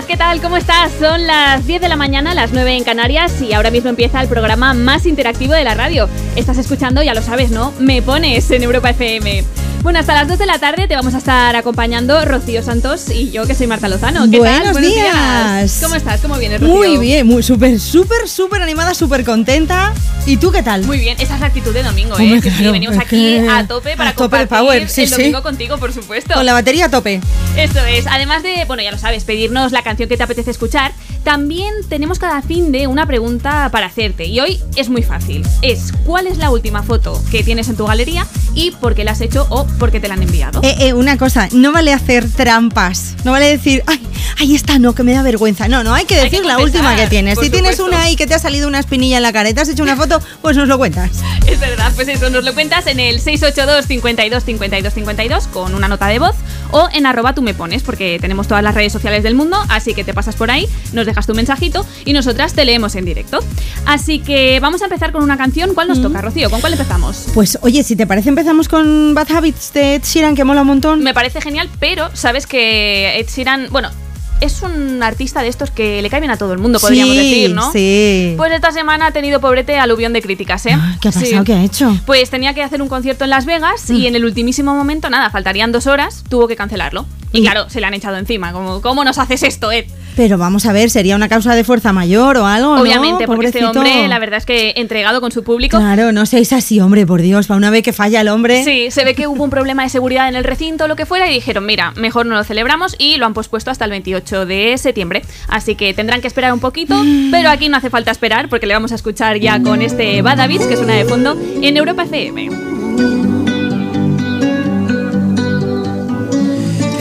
¿Qué tal? ¿Cómo estás? Son las 10 de la mañana, las 9 en Canarias y ahora mismo empieza el programa más interactivo de la radio. Estás escuchando, ya lo sabes, ¿no? Me pones en Europa FM. Bueno, hasta las 2 de la tarde te vamos a estar acompañando Rocío Santos y yo, que soy Marta Lozano. ¿Qué tal? Buenos días. ¿Cómo estás? ¿Cómo vienes, Rocío? Muy bien, muy súper, súper, súper animada, súper contenta. ¿Y tú qué tal? Muy bien, esa es la actitud de domingo, ¿eh? Que sí, claro, venimos aquí a tope para a tope compartir power, sí, el sí. domingo contigo, por supuesto. Con la batería a tope. Eso es. Además de, bueno, ya lo sabes, pedirnos la canción que te apetece escuchar, también tenemos cada fin de una pregunta para hacerte. Y hoy es muy fácil. Es ¿cuál es la última foto que tienes en tu galería y por qué la has hecho o por qué te la han enviado? Eh, eh, una cosa, no vale hacer trampas. No vale decir, ay, ahí está, no, que me da vergüenza. No, no, hay que Hay decir que la última que tienes. Si tienes una ahí que te ha salido una espinilla en la cara y te has hecho una foto, pues nos lo cuentas. Es verdad, pues eso, nos lo cuentas en el 682 52 52 52 con una nota de voz o en arroba tú me pones, porque tenemos todas las redes sociales del mundo, así que te pasas por ahí, nos dejas tu mensajito y nosotras te leemos en directo. Así que vamos a empezar con una canción. ¿Cuál nos toca, Rocío? ¿Con cuál empezamos? Pues oye, si te parece, empezamos con Bad Habits de Ed Sheeran, que mola un montón. Me parece genial, pero sabes que Ed Sheeran, bueno, es un artista de estos que le cae bien a todo el mundo, podríamos sí, decir, ¿no? Sí. Pues esta semana ha tenido pobrete aluvión de críticas, ¿eh? ¿Qué ha Sí. pasado? ¿Qué ha hecho? Pues tenía que hacer un concierto en Las Vegas Mm. y en el ultimísimo momento, nada, faltarían dos horas, tuvo que cancelarlo. Y Mm. claro, se le han echado encima. Como, ¿Cómo nos haces esto, Ed? Pero vamos a ver, ¿sería una causa de fuerza mayor o algo? ¿no? Obviamente, porque este hombre, la verdad es que entregado con su público. Claro, no seáis así, hombre, por Dios. Para una vez que falla el hombre. Sí, se ve que hubo un problema de seguridad en el recinto o lo que fuera y dijeron, mira, mejor no lo celebramos y lo han pospuesto hasta el 28 de septiembre. Así que tendrán que esperar un poquito, pero aquí no hace falta esperar porque le vamos a escuchar ya con este Bad Habits, que suena de fondo, en Europa FM.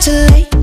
Habits lead to late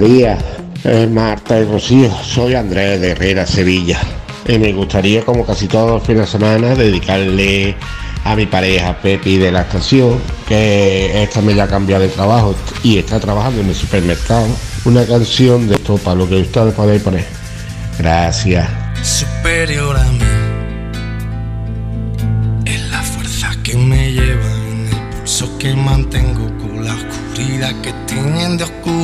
días, eh, Marta y Rocío. Soy Andrés de Herrera, Sevilla. Y me gustaría, como casi todos los fines de semana, dedicarle a mi pareja Pepi de la estación, que esta me ya ha cambiado de trabajo y está trabajando en el supermercado, una canción de esto para lo que ustedes podéis poner. Gracias. superior a mí. Es la fuerza que me lleva en el pulso que mantengo con la oscuridad que tienen de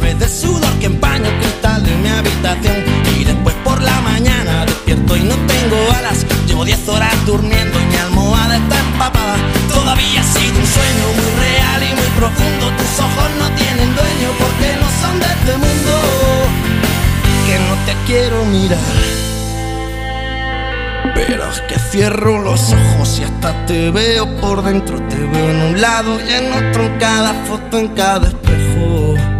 Bebes de sudor que empaña el cristal de mi habitación. Y después por la mañana despierto y no tengo alas. Llevo 10 horas durmiendo y mi almohada está empapada. Todavía ha sido un sueño muy real y muy profundo. Tus ojos no tienen dueño porque no son de este mundo. Que no te quiero mirar. Pero es que cierro los ojos y hasta te veo por dentro. Te veo en un lado y en otro, en cada foto, en cada espejo.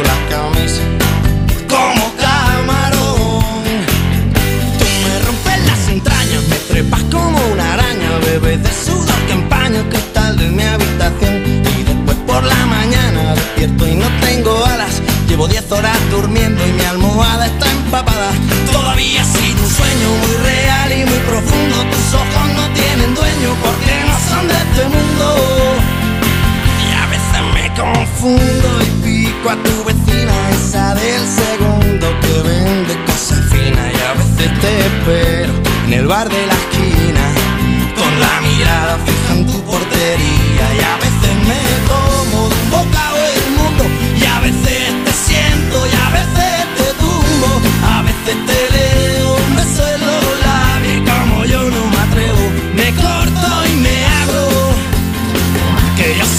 horas durmiendo y mi almohada está empapada. Todavía sido un sueño muy real y muy profundo. Tus ojos no tienen dueño porque no son de este mundo. Y a veces me confundo y pico a tu vecina, esa del segundo que vende cosas finas. Y a veces te espero en el bar de la esquina, con la mirada fija en tu portería. Y a veces me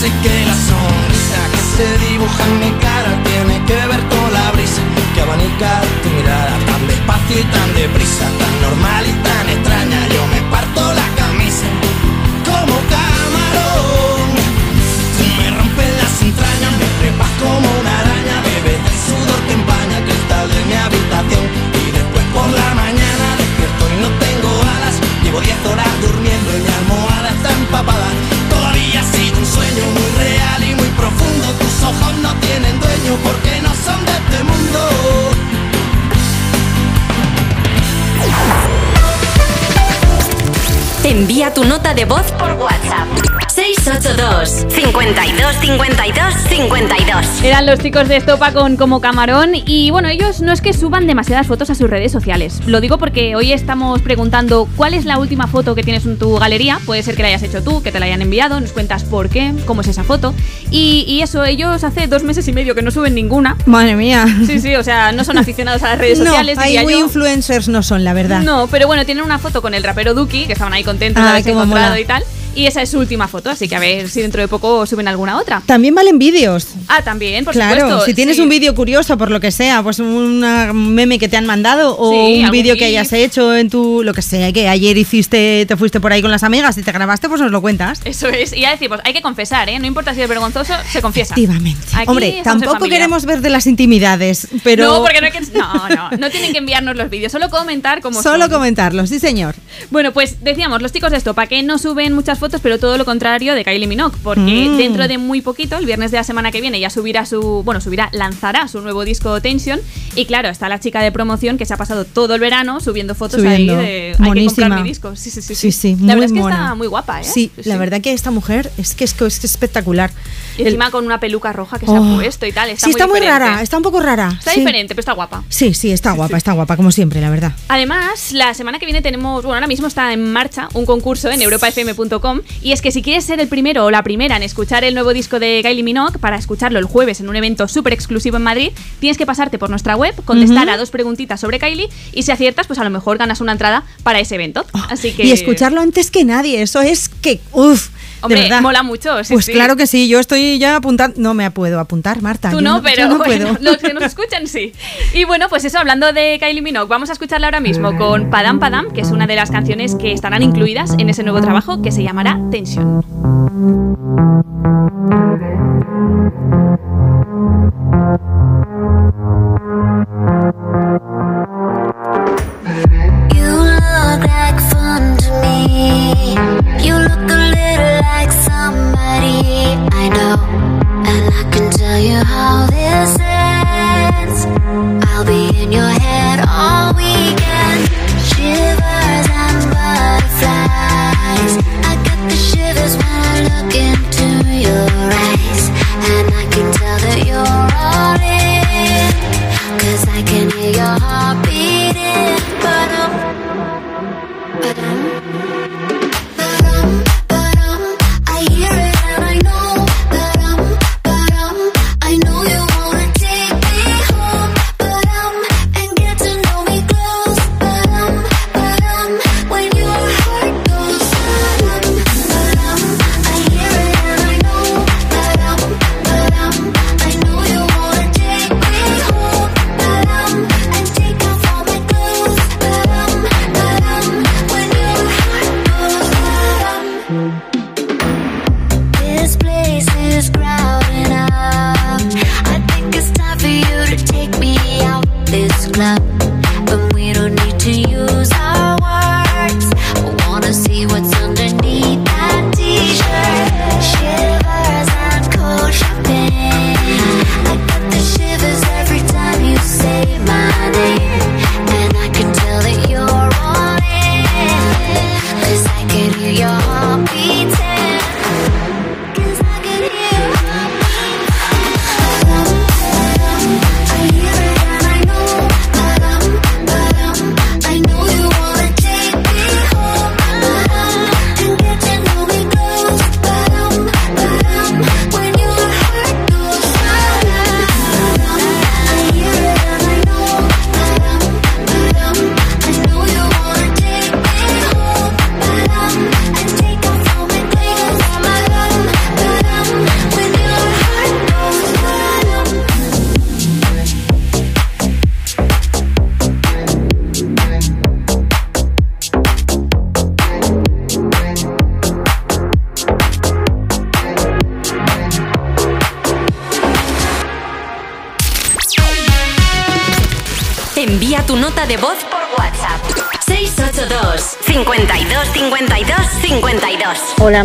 sé que la sonrisa que se dibuja en mi cara tiene que ver con la brisa que abanica tu mirada tan despacio y tan deprisa, tan normal y tan extraña. Yo me parto la camisa como camarón. Tú me rompes las entrañas, me trepas como una araña, bebes del sudor que empaña el cristal de mi habitación. Tus ojos no tienen dueño porque no son de este mundo. Envía tu nota de voz por WhatsApp 682 52 52 52 Eran los chicos de Estopa con Como Camarón y bueno, ellos no es que suban demasiadas fotos a sus redes sociales. Lo digo porque hoy estamos preguntando cuál es la última foto que tienes en tu galería. Puede ser que la hayas hecho tú, que te la hayan enviado, nos cuentas por qué, cómo es esa foto. Y, y eso, ellos hace dos meses y medio que no suben ninguna. Madre mía. Sí, sí, o sea, no son aficionados a las redes sociales. no, hay diría muy yo. influencers no son, la verdad. No, pero bueno, tienen una foto con el rapero Duki, que estaban ahí contentos de Ah, haberse cómo encontrado mola. y tal. Y esa es su última foto, así que a ver si dentro de poco suben alguna otra. También valen vídeos. Ah, también, por claro, supuesto. si tienes sí. un vídeo curioso por lo que sea, pues un meme que te han mandado o Sí, un vídeo que hayas hecho en tu, lo que sea, que ayer hiciste, te fuiste por ahí con las amigas y te grabaste, pues nos lo cuentas. Eso es, y ya decimos, hay que confesar, ¿eh? No importa si es vergonzoso, se confiesa. Efectivamente. Aquí Hombre, tampoco queremos ver de las intimidades, pero No, porque no hay que. No, no, no tienen que enviarnos los vídeos, solo comentar como solo comentarlo, sí señor. Bueno, pues decíamos, los chicos de Estopa que no suben muchas fotos, pero todo lo contrario de Kylie Minogue, porque Mm. dentro de muy poquito, el viernes de la semana que viene, ya subirá su, bueno, subirá, lanzará su nuevo disco Tension Y claro, está la chica de promoción que se ha pasado todo el verano subiendo fotos Subiendo. ahí de hay que comprar Monísima. mi disco. Sí, sí, sí. Sí, sí, la muy verdad es que mona. está muy guapa, ¿eh? Sí, la verdad que esta mujer es que es, que es espectacular. Y encima con una peluca roja que se Oh. ha puesto y tal. Está sí, muy está muy diferente. rara, está un poco rara. Está sí. diferente, pero está guapa. Sí, sí, está guapa, está guapa, como siempre, la verdad. Además, la semana que viene tenemos, bueno, ahora mismo está en marcha un concurso en europafm.com y es que si quieres ser el primero o la primera en escuchar el nuevo disco de Kylie Minogue, para el jueves en un evento súper exclusivo en Madrid, tienes que pasarte por nuestra web, contestar a dos preguntitas sobre Kylie y si aciertas, pues a lo mejor ganas una entrada para ese evento. Así que... Oh, Y escucharlo antes que nadie, eso es que, uff, Hombre, mola mucho, sí, pues sí. claro que sí, yo estoy ya apuntando, no me puedo apuntar, Marta. Tú no, pero no bueno, puedo. los que nos escuchan sí. Y bueno, pues eso, hablando de Kylie Minogue, vamos a escucharla ahora mismo con Padam Padam, que es una de las canciones que estarán incluidas en ese nuevo trabajo que se llamará Tension. Thank you.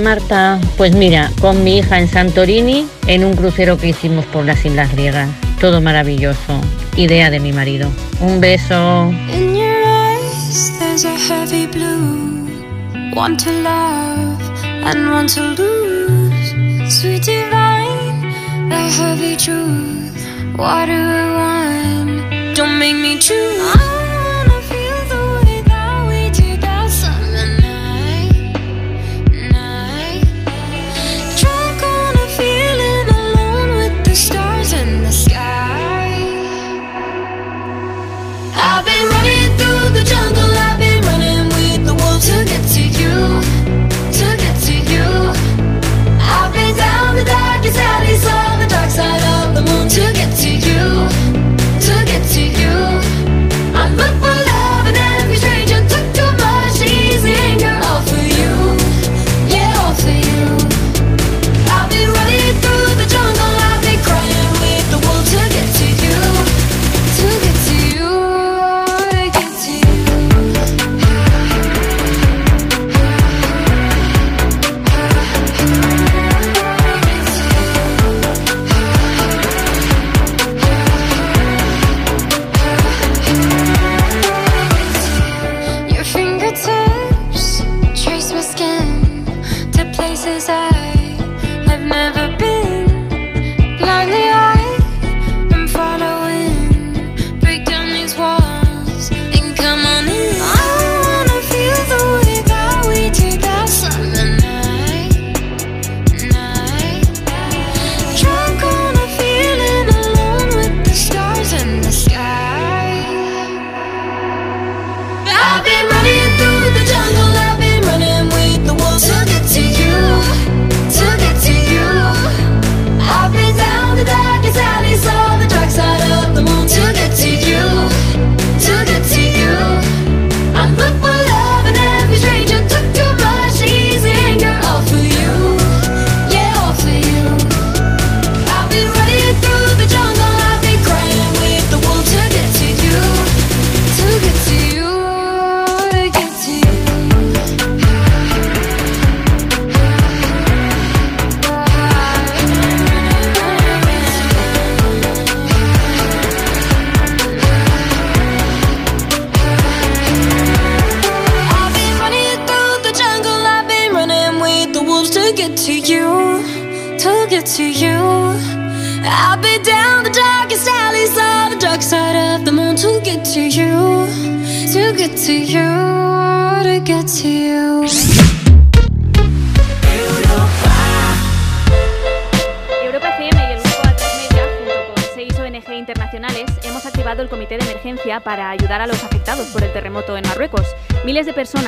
Marta, pues mira, con mi hija en Santorini, en un crucero que hicimos por las Islas Griegas. Todo maravilloso. Idea de mi marido. Un beso. In your eyes, there's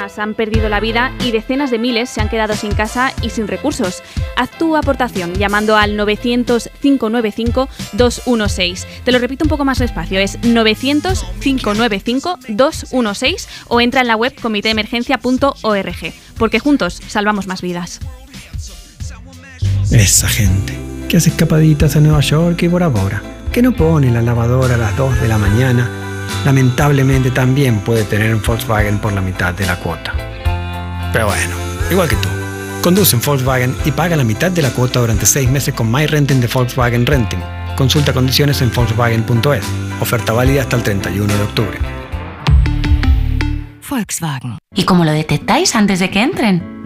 personas han perdido la vida y decenas de miles se han quedado sin casa y sin recursos. Haz tu aportación llamando al 900-595-216. Te lo repito un poco más despacio, es 900-595-216 o entra en la web comitéemergencia.org, porque juntos salvamos más vidas. Esa gente que hace escapaditas a Nueva York y Bora Bora, que no pone la lavadora a las 2 de la mañana, lamentablemente también puede tener un Volkswagen por la mitad de la cuota. Pero bueno, igual que tú. Conduce en Volkswagen y paga la mitad de la cuota durante 6 meses con My Renting de Volkswagen Renting. Consulta condiciones en Volkswagen.es. Oferta válida hasta el 31 de octubre. Volkswagen. ¿Y cómo lo detectáis antes de que entren?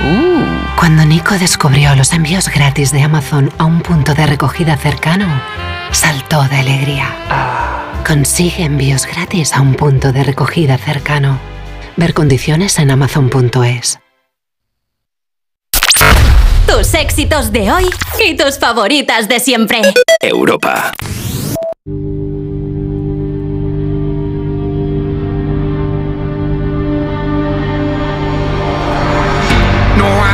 Uh, cuando Nico descubrió los envíos gratis de Amazon a un punto de recogida cercano, saltó de alegría. Consigue envíos gratis a un punto de recogida cercano. Ver condiciones en amazon.es. Tus éxitos de hoy y tus favoritas de siempre. Europa.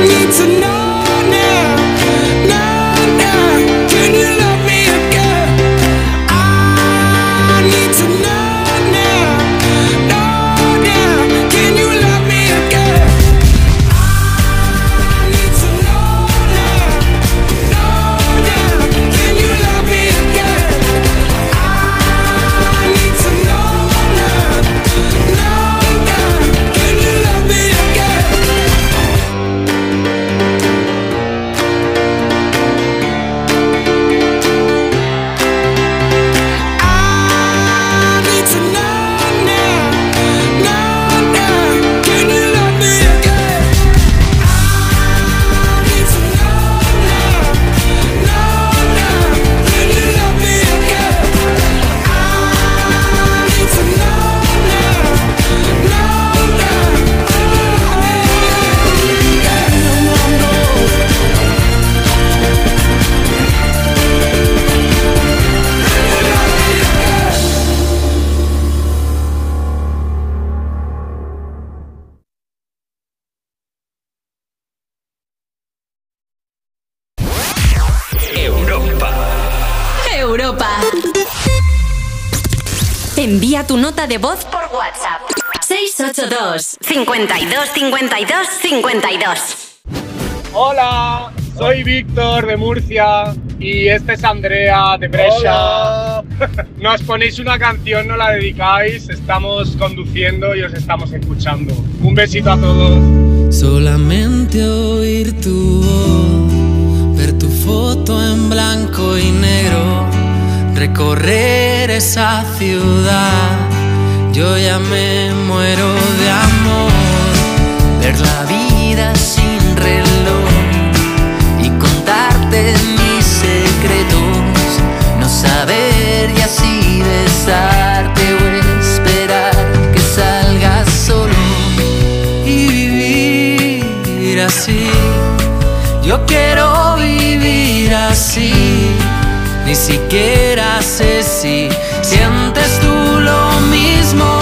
Need to know nota de voz por WhatsApp. 682 52 52 52. Hola, soy Víctor de Murcia y este es Andrea de Brescia. Nos ponéis una canción, nos la dedicáis, estamos conduciendo y os estamos escuchando. Un besito a todos. Solamente oír tu voz, ver tu foto en blanco y negro, recorrer esa ciudad. Yo ya me muero de amor, ver la vida sin reloj y contarte mis secretos, no saber y así besarte o esperar que salgas solo y vivir así. Yo quiero vivir así, ni siquiera sé si siempre mismo.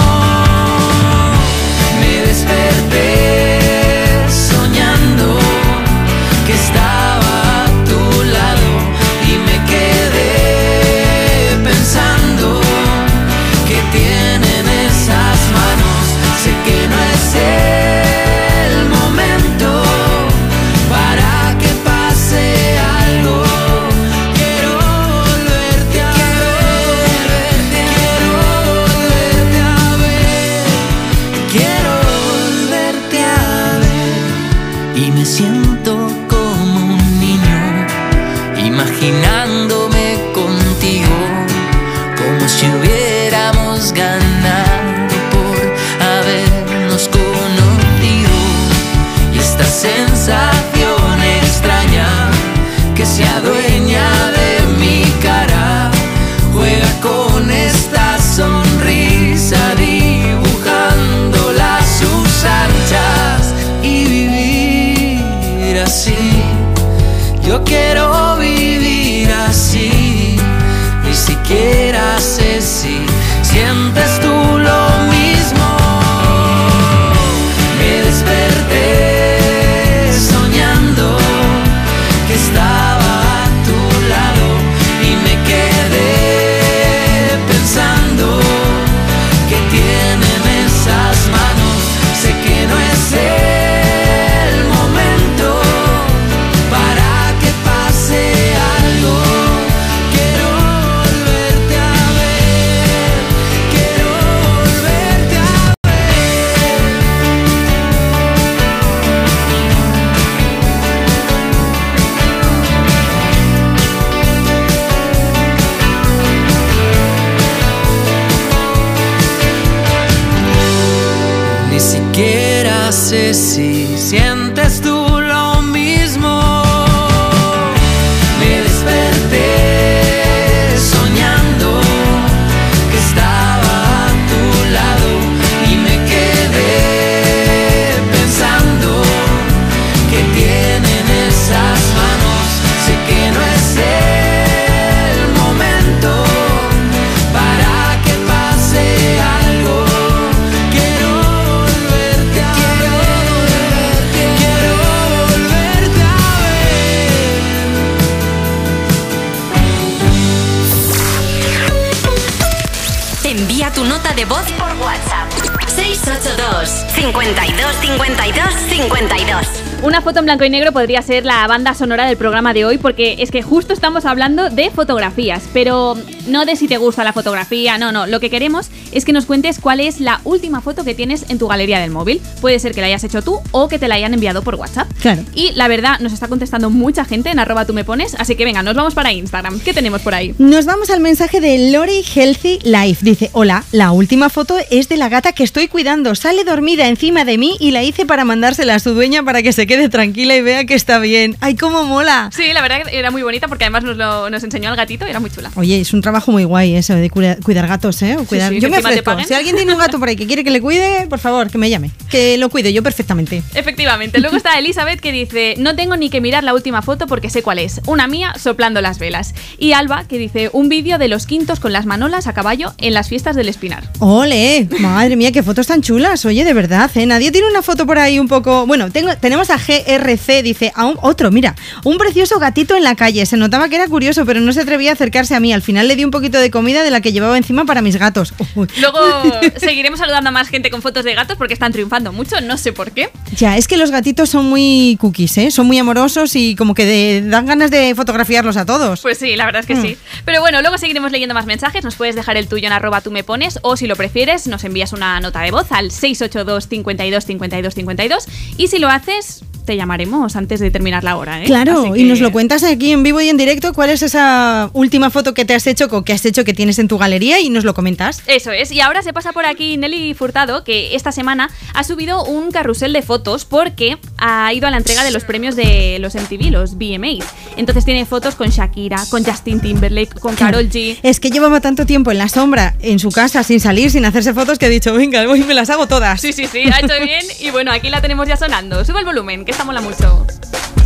Y negro podría ser la banda sonora del programa de hoy porque es que justo estamos hablando de fotografías, pero no de si te gusta la fotografía, no, no, lo que queremos es que nos cuentes cuál es la última foto que tienes en tu galería del móvil. Puede ser que la hayas hecho tú o que te la hayan enviado por WhatsApp. Claro. Y la verdad, nos está contestando mucha gente en arroba tú me pones, así que venga, nos vamos para Instagram. ¿Qué tenemos por ahí? Nos vamos al mensaje de Lori Healthy Life. Dice, hola, la última foto es de la gata que estoy cuidando. Sale dormida encima de mí y la hice para mandársela a su dueña para que se quede tranquila y vea que está bien. ¡Ay, cómo mola! Sí, la verdad que era muy bonita porque además nos, lo, nos enseñó al gatito y era muy chula. Oye, es un trabajo muy guay eso de cuida- cuidar gatos, ¿eh? O cuidar- sí, yo que me encima te ofrezco. paguen. Si alguien tiene un gato por ahí que quiere que le cuide, por favor, que me llame. Que lo cuido yo perfectamente. Efectivamente. Luego está Elizabeth que dice, no tengo ni que mirar la última foto porque sé cuál es. Una mía soplando las velas. Y Alba que dice, un vídeo de los quintos con las manolas a caballo en las fiestas del Espinar. ¡Ole! Madre mía, qué fotos tan chulas. Oye, de verdad, ¿eh? Nadie tiene una foto por ahí un poco. Bueno, tengo, tenemos a GRC, dice, a un otro, mira, un precioso gatito en la calle. Se notaba que era curioso, pero no se atrevía a acercarse a mí. Al final le di un poquito de comida de la que llevaba encima para mis gatos. Uy. Luego seguiremos saludando a más gente con fotos de gatos porque están triunfando mucho, no sé por qué. Ya, es que los gatitos son muy cookies, ¿eh? Son muy amorosos y como que de- dan ganas de fotografiarlos a todos. Pues sí, la verdad es que Mm. sí. Pero bueno, luego seguiremos leyendo más mensajes. Nos puedes dejar el tuyo en arroba tú me pones o si lo prefieres, nos envías una nota de voz al 682 52 52 52 y si lo haces, te llamaremos antes de terminar la hora, ¿eh? Claro, Así y que- nos lo cuentas aquí en vivo y en directo. ¿Cuál es esa última foto que te has hecho que has hecho que tienes en tu galería y nos lo comentas? Eso es, y ahora se pasa por aquí Nelly Furtado, que esta semana ha subido un carrusel de fotos porque ha ido a la entrega de los premios de los MTV, los VMAs. Entonces tiene fotos con Shakira, con Justin Timberlake, con Carol G. Es que llevaba tanto tiempo en la sombra, en su casa, sin salir, sin hacerse fotos, que ha dicho, venga, voy y me las hago todas. Sí, sí, sí, ha hecho bien. Y bueno, aquí la tenemos ya sonando. Sube el volumen, que esta mola mucho.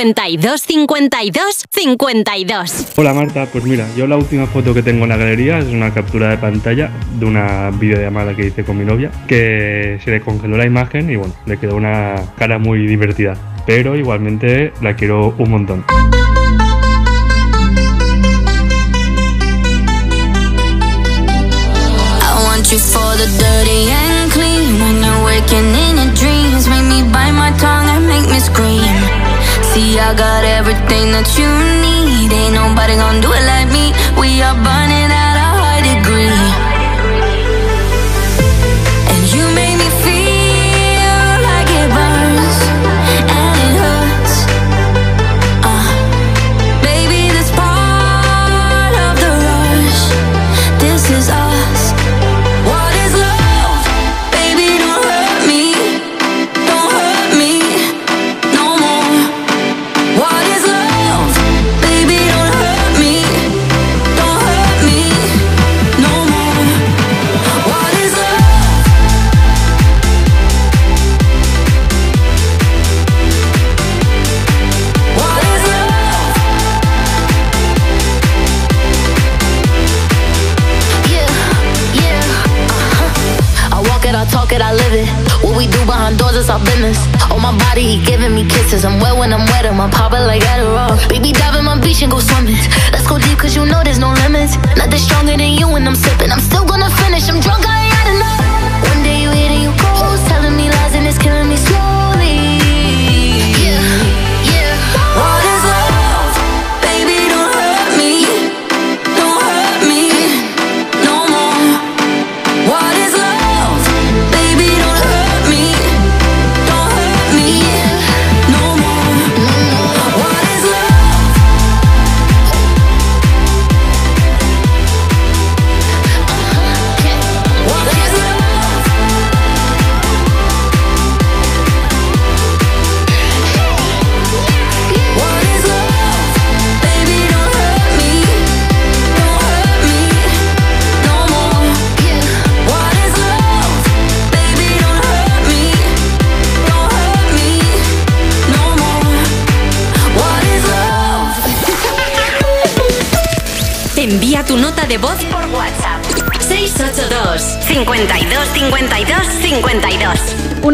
52 52 52. Hola Marta, pues mira, yo la última foto que tengo en la galería es una captura de pantalla de una videollamada que hice con mi novia, que se le congeló la imagen y bueno, le quedó una cara muy divertida, pero igualmente la quiero un montón. I want you for the everything that you business. On my body, he giving me kisses. I'm wet when I'm wet, I'm popping like Adderall. Baby, dive in my beach and go swimming.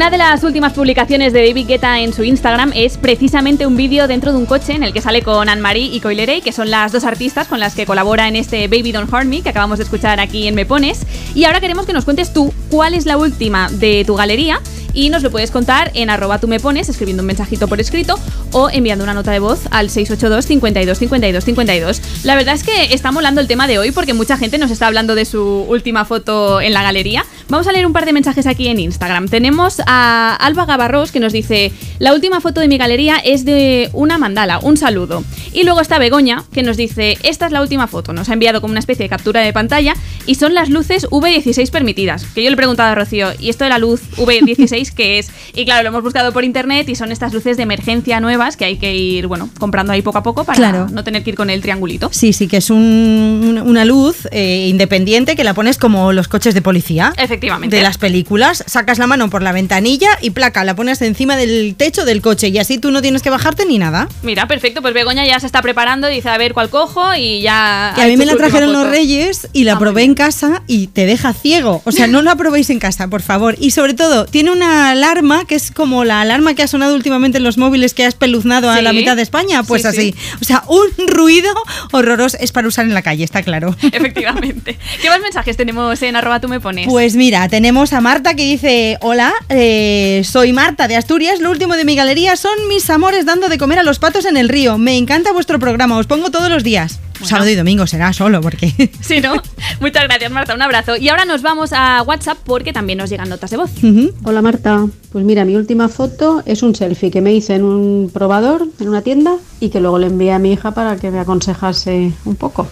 Una de las últimas publicaciones de David Guetta en su Instagram es precisamente un vídeo dentro de un coche en el que sale con Anne-Marie y Coilerey, que son las dos artistas con las que colabora en este Baby Don't Hurt Me que acabamos de escuchar aquí en Me Pones. Y ahora queremos que nos cuentes tú cuál es la última de tu galería y nos lo puedes contar en arroba tú me pones escribiendo un mensajito por escrito o enviando una nota de voz al 682 52 52 52. La verdad es que está molando el tema de hoy porque mucha gente nos está hablando de su última foto en la galería. Vamos a leer un par de mensajes aquí en Instagram. Tenemos a Alba Gabarros que nos dice, la última foto de mi galería es de una mandala, un saludo. Y luego está Begoña que nos dice, esta es la última foto, nos ha enviado como una especie de captura de pantalla y son las luces V16 permitidas. Que yo le he preguntado a Rocío, ¿y esto de la luz V16 qué es? Y claro, lo hemos buscado por internet y son estas luces de emergencia que hay que ir, bueno, comprando ahí poco a poco para Claro. no tener que ir con el triangulito. Sí, sí, que es un- una luz eh, independiente que la pones como los coches de policía. Efectivamente. De las películas, sacas la mano por la ventanilla y placa, la pones encima del techo del coche y así tú no tienes que bajarte ni nada. Mira, perfecto, pues Begoña ya se está preparando, dice a ver cuál cojo y ya. Y a mí me la trajeron los reyes y la Ah, probé en casa y te deja ciego. O sea, no la probéis en casa, por favor. Y sobre todo, tiene una alarma que es como la alarma que ha sonado últimamente en los móviles que ha espeluznado a la mitad de España. Pues Sí, así. sí. O sea, un ruido horroroso es para usar en la calle, está claro. Efectivamente. ¿Qué más mensajes tenemos en arroba tú me pones? Pues mira, tenemos a Marta que dice, hola, eh, soy Marta de Asturias, lo último de mi galería son mis amores dando de comer a los patos en el río. Me encanta vuestro programa, os pongo todos los días. Sábado y domingo será solo, porque... Sí, ¿no? Muchas gracias, Marta. Un abrazo. Y ahora nos vamos a WhatsApp porque también nos llegan notas de voz. Hola Marta, pues mira, mi última foto es un selfie que me hice en un probador, en una tienda, y que luego le envié a mi hija para que me aconsejase un poco.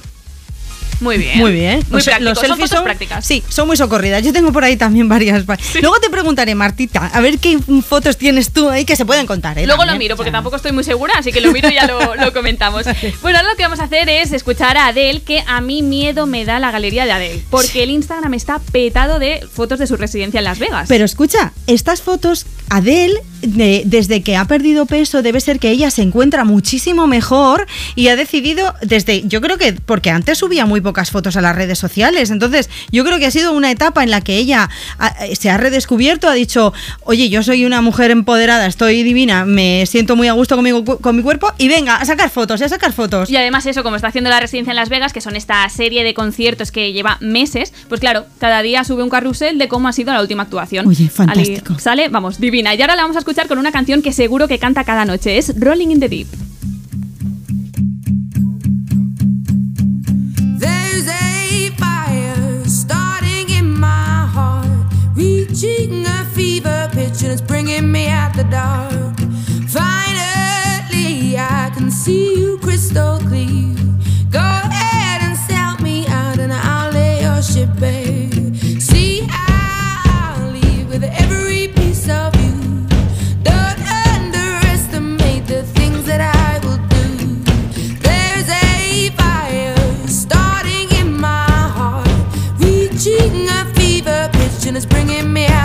Muy bien. Muy bien. Muy O sea, los Son selfies fotos son- prácticas. Sí, son muy socorridas. Yo tengo por ahí también varias. Luego te preguntaré, Martita, a ver qué fotos tienes tú ahí que se pueden contar. ¿eh? Luego lo miro porque tampoco estoy muy segura, así que lo miro y ya lo, lo comentamos. Bueno, ahora lo que vamos a hacer es escuchar a Adele, que a mí miedo me da la galería de Adele, porque el Instagram está petado de fotos de su residencia en Las Vegas. Pero escucha, estas fotos, Adele, de- desde que ha perdido peso, debe ser que ella se encuentra muchísimo mejor y ha decidido, desde, yo creo que, porque antes subía muy pocas fotos a las redes sociales, entonces yo creo que ha sido una etapa en la que ella ha- se ha redescubierto, ha dicho, oye, yo soy una mujer empoderada, estoy divina, me siento muy a gusto conmigo, con mi cuerpo y venga, a sacar fotos, a sacar fotos. Y además eso, como está haciendo la residencia en Las Vegas, que son esta serie de conciertos que lleva meses, pues claro, cada día sube un carrusel de cómo ha sido la última actuación. Oye, fantástico. Ali- sale, vamos, divina. Y ahora la vamos a escuchar con una canción que seguro que canta cada noche, es Rolling in the Deep. Reaching a fever pitch, and it's bringing me out the dark. Finally, I can see you crystal clear.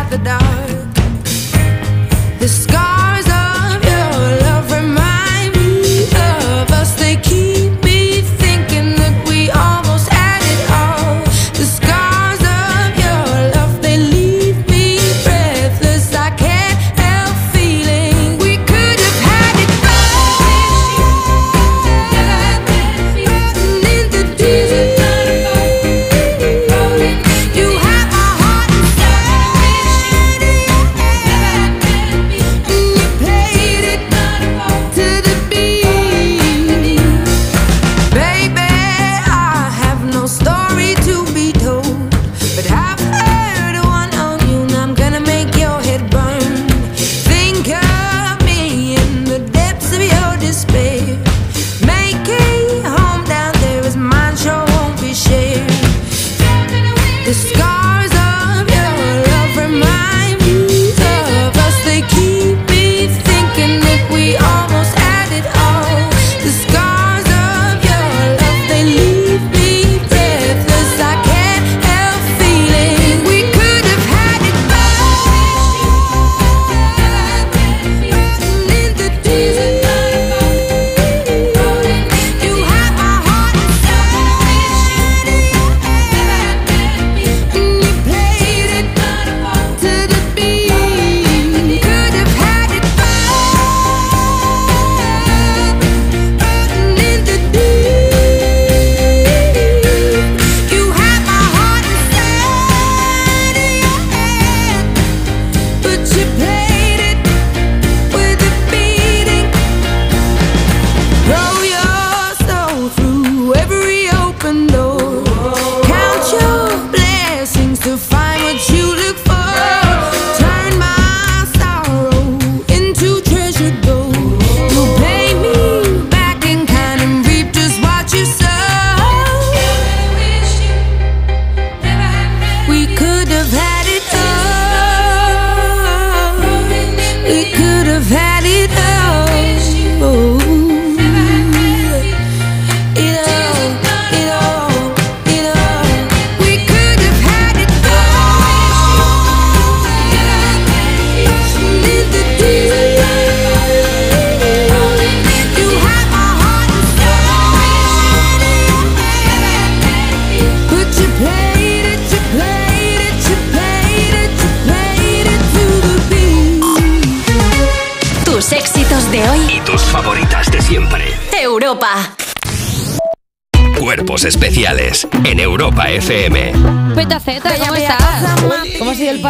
The dark. The scars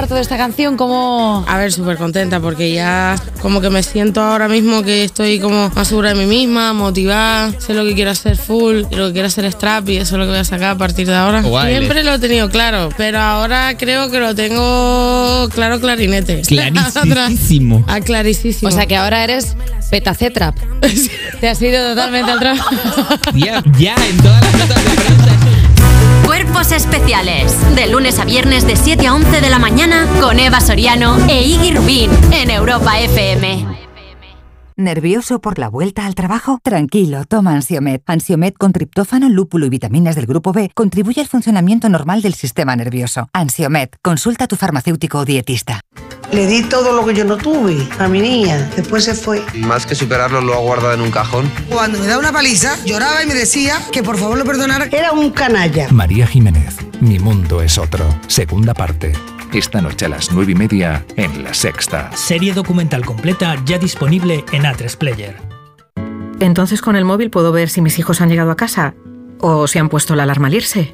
¿Cómo ha sido el parto de esta canción? ¿Cómo...? A ver, súper contenta porque ya como que me siento ahora mismo que estoy como más segura de mí misma, motivada, sé lo que quiero hacer full, lo que quiero hacer es trap y eso es lo que voy a sacar a partir de ahora. Guay. Siempre lo he tenido claro, pero ahora creo que lo tengo claro clarinete. Clarísimo. Ah, clarísimo. O sea que ahora eres petacetrap. Te has ido totalmente al trap. Ya, ya, en todas las notas de Especiales. De lunes a viernes de 7 a 11 de la mañana con Eva Soriano e Iggy Rubín en Europa FM. ¿Nervioso por la vuelta al trabajo? Tranquilo, toma Ansiomet. Ansiomet con triptófano, lúpulo y vitaminas del grupo B contribuye al funcionamiento normal del sistema nervioso. Ansiomet, consulta a tu farmacéutico o dietista. Le di todo lo que yo no tuve a mi niña. Después se fue. Más que superarlo, lo ha guardado en un cajón. Cuando me daba una paliza, lloraba y me decía que por favor lo perdonara. Era un canalla. María Jiménez, Mi mundo es otro. Segunda parte. Esta noche a las nueve y media en La Sexta. Serie documental completa ya disponible en A3 Player. Entonces con el móvil puedo ver si mis hijos han llegado a casa o si han puesto la alarma al irse.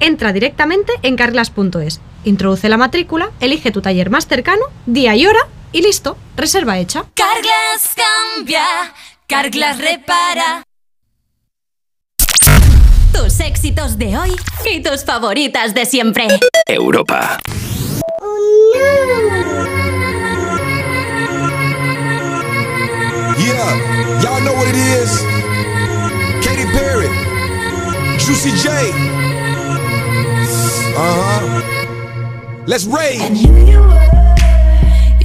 Entra directamente en carglass.es, introduce la matrícula, elige tu taller más cercano, día y hora y listo, reserva hecha. Carglass cambia, Carglass repara. Tus éxitos de hoy y tus favoritas de siempre. Europa. Yeah, y'all know what it is. Katy Perry, Juicy J. Uh huh. Let's rage. And here you were,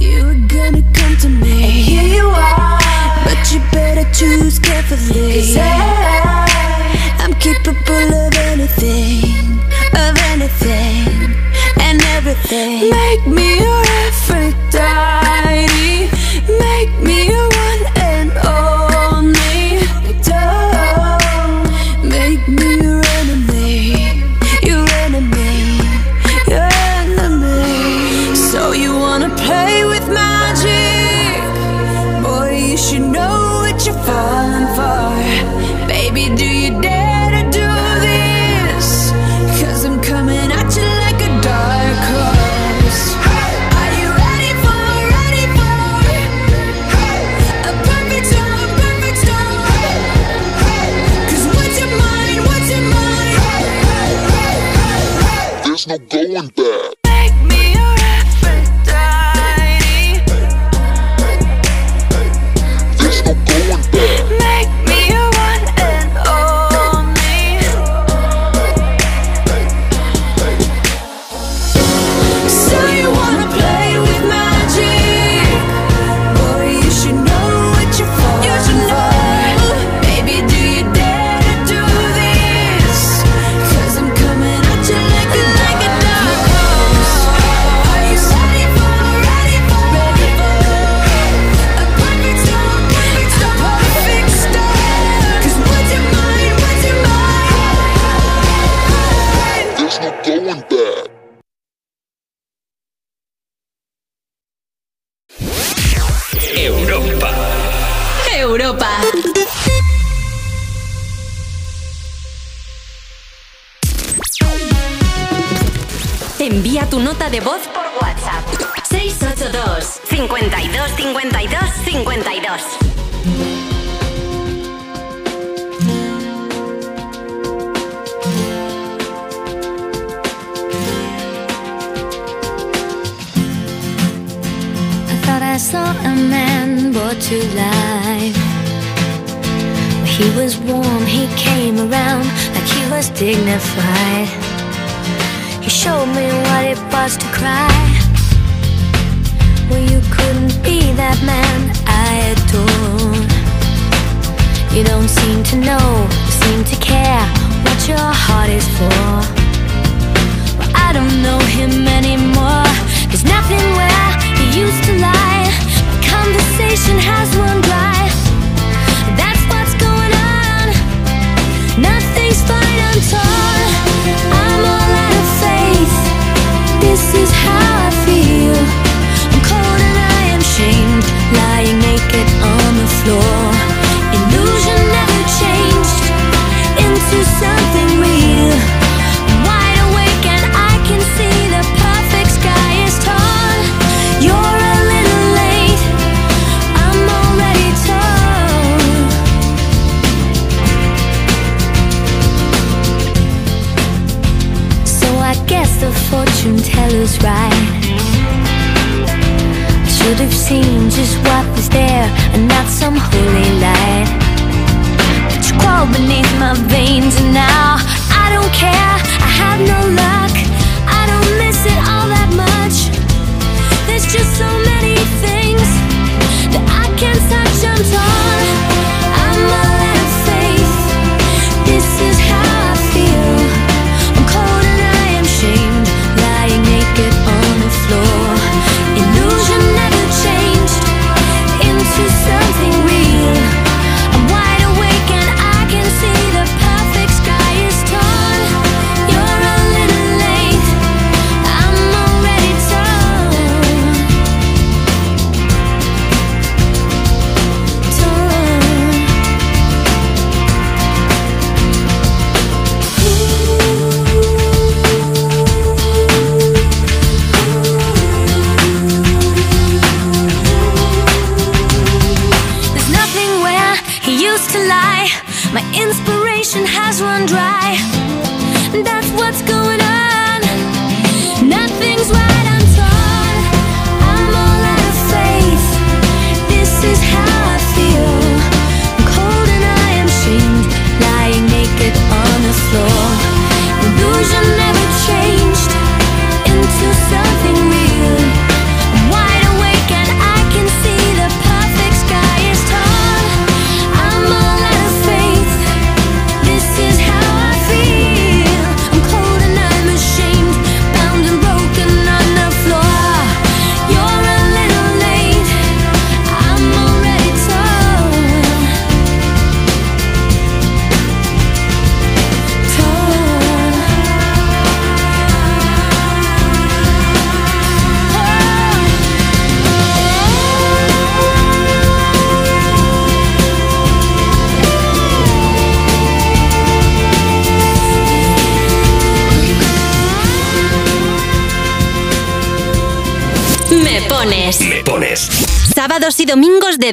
you were gonna come to me. And here you are, but you better choose carefully. 'Cause I, I'm capable of anything, of anything, and everything. Make me your Aphrodite. Make me your no going back. Envía tu nota de voz por WhatsApp. 682 52 52 52. I thought I saw a man brought to life. He was warm, he came around like he was dignified. He showed me what it was to cry. Well, you couldn't be that man I adored. You don't seem to know, seem to care what your heart is for. Well, I don't know him anymore. There's nothing where he used to lie. Conversation has run dry. That's what's going on. Nothing's fine, I'm torn. I'm all faith. This is how I feel. I'm cold and I am shamed, lying naked on the floor. Seen just what was there and not some holy light. But you crawl beneath my veins and now I don't care. I have no luck.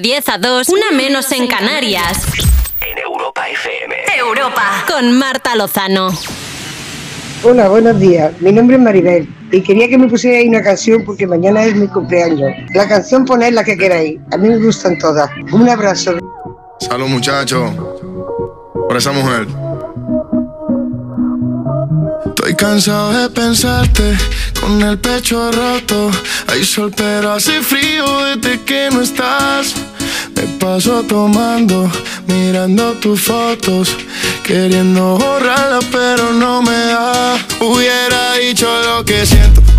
10 a 2, una menos en Canarias. En Europa FM. Europa. Con Marta Lozano. Hola, buenos días. Mi nombre es Maribel y quería que me pusierais una canción porque mañana es mi cumpleaños. La canción poned la que queráis. A mí me gustan todas. Un abrazo. Salud, muchachos. Por esa mujer. Estoy cansado de pensarte con el pecho roto. Hay sol, pero hace frío desde que no estás. Paso tomando, mirando tus fotos, queriendo borrarlas, pero no me da. Hubiera dicho lo que siento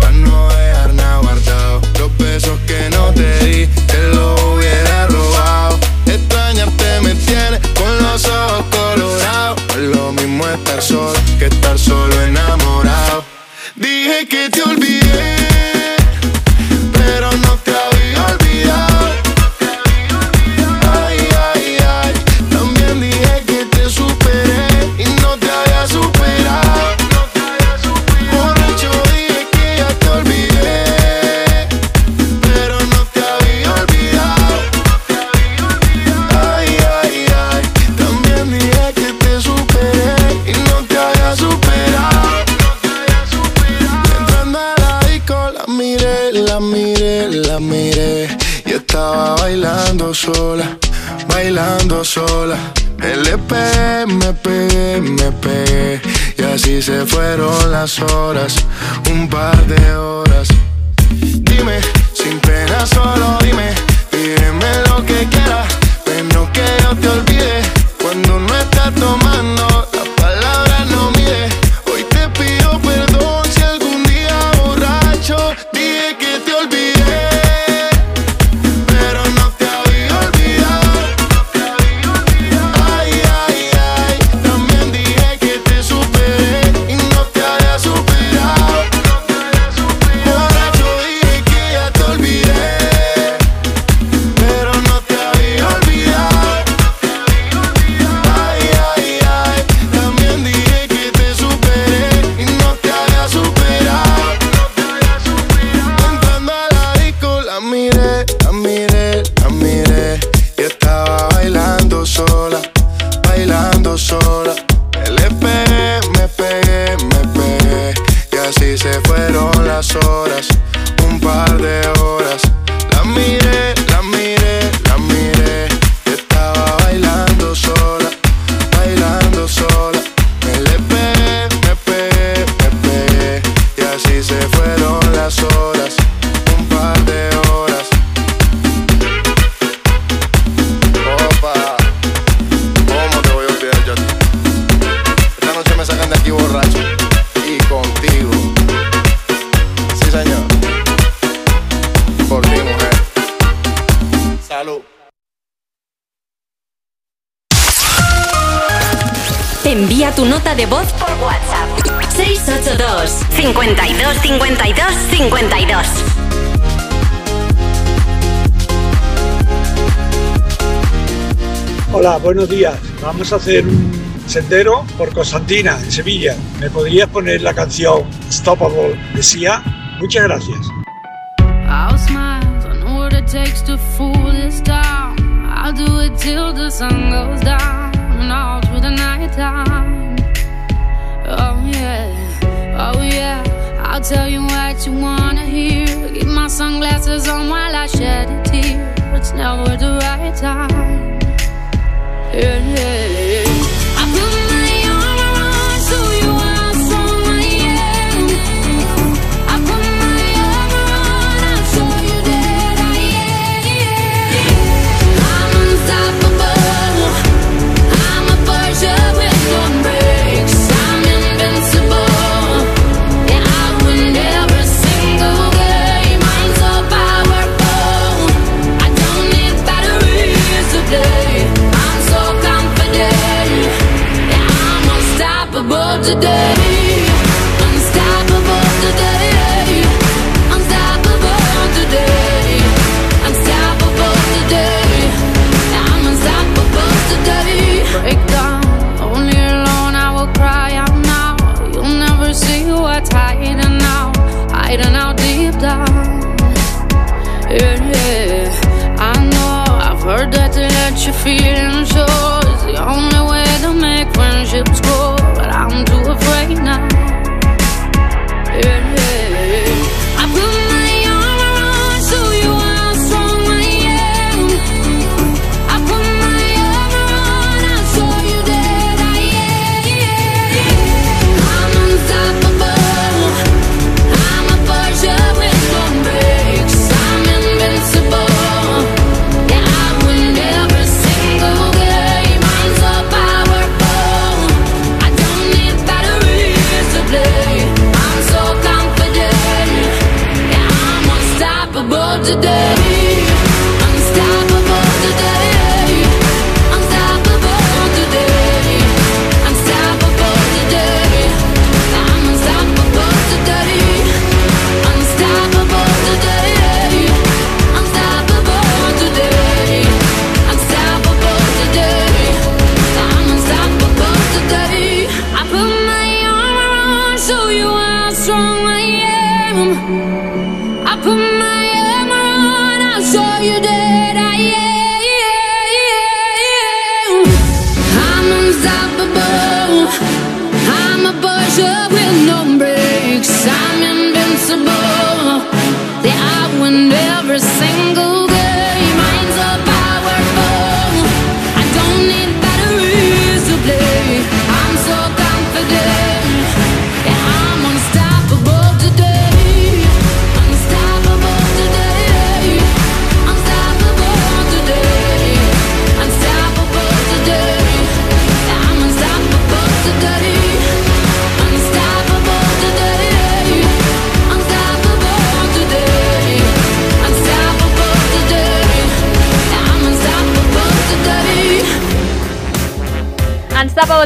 LP, me pegué, me pegué Y así se fueron las horas, un par de horas hacer un sendero por Constantina, en Sevilla. ¿Me podrías poner la canción Stoppable de Sia? Muchas gracias.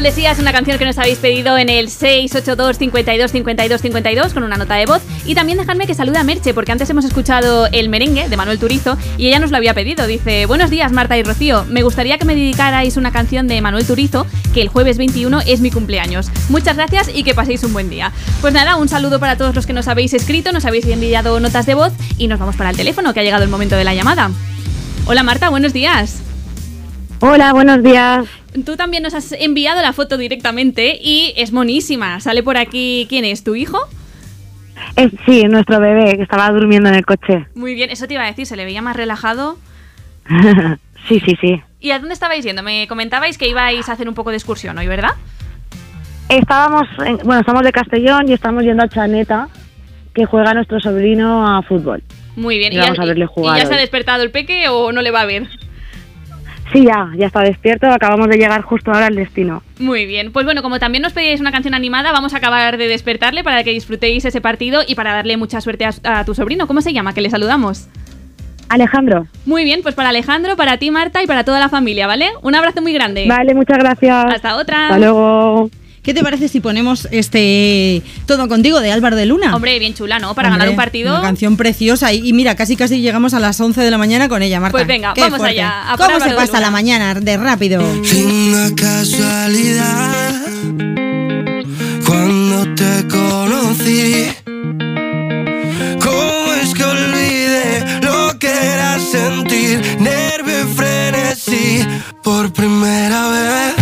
Decía es una canción que nos habéis pedido en el 682 52 52 52 con una nota de voz. Y también dejadme que salude a Merche, porque antes hemos escuchado el merengue de Manuel Turizo y ella nos lo había pedido. Dice: Buenos días, Marta y Rocío. Me gustaría que me dedicarais una canción de Manuel Turizo, que el jueves 21 es mi cumpleaños. Muchas gracias y que paséis un buen día. Pues nada, un saludo para todos los que nos habéis escrito, nos habéis enviado notas de voz y nos vamos para el teléfono, que ha llegado el momento de la llamada. Hola Marta, buenos días. Hola, buenos días. Tú también nos has enviado la foto directamente y es monísima. Sale por aquí, ¿quién es? ¿Tu hijo? Eh, sí, nuestro bebé que estaba durmiendo en el coche. Muy bien, eso te iba a decir, se le veía más relajado. sí, sí, sí. ¿Y a dónde estabais yendo? Me comentabais que ibais a hacer un poco de excursión hoy, ¿verdad? Estábamos, en- bueno, estamos de Castellón y estamos yendo a Chaneta, que juega nuestro sobrino a fútbol. Muy bien. Y vamos a verle jugar ¿y ya se ha despertado el peque o no le va a ver? Sí, ya, ya está despierto, acabamos de llegar justo ahora al destino. Muy bien. Pues bueno, como también nos pedíais una canción animada, vamos a acabar de despertarle para que disfrutéis ese partido y para darle mucha suerte a, a tu sobrino. ¿Cómo se llama? Que le saludamos. Alejandro. Muy bien, pues para Alejandro, para ti, Marta, y para toda la familia, ¿vale? Un abrazo muy grande. Vale, muchas gracias. Hasta otra. Hasta luego. ¿Qué te parece si ponemos este Todo contigo de Álvaro de Luna? Hombre, bien chula, ¿no? Para Hombre, ganar un partido. Una canción preciosa. Y, y mira, casi casi llegamos a las 11 de la mañana con ella, Marta. Pues venga, Qué vamos fuerte. allá, a ¿Cómo se Álvaro de pasa Luna? la mañana de rápido? Una casualidad cuando te conocí. ¿Cómo es que olvidé lo que era sentir nervio y frenesí por primera vez?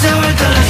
Tú me has devuelto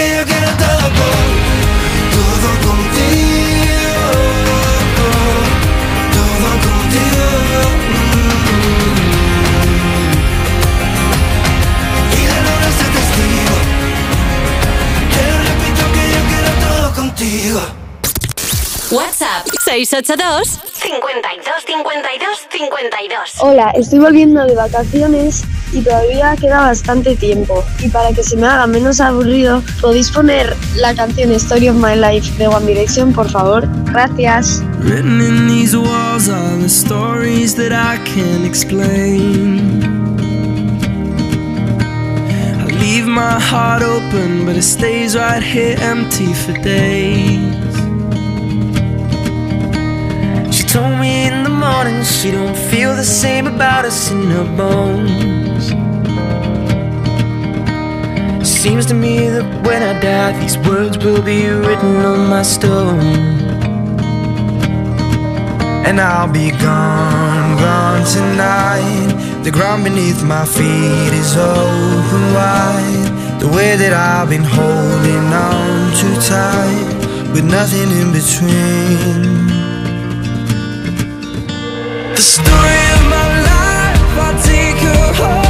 que yo quiero todo con todo contigo. Todo contigo. Y la luna sea testigo. Te lo repito que yo quiero todo contigo. WhatsApp 682 52 52 52. Hola, estoy volviendo de vacaciones y todavía queda bastante tiempo. Y para que se me haga menos aburrido, ¿podéis poner la canción Story of My Life de One Direction, por favor? Gracias. Written in these walls are the stories that I explain. I leave my heart open, but it stays right here empty for days. She told me in the morning she don't feel the same about us in. Seems to me that when I die, these words will be written on my stone. And I'll be gone, gone tonight. The ground beneath my feet is open wide. The way that I've been holding on too tight, with nothing in between. The story of my life, I'll take her home.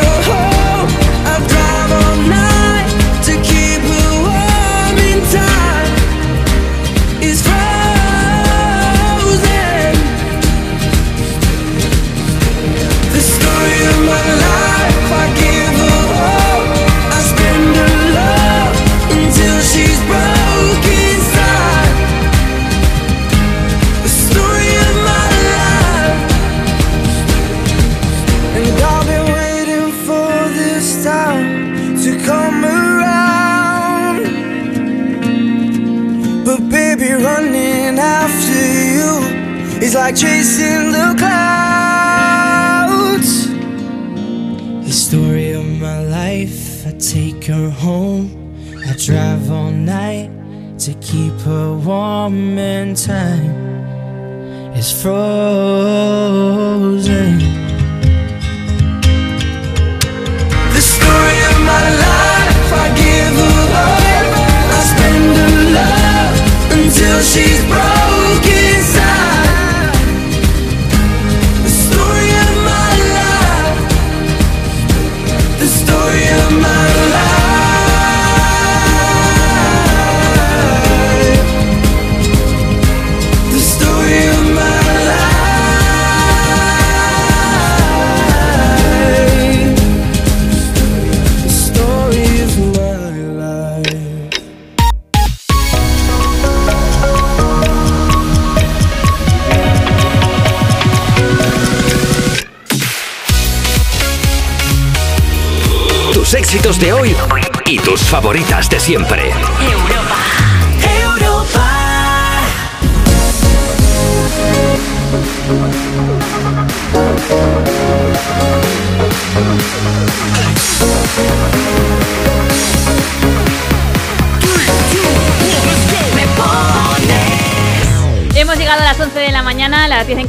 de hoy y tus favoritas de siempre.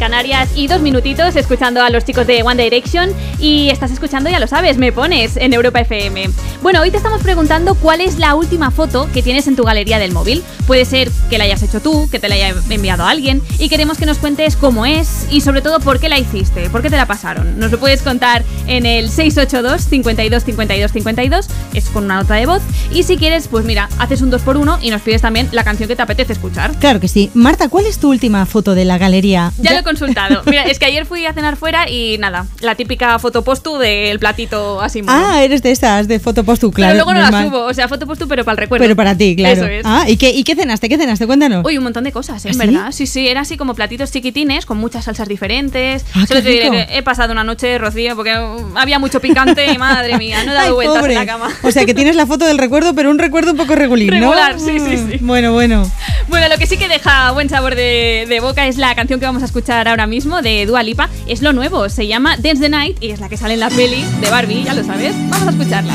Canarias y dos minutitos escuchando a los chicos de One Direction y estás escuchando, ya lo sabes, me pones en Europa FM. Bueno, hoy te estamos preguntando cuál es la última foto que tienes en tu galería del móvil. Puede ser que la hayas hecho tú, que te la haya enviado a alguien y queremos que nos cuentes cómo es y sobre todo por qué la hiciste, por qué te la pasaron. Nos lo puedes contar en el 682 52 52 52, es con una nota de voz y si quieres, pues mira, haces un 2x1 y nos pides también la canción que te apetece escuchar. Claro que sí. Marta, ¿cuál es tu última foto de la galería? Ya lo he consultado. Mira, es que ayer fui a cenar fuera y nada, la típica foto postu del platito así. mono. Ah, eres de esas, de foto post tú, claro. pero luego no normal. la subo, o sea, foto postu pero para el recuerdo. Pero para ti, claro. Eso es. Ah, ¿y qué, ¿y qué cenaste? ¿Qué cenaste? Cuéntanos. Uy, un montón de cosas, ¿eh? ¿Ah, sí? verdad. Sí, sí, era así como platitos chiquitines con muchas salsas diferentes. Ah, Solo qué te diré rico. que he pasado una noche, Rocío, porque había mucho picante y madre mía, no he dado Ay, vueltas pobre. en la cama. O sea, que tienes la foto del recuerdo, pero un recuerdo un poco regulín, ¿no? Regular, sí, sí, sí. Mm, Bueno, bueno. Bueno, lo que sí que deja buen sabor de, de boca es la canción que vamos a escuchar ahora mismo de Dua Lipa. Es lo nuevo, se llama Dance the Night y es la que sale en la peli de Barbie, ya lo sabes. Vamos a escucharla.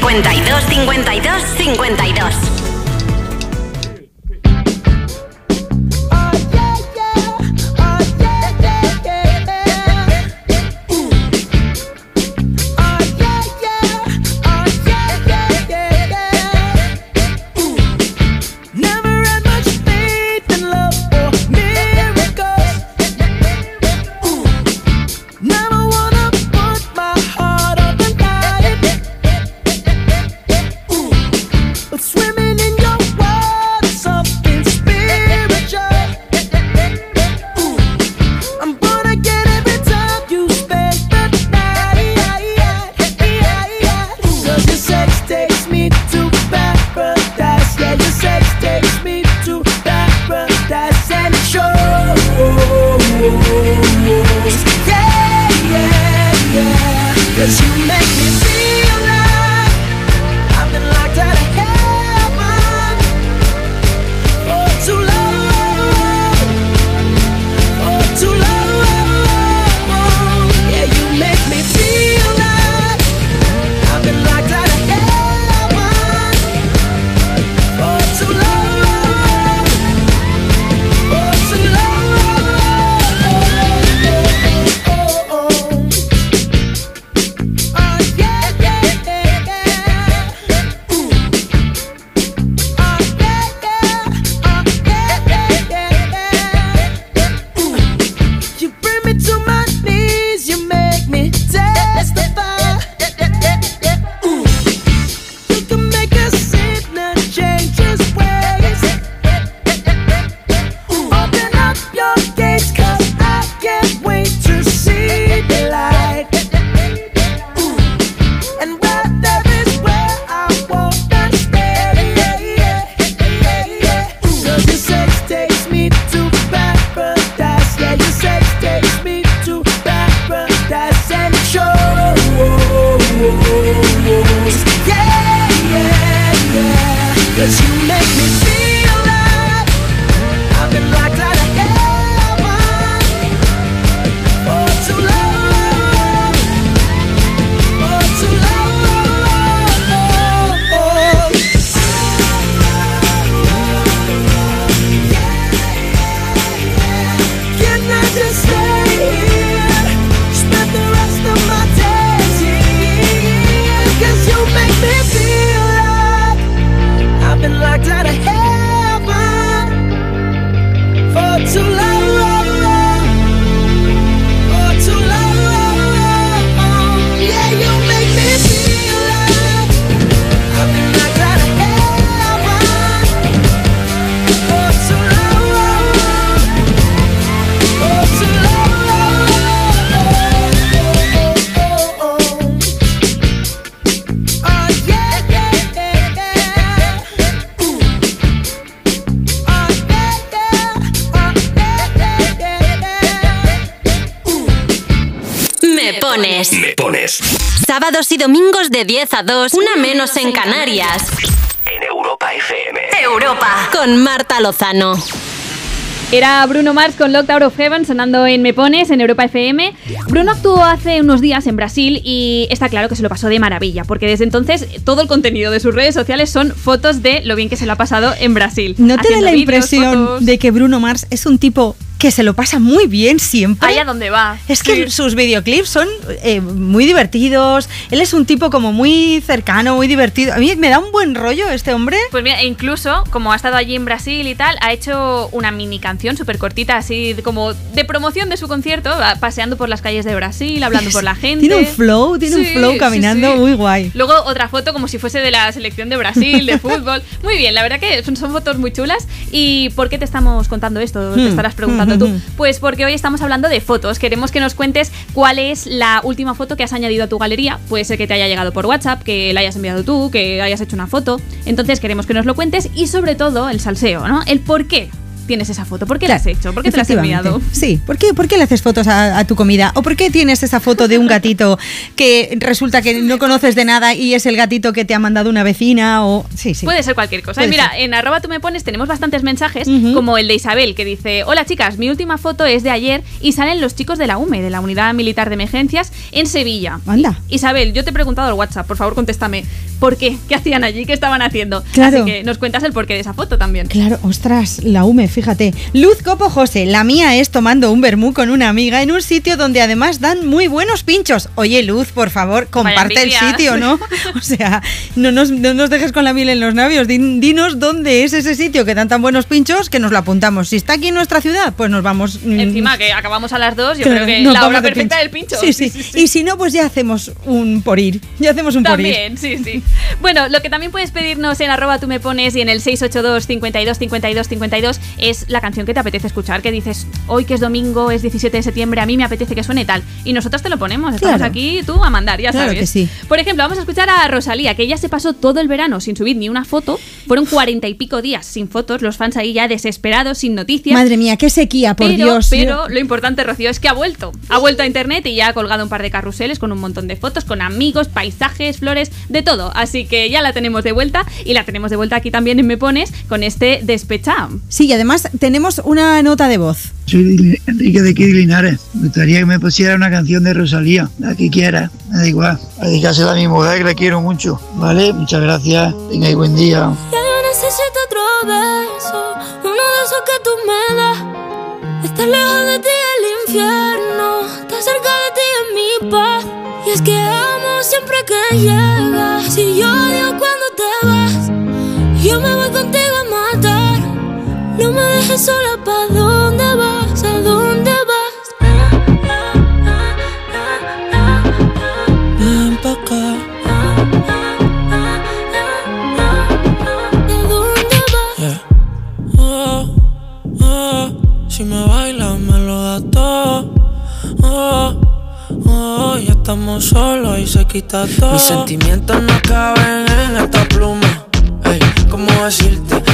52 52 52 de 10 a 2, una menos en Canarias. En Europa FM. Europa. Con Marta Lozano. Era Bruno Mars con Locked Out of Heaven sonando en Me Pones en Europa FM. Bruno actuó hace unos días en Brasil y está claro que se lo pasó de maravilla, porque desde entonces todo el contenido de sus redes sociales son fotos de lo bien que se lo ha pasado en Brasil. ¿No te da la impresión fotos. de que Bruno Mars es un tipo que se lo pasa muy bien siempre? Allá donde va. Es que sus videoclips son eh, muy divertidos. Él es un tipo como muy cercano, muy divertido. A mí me da un buen rollo este hombre. Pues mira, e incluso, como ha estado allí en Brasil y tal, ha hecho una mini canción súper cortita, así como de promoción de su concierto, paseando por las calles de Brasil, hablando por la gente. Tiene un flow, tiene un flow caminando sí. muy guay. Luego otra foto como si fuese de la selección de Brasil, de fútbol. Muy bien, la verdad que son, son fotos muy chulas. ¿Y por qué te estamos contando esto? Te Hmm. estarás preguntando Tú. Pues porque hoy estamos hablando de fotos. Queremos que nos cuentes cuál es la última foto que has añadido a tu galería. Puede ser que te haya llegado por WhatsApp, que la hayas enviado tú, que hayas hecho una foto. Entonces queremos que nos lo cuentes y sobre todo el salseo, ¿no? El por qué tienes esa foto? ¿Por qué la has hecho? ¿Por qué te la has enviado? Sí, ¿por qué, ¿por qué le haces fotos a, a tu comida? ¿O por qué tienes esa foto de un gatito que resulta que no conoces de nada y es el gatito que te ha mandado una vecina? O sí, sí. Puede ser cualquier cosa. Puede mira, ser. en arroba tú me pones tenemos bastantes mensajes, como el de Isabel, que dice, hola chicas, mi última foto es de ayer y salen los chicos de la UME, de la Unidad Militar de Emergencias, en Sevilla. Anda. Isabel, yo te he preguntado al WhatsApp, por favor contéstame, ¿por qué? ¿Qué hacían allí? ¿Qué estaban haciendo? Claro. Así que nos cuentas el porqué de esa foto también. Claro, ostras, la UME, fíjate. Luz Copo José, la mía es tomando un vermú con una amiga en un sitio donde además dan muy buenos pinchos. Oye, Luz, por favor, comparte el sitio, ¿no? O sea, no nos, no nos dejes con la miel en los labios. Din- dinos dónde es ese sitio que dan tan buenos pinchos que nos lo apuntamos. Si está aquí en nuestra ciudad, pues nos vamos. mm, Encima que acabamos a las dos, yo creo que la hora perfecta del pincho. Sí, sí, Y si no, pues ya hacemos un por ir. Ya hacemos un por ir. También, sí, sí. Bueno, lo que también puedes pedirnos en arroba tú me pones y en el 682 52 52 52 es la canción que te apetece escuchar, que dices, hoy que es domingo, es 17 de septiembre, a mí me apetece que suene tal. Y nosotros te lo ponemos, estamos Claro. aquí tú a mandar, ya Claro sabes. que sí. Por ejemplo, vamos a escuchar a Rosalía, que ella se pasó todo el verano sin subir ni una foto. Fueron cuarenta y pico días sin fotos, los fans ahí ya desesperados, sin noticias. Madre mía, qué sequía, por pero, Dios. pero lo importante, Rocío, es que ha vuelto. Ha vuelto a internet y ya ha colgado un par de carruseles con un montón de fotos, con amigos, paisajes, flores, de todo. Así que ya la tenemos de vuelta y la tenemos de vuelta aquí también en Me Pones con este despechado. Sí, y además tenemos una nota de voz. Soy Enrique de de Linares. Me gustaría que me pusiera una canción de Rosalía, la que quiera. Me da igual. Dedicársela a mi mujer, que la quiero mucho. ¿Vale? Muchas gracias. Tengáis buen día. Ya yo necesito otro beso, uno de esos que tú me das. Estar lejos de ti el infierno, estar cerca de ti es mi paz. Y es que amo siempre que llegas. Si yo odio cuando te vas, yo me voy contigo a. No me dejes sola, ¿pa' dónde vas? ¿A dónde vas? Ven pa' acá. Yeah. Oh, oh, si me bailas me lo das todo. Oh, oh, ya estamos solos y se quita todo. Mis sentimientos no caben en esta pluma. Ey, ¿cómo decirte?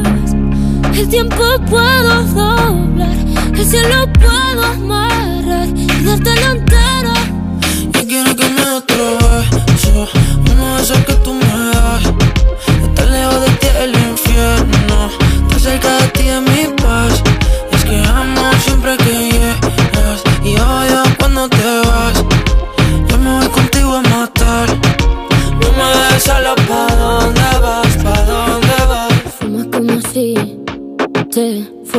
el tiempo puedo doblar, el cielo puedo amarrar y dártelo entero. Y quiero que me otro beso, uno de esos que tú me das. Estar lejos de ti el infierno, estar cerca de ti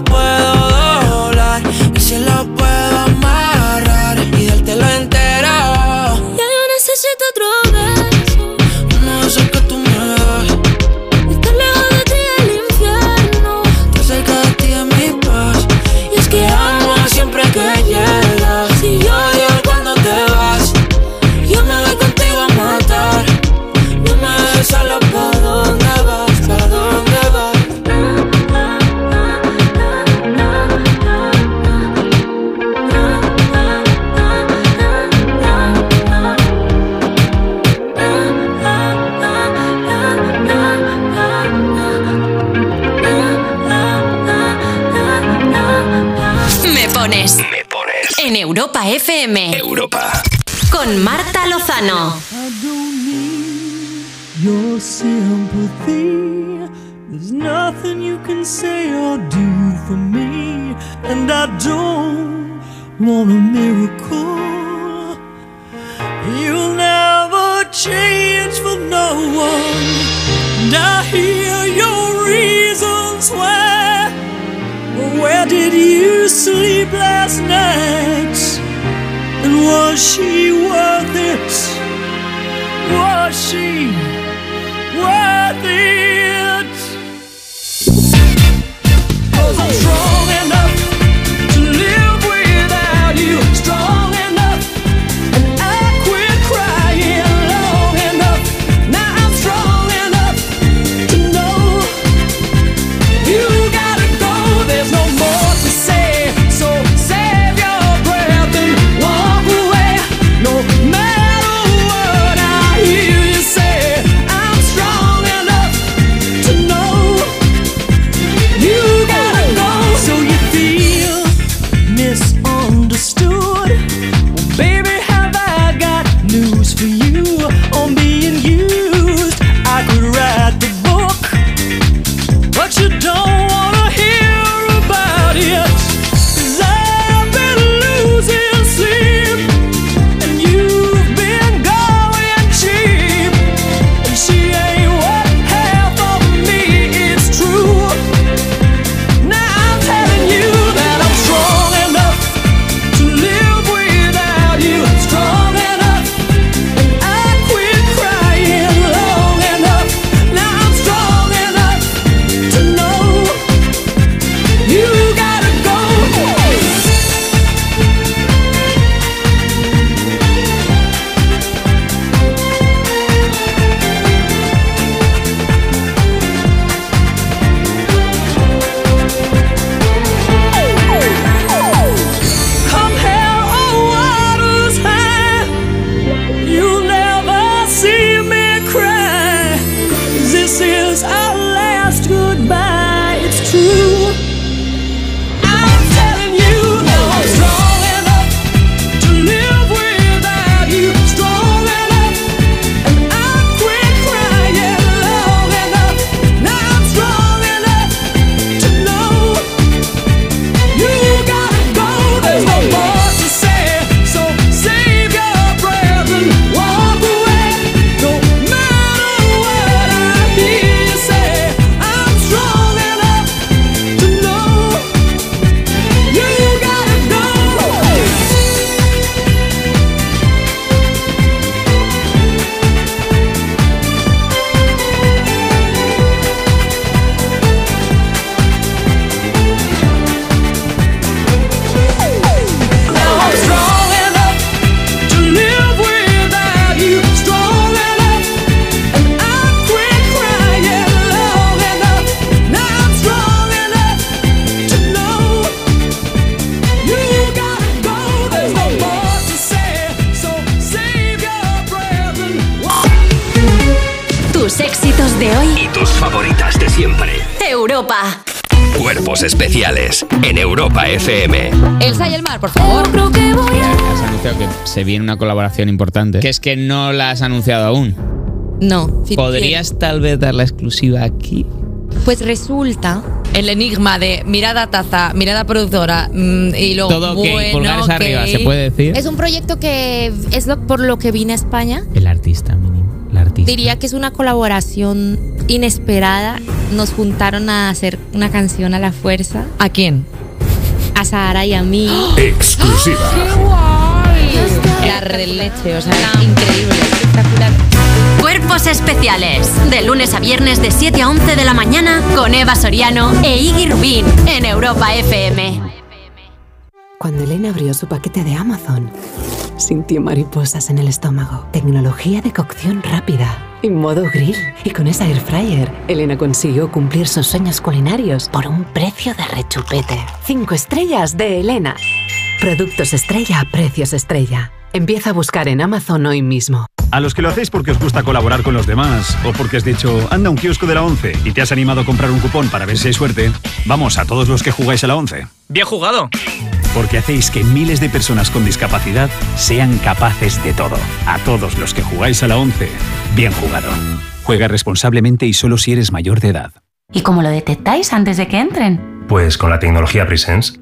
puedo se viene una colaboración importante. Que es que no la has anunciado aún. No. ¿Podrías tal vez dar la exclusiva aquí? Pues resulta el enigma de mirada taza, mirada productora mm, y luego Todo ok, bueno, pulgares arriba, ¿se puede decir? Es un proyecto que es lo, por lo que vine a España. El artista mínimo. El artista. Diría que es una colaboración inesperada. Nos juntaron a hacer una canción a la fuerza. ¿A quién? A Sahara y a mí. Exclusiva. La releche, o sea, increíble. Cuerpos especiales. De lunes a viernes de 7 a 11 de la mañana con Eva Soriano e Iggy Rubín en Europa FM. Cuando Elena abrió su paquete de Amazon, sintió mariposas en el estómago. Tecnología de cocción rápida y modo grill. Y con esa air fryer, Elena consiguió cumplir sus sueños culinarios por un precio de rechupete. Cinco estrellas de Elena. Productos estrella a precios estrella. Empieza a buscar en Amazon hoy mismo. A los que lo hacéis porque os gusta colaborar con los demás, o porque has dicho, anda un kiosco de la 11 y te has animado a comprar un cupón para ver si hay suerte, vamos a todos los que jugáis a la 11. ¡Bien jugado! Porque hacéis que miles de personas con discapacidad sean capaces de todo. A todos los que jugáis a la 11, bien jugado. Juega responsablemente y solo si eres mayor de edad. ¿Y cómo lo detectáis antes de que entren? Pues con la tecnología Presence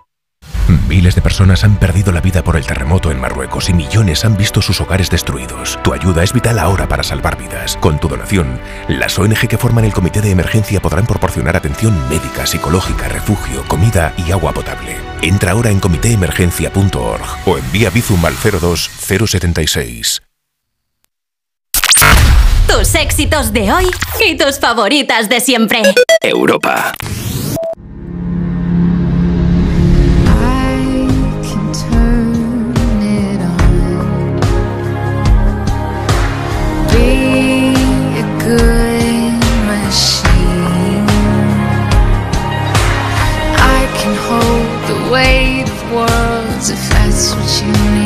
Miles de personas han perdido la vida por el terremoto en Marruecos y millones han visto sus hogares destruidos. Tu ayuda es vital ahora para salvar vidas. Con tu donación, las ONG que forman el Comité de Emergencia podrán proporcionar atención médica, psicológica, refugio, comida y agua potable. Entra ahora en comitéemergencia.org o envía Bizum al 02076. Tus éxitos de hoy y tus favoritas de siempre. Europa. 心里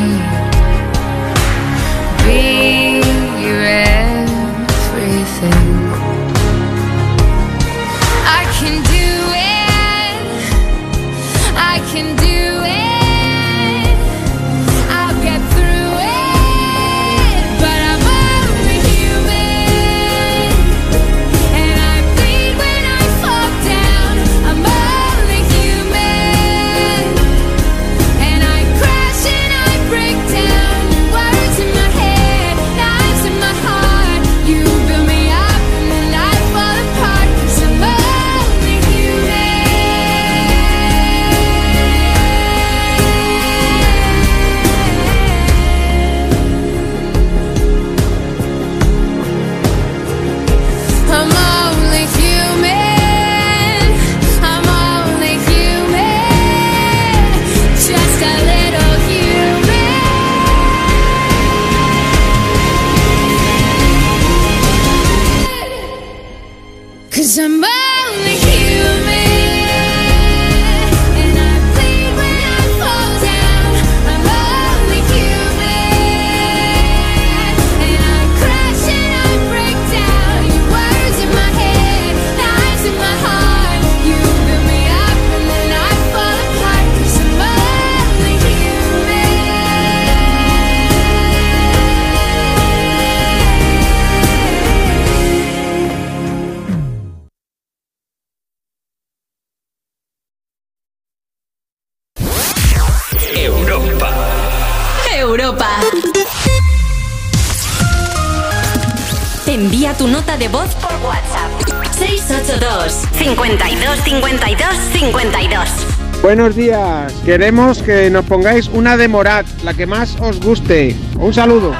buenos días. Queremos que nos pongáis una de Morat, la que más os guste. Un saludo.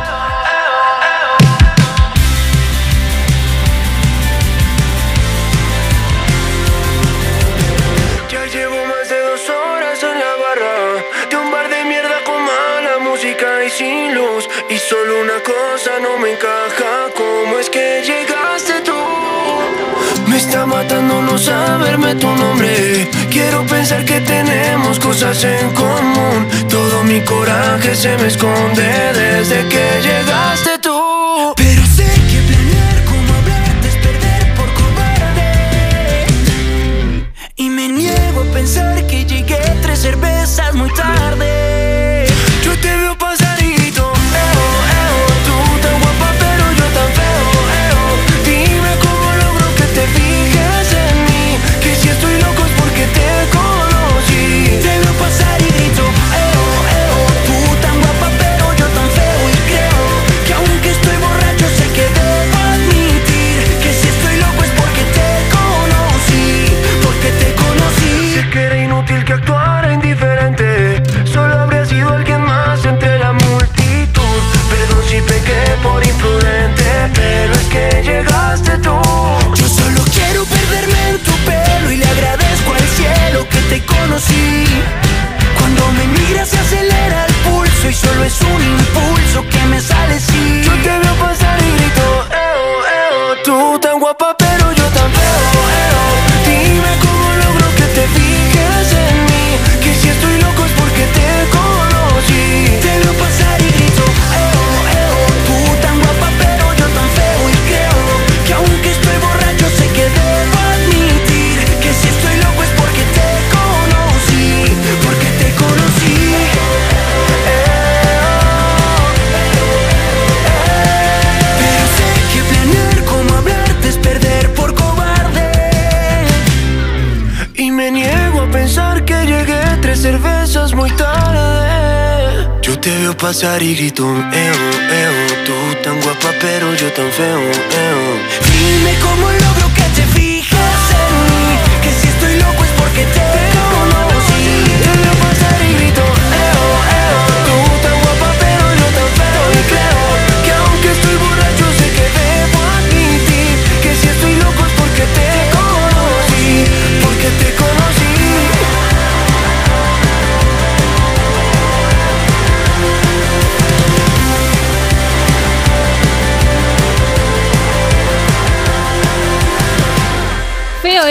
cosas en común. Todo mi coraje se me esconde desde que llegaste. Pasar y grito, eo, eo. Tú tan guapa, pero yo tan feo,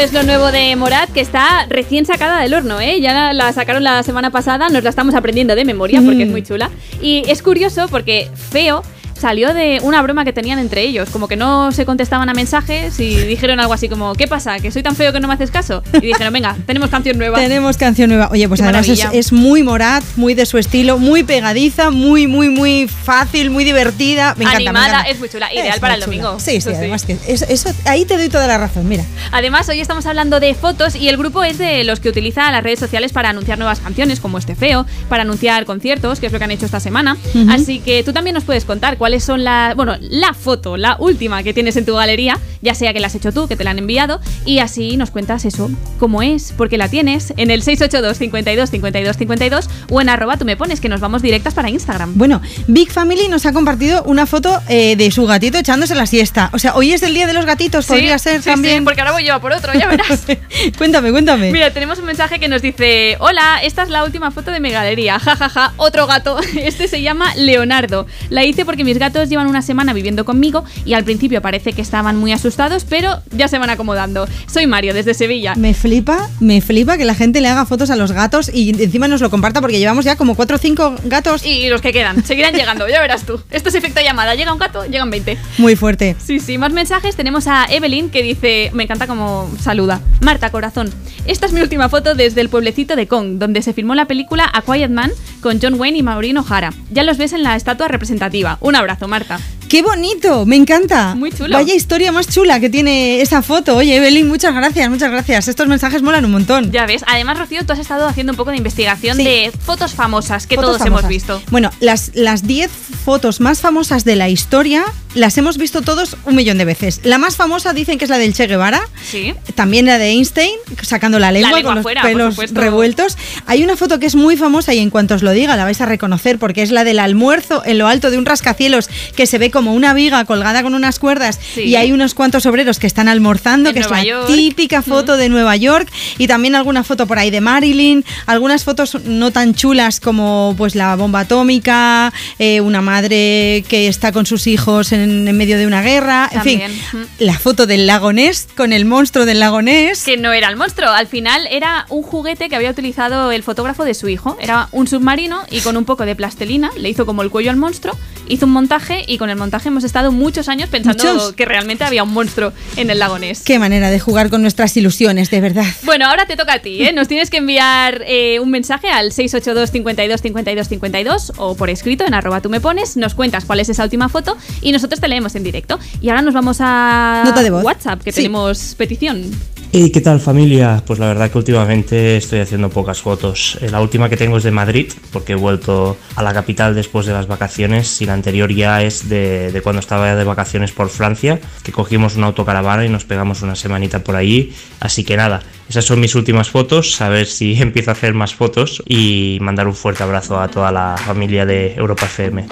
es lo nuevo de Morat, que está recién sacada del horno, ¿eh? Ya la, la sacaron la semana pasada, nos la estamos aprendiendo de memoria porque es muy chula. Y es curioso porque Feo salió de una broma que tenían entre ellos, como que no se contestaban a mensajes y dijeron algo así como, ¿qué pasa? ¿Que soy tan feo que no me haces caso? Y dijeron, venga, tenemos canción nueva. Tenemos canción nueva. Oye, pues Qué además es, muy Morat, muy de su estilo, muy pegadiza, muy, muy, muy fácil, muy divertida. Me encanta, me Animada, encanta. es muy chula, ideal Es para el domingo. Sí, sí, Eso además que eso, eso- ahí te doy toda la razón, mira. Además, hoy estamos hablando de fotos y el grupo es de los que utiliza las redes sociales para anunciar nuevas canciones, como este feo, para anunciar conciertos, que es lo que han hecho esta semana. Así que tú también nos puedes contar cuáles son las. Bueno, la foto, la última que tienes en tu galería, ya sea que la has hecho tú, que te la han enviado, y así nos cuentas eso, cómo es, por qué la tienes, en el 682 52 52 52 o en arroba tú me pones, que nos vamos directas para Instagram. Bueno, Big Family nos ha compartido una foto eh, de su gatito echándose la siesta. O sea, hoy es el día de los gatitos, podría ser sí, también. sí, porque ahora voy yo a por otro, ya verás. cuéntame, cuéntame. Mira, tenemos un mensaje que nos dice: Hola, esta es la última foto de mi galería. Ja, ja, ja, otro gato. Este se llama Leonardo. La hice porque mis gatos llevan una semana viviendo conmigo y al principio parece que estaban muy asustados, pero ya se van acomodando. Soy Mario, desde Sevilla. Me flipa, me flipa que la gente le haga fotos a los gatos y encima nos lo comparta porque llevamos ya como 4 o 5 gatos. Y los que quedan, seguirán llegando, ya verás tú. Esto es efecto llamada. Llega un gato, llegan 20. Muy fuerte. Sí, sí, más mensajes. Tenemos a Evelyn que dice, me encanta como saluda. Marta, corazón. Esta es mi última foto desde el pueblecito de Kong, donde se filmó la película A Quiet Man con John Wayne y Maureen O'Hara. Ya los ves en la estatua representativa. Un abrazo, Marta. ¡Qué bonito! Me encanta. Muy chulo. Vaya historia más chula que tiene esa foto. Oye, Evelyn, muchas gracias, muchas gracias. Estos mensajes molan un montón. Ya ves. Además, Rocío, tú has estado haciendo un poco de investigación de fotos famosas que Fotos todos famosas. hemos visto. Bueno, las las 10 fotos más famosas de la historia las hemos visto todos un millón de veces. La más famosa dicen que es la del Che Guevara. Sí. También la de Einstein, sacando la lengua, lengua con los fuera, pelos revueltos. Hay una foto que es muy famosa y en cuanto os lo diga la vais a reconocer porque es la del almuerzo en lo alto de un rascacielos que se ve como una viga colgada con unas cuerdas Sí. y hay unos cuantos obreros que están almorzando, En que Nueva es la York. típica foto de Nueva York y también alguna foto por ahí de Marilyn, algunas fotos no tan chulas como pues la bomba atómica, eh, una madre que está con sus hijos en, en medio de una guerra, en También. fin, Ujú. la foto del lago Ness con el monstruo del lago Ness. Que no era el monstruo, al final era un juguete que había utilizado el fotógrafo de su hijo. Era un submarino y con un poco de plastelina le hizo como el cuello al monstruo, hizo un montaje y con el montaje hemos estado muchos años pensando Muchos. que realmente había un monstruo en el lago Ness. Qué manera de jugar con nuestras ilusiones, de verdad. Bueno, ahora te toca a ti, ¿eh? Nos tienes que enviar eh, un mensaje al 682 52 52 52 o por escrito en arroba tú me pones, nos cuentas cuál es esa última foto y nosotros te leemos en directo. Y ahora nos vamos a Nota de voz. WhatsApp, que Sí. tenemos petición. ¿Y qué tal familia? Pues la verdad que últimamente estoy haciendo pocas fotos. Eh, La última que tengo es de Madrid, porque he vuelto a la capital después de las vacaciones y la anterior ya es de, de cuando estaba de vacaciones por Francia, que cogimos una autocaravana y nos pegamos una semanita por allí. Así que nada, esas son mis últimas fotos, a ver si empiezo a hacer más fotos y mandar un fuerte abrazo a toda la familia de Europa FM.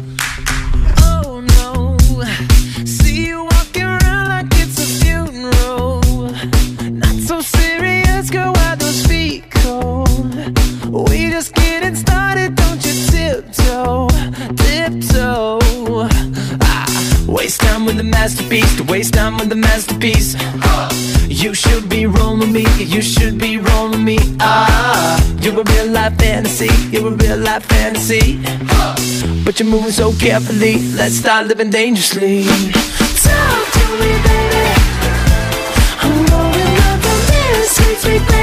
Fantasy. But you're moving so carefully. Let's start living dangerously. Talk to me, baby. I'm going up from this sweet, sweet baby.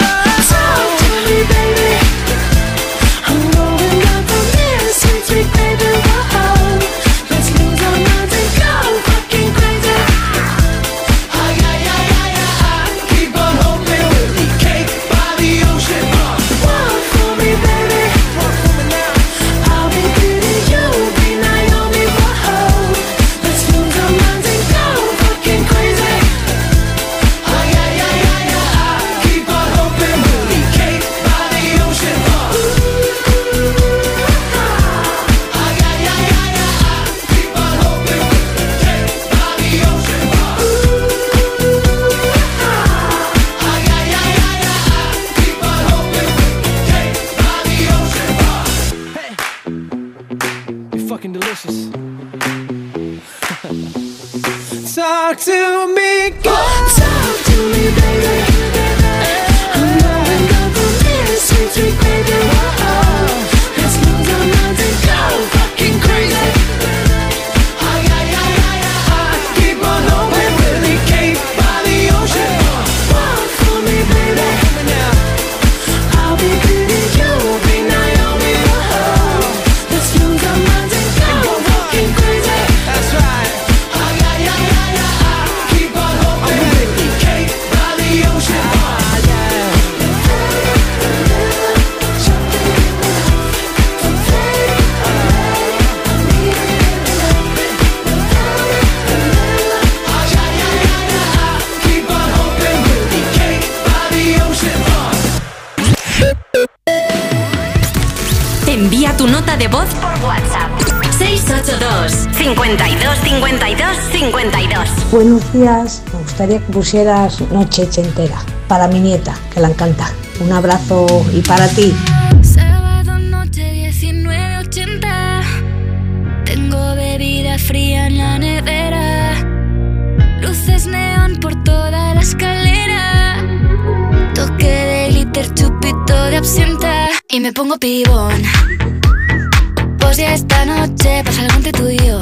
gracias. Me gustaría que pusieras Noche entera para mi nieta, que la encanta. Un abrazo y para ti. Sábado noche 1980. Tengo bebida fría en la nevera. Luces neón por toda la escalera. Toque de glitter, chupito de absenta. Y me pongo pibón. Pues ya esta noche pasa algo entre tú y yo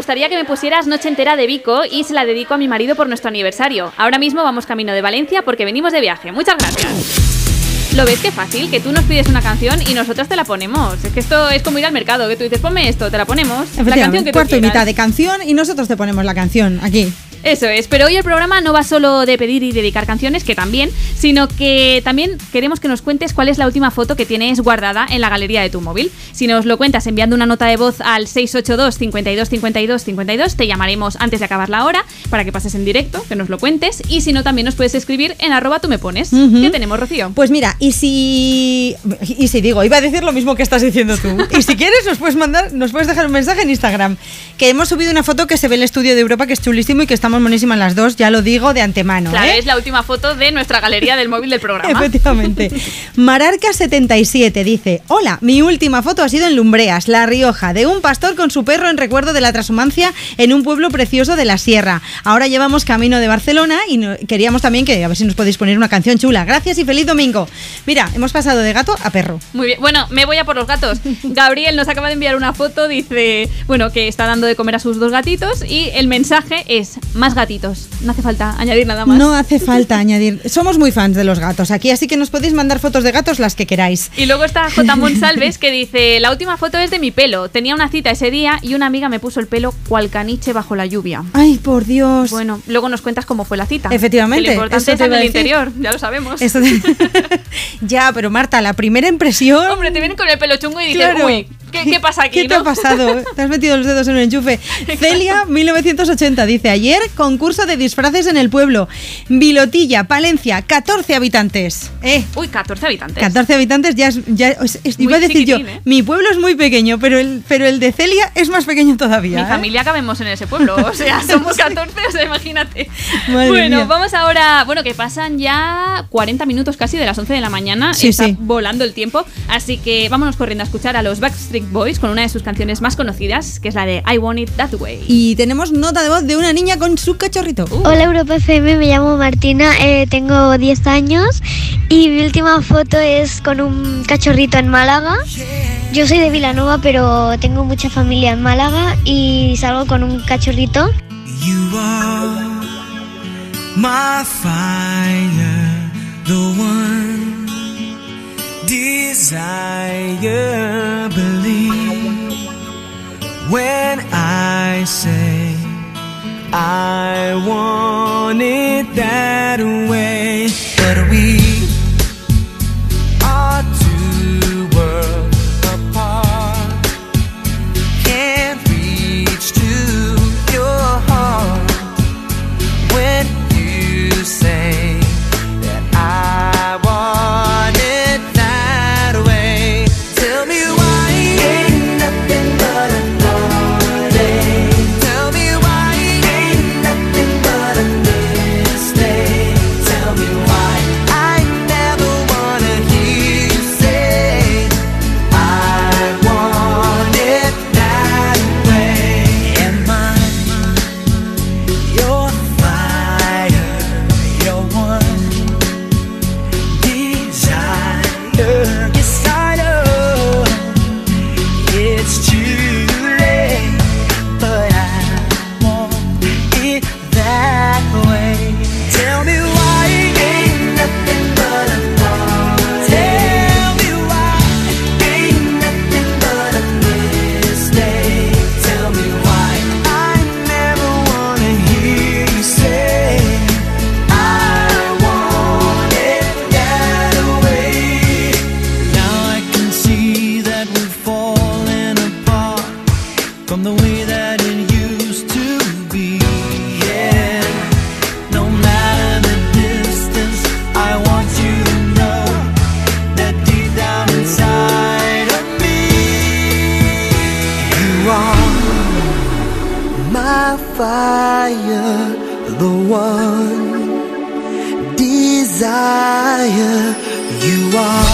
Gustaría que me pusieras Noche entera de Vico y se la dedico a mi marido por nuestro aniversario. Ahora mismo vamos camino de Valencia porque venimos de viaje. Muchas gracias. ¿Lo ves qué fácil? Que tú nos pides una canción y nosotros te la ponemos. Es que esto es como ir al mercado, que tú dices, ponme esto, te la ponemos. La canción que Efectivamente, tú cuarto y mitad de canción y nosotros te ponemos la canción aquí. Eso es, pero hoy el programa no va solo de pedir y dedicar canciones, que también, sino que también queremos que nos cuentes cuál es la última foto que tienes guardada en la galería de tu móvil. Si nos lo cuentas enviando una nota de voz al 682 52 52 52, te llamaremos antes de acabar la hora para que pases en directo, que nos lo cuentes, y si no, también nos puedes escribir en arroba tú me pones. ¿Qué tenemos, Rocío? Pues mira, y si. Y si digo, iba a decir lo mismo que estás diciendo tú. Y si quieres, nos puedes mandar, nos puedes dejar un mensaje en Instagram. Que hemos subido una foto que se ve el estudio de Europa, que es chulísimo y que estamos monísimas las dos, ya lo digo de antemano. Claro, ¿eh? es la última foto de nuestra galería del móvil del programa. Efectivamente. Mararca77 dice: Hola, mi última foto ha sido en Lumbreas, La Rioja, de un pastor con su perro en recuerdo de la transhumancia en un pueblo precioso de la Sierra. Ahora llevamos camino de Barcelona y no- queríamos también que a ver si nos podéis poner una canción chula. Gracias y feliz domingo. Mira, hemos pasado de gato a perro. Muy bien, bueno, me voy a por los gatos. Gabriel nos acaba de enviar una foto, dice, bueno, que está dando de comer a sus dos gatitos y el mensaje es más gatitos. No hace falta añadir nada más. No hace falta añadir. Somos muy fans de los gatos aquí, así que nos podéis mandar fotos de gatos las que queráis. Y luego está J. Monsalves que dice, la última foto es de mi pelo. Tenía una cita ese día y una amiga me puso el pelo cual caniche bajo la lluvia. Ay, por Dios. Bueno, luego nos cuentas cómo fue la cita. Efectivamente, Que lo importante es en el interior, ya lo sabemos. Ya, pero Marta, la primera impresión. Hombre, te vienen con el pelo chungo y dices, Claro. uy, ¿qué, qué pasa aquí? ¿Qué te no?". ha pasado? Te has metido los dedos en un enchufe. Celia, 1980, dice ayer, concurso de disfraces en el pueblo. Vilotilla, Palencia, 14 habitantes. Eh, Uy, 14 habitantes. 14 habitantes ya es... Ya, es- es- iba a decir yo, ¿eh? mi pueblo es muy pequeño, pero el, pero el de Celia es más pequeño todavía. Mi ¿eh? familia cabemos en ese pueblo, o sea, somos 14, o sea, imagínate. Madre bueno, mía. vamos ahora, bueno, que pasan ya 40 minutos casi de las 11 de la mañana, Sí, está sí. volando el tiempo, así que vámonos corriendo a escuchar a los Backstreet Boys con una de sus canciones más conocidas, que es la de I Want It That Way. Y tenemos nota de voz de una niña con su cachorrito. Hola Europa FM, me llamo Martina, eh, tengo 10 años y mi última foto es con un cachorrito en Málaga. Yo soy de Vilanova, pero tengo mucha familia en Málaga y salgo con un cachorrito. You are my fire, the one desire. Believe when I say I want it that way. Are.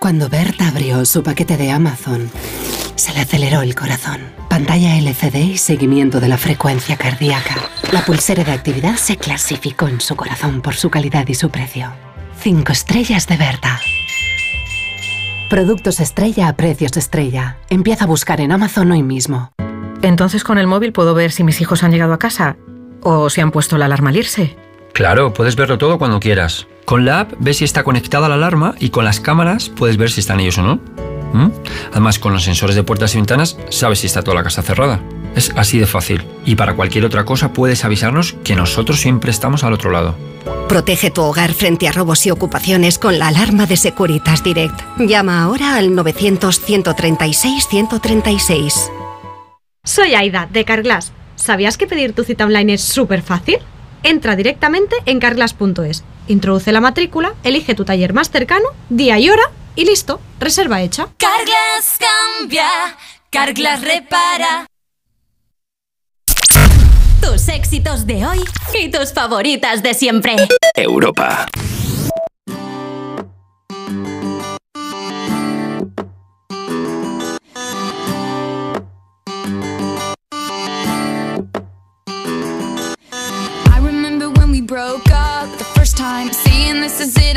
Cuando Berta abrió su paquete de Amazon, se le aceleró el corazón. Pantalla LCD y seguimiento de la frecuencia cardíaca. La pulsera de actividad se clasificó en su corazón por su calidad y su precio. Cinco estrellas de Berta. Productos estrella a precios estrella. Empieza a buscar en Amazon hoy mismo. Entonces con el móvil puedo ver si mis hijos han llegado a casa o si han puesto la alarma al irse. Claro, puedes verlo todo cuando quieras. Con la app ves si está conectada la alarma y con las cámaras puedes ver si están ellos o no. ¿Mm? Además, con los sensores de puertas y ventanas sabes si está toda la casa cerrada. Es así de fácil. Y para cualquier otra cosa puedes avisarnos que nosotros siempre estamos al otro lado. Protege tu hogar frente a robos y ocupaciones con la alarma de Securitas Direct. Llama ahora al 900-136-136. Soy Aida, de Carglass. ¿Sabías que pedir tu cita online es súper fácil? Entra directamente en carglass.es, introduce la matrícula, elige tu taller más cercano, día y hora y listo, reserva hecha. Carglass cambia, Carglass repara. Tus éxitos de hoy y tus favoritas de siempre. Europa.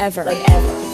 ever, like ever.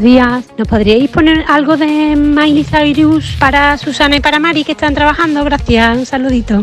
buenos días. ¿Nos podríais poner algo de Miley Cyrus para Susana y para Mari que están trabajando? Gracias, un saludito.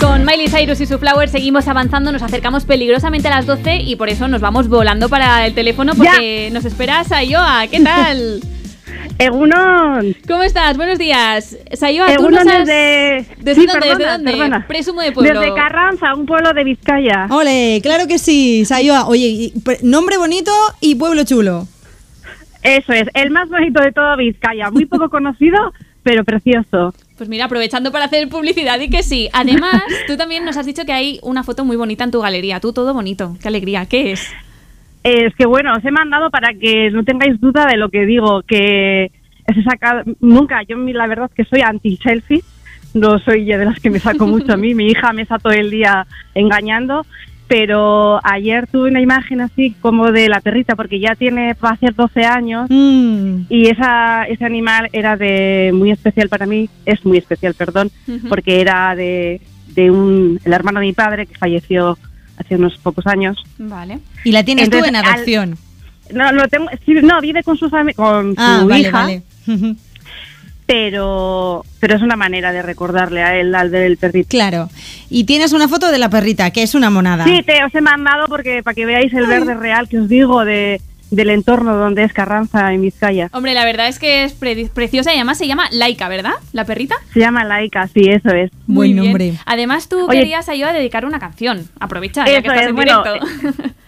Con Miley Cyrus y su Flower seguimos avanzando, nos acercamos peligrosamente a las 12 y por eso nos vamos volando para el teléfono porque nos esperas Sayoa. ¿Qué tal? Egunon. ¿Cómo estás? Buenos días. Sayoa, tú nos has... desde... ¿Desde, dónde, perdona, ¿Desde dónde? Perdona. Presumo de pueblo. Desde Carranza, un pueblo de Vizcaya. Ole, claro que sí, Sayoa. Oye, nombre bonito y pueblo chulo. Eso es, el más bonito de todo Vizcaya, muy poco conocido, pero precioso. Pues mira, aprovechando para hacer publicidad y que sí. Además, tú también nos has dicho que hay una foto muy bonita en tu galería. Tú todo bonito. Qué alegría. ¿Qué es? Es que bueno, os he mandado para que no tengáis duda de lo que digo, que he sacado, nunca, yo la verdad es que soy anti-selfie, no soy de las que me saco mucho a mí, mi hija me está todo el día engañando, pero ayer tuve una imagen así como de la perrita, porque ya tiene, va a hacer 12 años, Mm. y esa, ese animal era de muy especial para mí, es muy especial, perdón, porque era de, de un, el hermano de mi padre que falleció hace unos pocos años. Vale. Y la tienes tú Entonces, en al- adopción. No, lo tengo, sí, no, vive con su con Ah, su vale, hija, vale. pero pero es una manera de recordarle a él al ver el perrito. Claro. Y tienes una foto de la perrita, que es una monada. Sí, te os he mandado porque para que veáis el verde real que os digo de del entorno donde es Carranza en Vizcaya. Hombre, la verdad es que es pre- preciosa y además se llama Laika, ¿verdad? ¿La perrita? Se llama Laika, sí, eso es. Muy bien. Además, tú Oye, querías ayudar a dedicar una canción. Aprovecha, ya que estás es, en bueno, directo.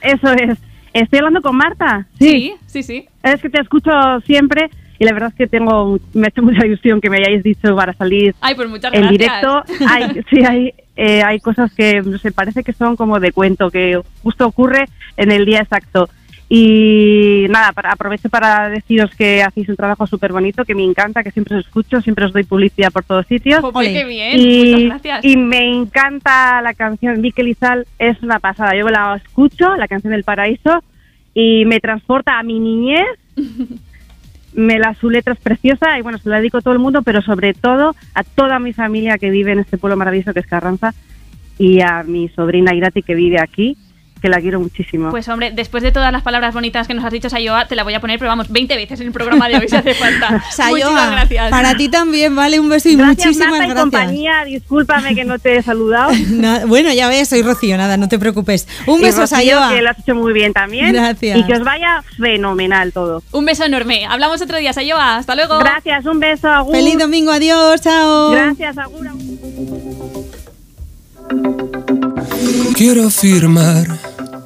Eso es. Estoy hablando con Marta. Sí, sí, sí. Es que te escucho siempre y la verdad es que tengo me ha hecho mucha ilusión que me hayáis dicho para salir Ay, pues muchas en gracias. directo. Hay, sí, hay, eh, hay cosas que no sé, parece que son como de cuento, que justo ocurre en el día exacto. Y nada, para, aprovecho para deciros que hacéis un trabajo súper bonito, que me encanta, que siempre os escucho, siempre os doy publicidad por todos sitios. Jope, qué bien, y, muchas gracias. y me encanta la canción Miquel Izal, es una pasada. Yo la escucho, la canción del paraíso, y me transporta a mi niñez. me la su letra es preciosa y bueno, se la dedico a todo el mundo, pero sobre todo a toda mi familia que vive en este pueblo maravilloso que es Carranza y a mi sobrina Irati que vive aquí, que la quiero muchísimo. Pues hombre, después de todas las palabras bonitas que nos has dicho, Sayoa, te la voy a poner, pero vamos, 20 veces en el programa de hoy si hace falta. Sayoa, Muchísimas gracias. para ti también, vale, un beso y gracias muchísimas Marta y gracias. compañía, discúlpame que no te he saludado. Bueno, ya ves, soy Rocío, nada, no te preocupes. Un Y beso, Rocío, Sayoa. que lo has hecho muy bien también. Gracias. Y que os vaya fenomenal todo. Un beso enorme. Hablamos otro día, Sayoa. Hasta luego. Gracias, un beso, Agur. Feliz domingo, adiós, chao. Gracias, Agur. Quiero firmar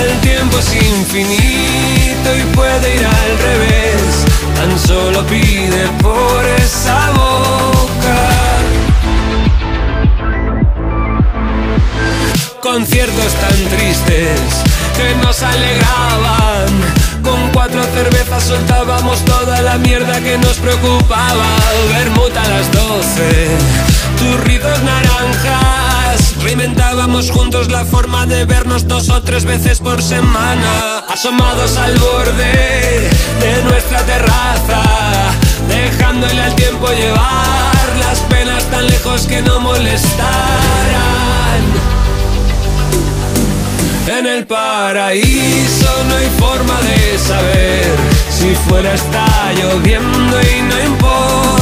El tiempo es infinito y puede ir al revés. Tan solo pide por esa boca. Conciertos tan tristes que nos alegraban. Con cuatro cervezas soltábamos toda la mierda que nos preocupaba. Vermut a las doce, turridos naranjas. Reinventábamos juntos la forma de vernos dos o tres veces por semana. Asomados al borde de nuestra terraza, dejándole al tiempo llevar las penas tan lejos que no molestaran. En el paraíso no hay forma de saber si fuera está lloviendo y no importa.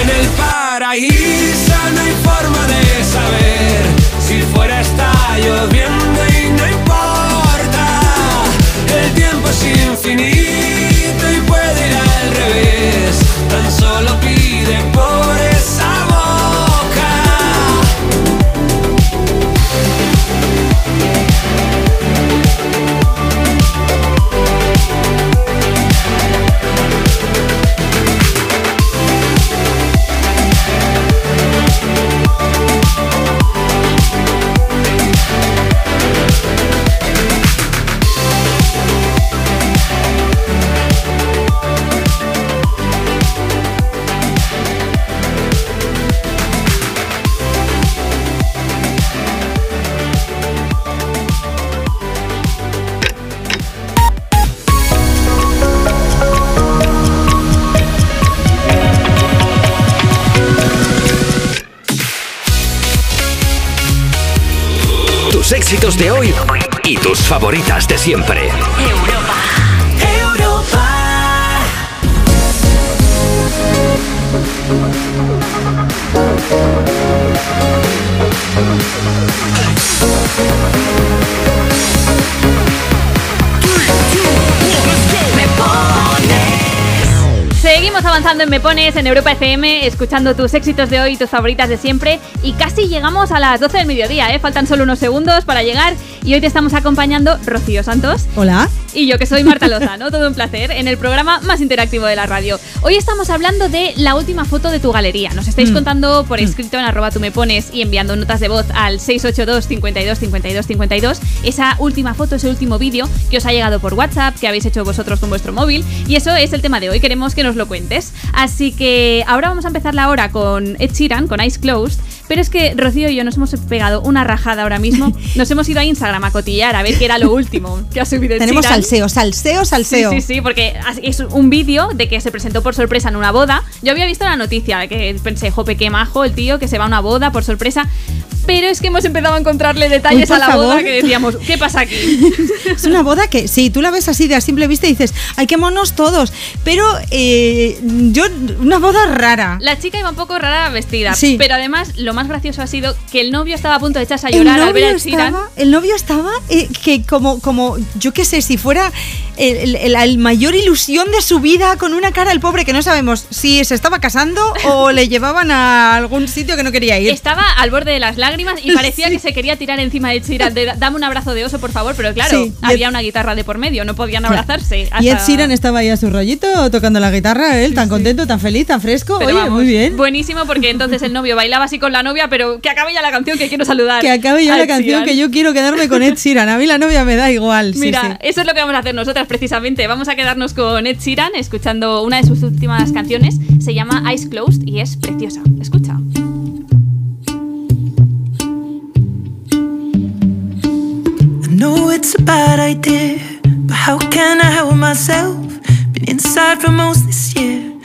En el paraíso no hay forma de saber si fuera está lloviendo y no importa. El tiempo es infinito y puede ir al revés. Tan solo éxitos de hoy y tus favoritas de siempre. Seguimos avanzando en Me Pones, en Europa FM, escuchando tus éxitos de hoy y tus favoritas de siempre. Y casi llegamos a las 12 del mediodía, ¿eh? Faltan solo unos segundos para llegar. Y hoy te estamos acompañando Rocío Santos. Hola. Y yo que soy Marta Lozano, todo un placer, en el programa más interactivo de la radio. Hoy estamos hablando de la última foto de tu galería. Nos estáis Mm. contando por escrito en arroba tú me pones y enviando notas de voz al 682 52 52 52 esa última foto, ese último vídeo que os ha llegado por WhatsApp, que habéis hecho vosotros con vuestro móvil. Y eso es el tema de hoy, queremos que nos lo cuentes. Así que ahora vamos a empezar la hora con Ed Sheeran, con Eyes Closed. Pero es que Rocío y yo nos hemos pegado una rajada ahora mismo. Nos hemos ido a Instagram a cotillar a ver qué era lo último que ha subido Tenemos Sheeran. salseo, salseo, salseo. Sí, sí, sí, porque es un vídeo de que se presentó por sorpresa en una boda. Yo había visto la noticia, que pensé, jope, qué majo el tío que se va a una boda por sorpresa. Pero es que hemos empezado a encontrarle detalles Uy, a la boda favor. que decíamos, ¿qué pasa aquí? Es una boda que, sí, tú la ves así de a simple vista y dices, ay, qué monos todos. Pero eh, yo, una boda rara. La chica iba un poco rara vestida, Sí. pero además lo más gracioso ha sido que el novio estaba a punto de echarse a llorar al ver a estaba, el novio estaba eh, que como, como, yo qué sé, si fuera el, el- el- mayor ilusión de su vida con una cara, el pobre que no sabemos si se estaba casando o le llevaban a algún sitio que no quería ir. Estaba al borde de las lágrimas y parecía que se quería tirar encima de Sheeran, de dame un abrazo de oso, por favor, pero claro, Sí, había Ed- una guitarra de por medio, no podían abrazarse. Y Ed hasta- Sheeran estaba ahí a su rollito tocando la guitarra, él tan contento, tan feliz, tan fresco. Pero Oye, vamos, muy bien. Buenísimo porque entonces el novio bailaba así con la novia, pero que acabe ya la canción que quiero saludar. Que acabe ya la canción que yo quiero quedarme con Ed Sheeran. A mí la novia me da igual. sí, Mira, sí. eso es lo que vamos a hacer nosotras precisamente. Vamos a quedarnos con Ed Sheeran escuchando una de sus últimas canciones. Se llama Eyes Closed y es preciosa. Escucha. I know it's a bad idea, but how can I help myself? Been inside for most this year,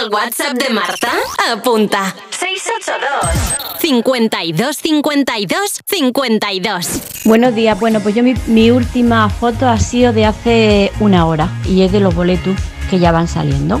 ¿El WhatsApp de Marta? Apunta. 682 52 52 52 Buenos días, bueno, pues yo mi, mi última foto ha sido de hace una hora y es de los boletos que ya van saliendo.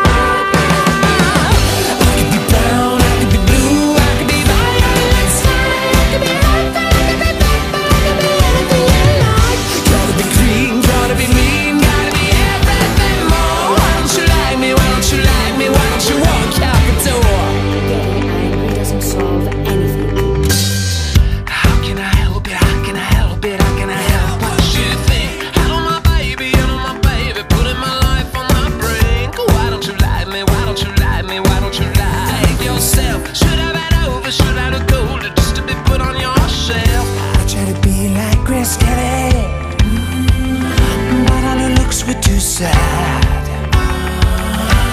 Sad.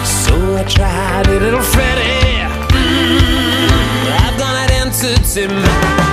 So I tried a little Freddie. Mm, I've got an entity mind.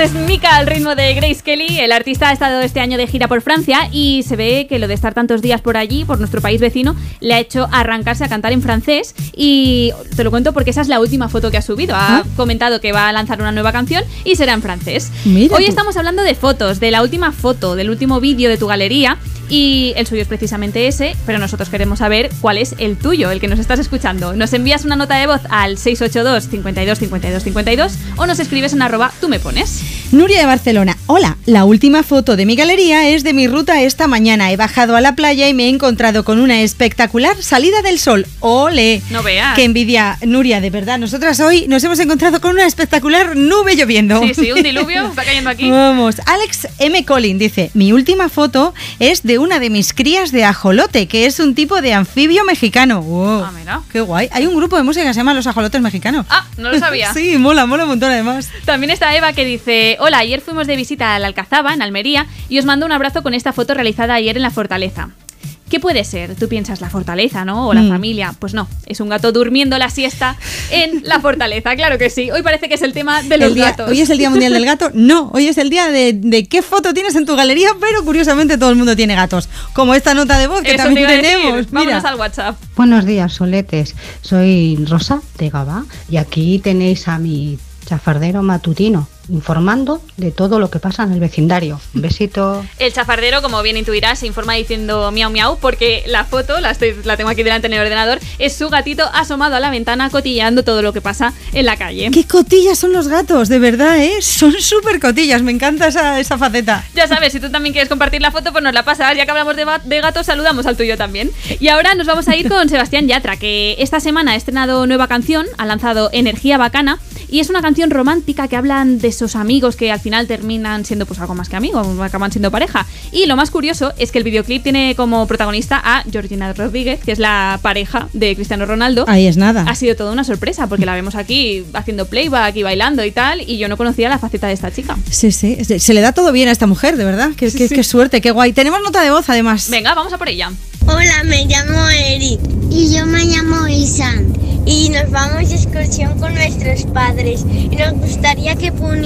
Este es Mika al ritmo de Grace Kelly. El artista ha estado este año de gira por Francia y se ve que lo de estar tantos días por allí, por nuestro país vecino, le ha hecho arrancarse a cantar en francés. Y te lo cuento porque esa es la última foto que ha subido. Ha Ah. comentado que va a lanzar una nueva canción y será en francés. Mira Hoy tú. estamos hablando de fotos, de la última foto, del último vídeo de tu galería. Y el suyo es precisamente ese, pero nosotros queremos saber cuál es el tuyo, el que nos estás escuchando. Nos envías una nota de voz al 682 52 52 52 o nos escribes en arroba tú me pones. Nuria de Barcelona. Hola, la última foto de mi galería es de mi ruta esta mañana. He bajado a la playa y me he encontrado con una espectacular salida del sol. ¡Ole! No veas. Qué envidia, Nuria, de verdad. Nosotras hoy nos hemos encontrado con una espectacular nube lloviendo. Sí, sí, un diluvio está cayendo aquí. Vamos, Alex M. Collin dice, mi última foto es de una de mis crías de ajolote, que es un tipo de anfibio mexicano. Wow, Ah, mira. ¡Qué guay! Hay un grupo de música que se llama Los Ajolotes Mexicanos. Ah, no lo sabía. sí, mola, mola un montón además. También está Eva que dice, hola, ayer fuimos de visita a la Alcazaba, en Almería, y os mando un abrazo con esta foto realizada ayer en la fortaleza. ¿Qué puede ser? Tú piensas la fortaleza, ¿no? O la Mm. familia. Pues no, es un gato durmiendo la siesta en la fortaleza, claro que sí. Hoy parece que es el tema de los día- gatos. Hoy es el Día Mundial del Gato. No, hoy es el día de, de qué foto tienes en tu galería, pero curiosamente todo el mundo tiene gatos. Como esta nota de voz que Eso te también iba a decir. tenemos. Vámonos Mira. al WhatsApp. Buenos días, soletes. Soy Rosa de Gabá y aquí tenéis a mi chafardero matutino. Informando de todo lo que pasa en el vecindario. Un besito. El chafardero, como bien intuirás, se informa diciendo miau miau porque la foto, la, estoy- la tengo aquí delante en el ordenador, es su gatito asomado a la ventana cotilleando todo lo que pasa en la calle. Qué cotillas son los gatos, de verdad, ¿eh? Son súper cotillas, me encanta esa, esa faceta. Ya sabes, si tú también quieres compartir la foto, pues nos la pasas. Ya que hablamos de, de gatos, saludamos al tuyo también. Y ahora nos vamos a ir con Sebastián Yatra, que esta semana ha estrenado nueva canción, ha lanzado Energía Bacana, y es una canción romántica que hablan de esos amigos que al final terminan siendo pues algo más que amigos, acaban siendo pareja. Y lo más curioso es que el videoclip tiene como protagonista a Georgina Rodríguez, que es la pareja de Cristiano Ronaldo. Ahí es nada. Ha sido toda una sorpresa, porque la vemos aquí haciendo playback y bailando y tal, y yo no conocía la faceta de esta chica. Sí, sí, se le da todo bien a esta mujer, de verdad. Qué, qué- qué suerte, qué guay. Tenemos nota de voz, además. Venga, vamos a por ella. Hola, me llamo Eric. Y yo me llamo Isan. Y nos vamos de excursión con nuestros padres. Y nos gustaría que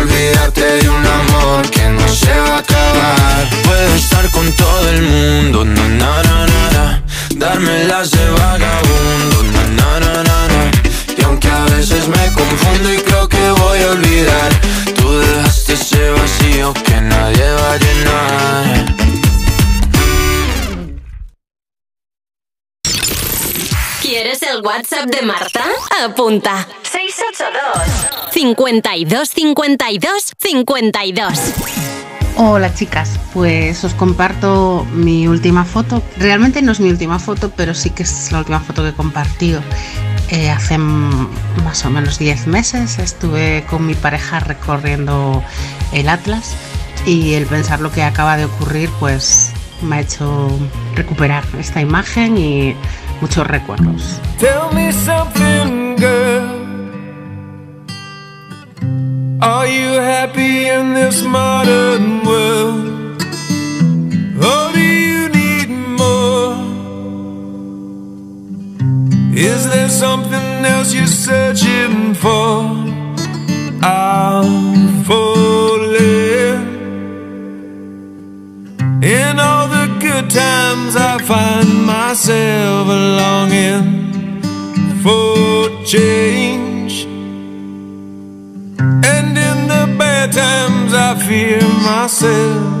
Olvídate de un amor que no se va a acabar. Puedo estar con todo el mundo, na na na na na. Darme las de vagabundo, na na na na na. Y aunque a veces me confundo y creo que voy a olvidar, tú dejaste ese vacío que nadie va a llenar. ¿Quieres el WhatsApp de Marta? Apunta. 682 52 52 52. Hola chicas, pues os comparto mi última foto. Realmente no es mi última foto, pero sí que es la última foto que he compartido. Eh, hace más o menos 10 meses estuve con mi pareja recorriendo el Atlas y el pensar lo que acaba de ocurrir pues me ha hecho recuperar esta imagen y muchos recuerdos. Tell me something, girl. Are you happy in this modern world? Or do you need more? Is there something else you're searching for? I'm good times, I find myself longing for change. And in the bad times, I fear myself.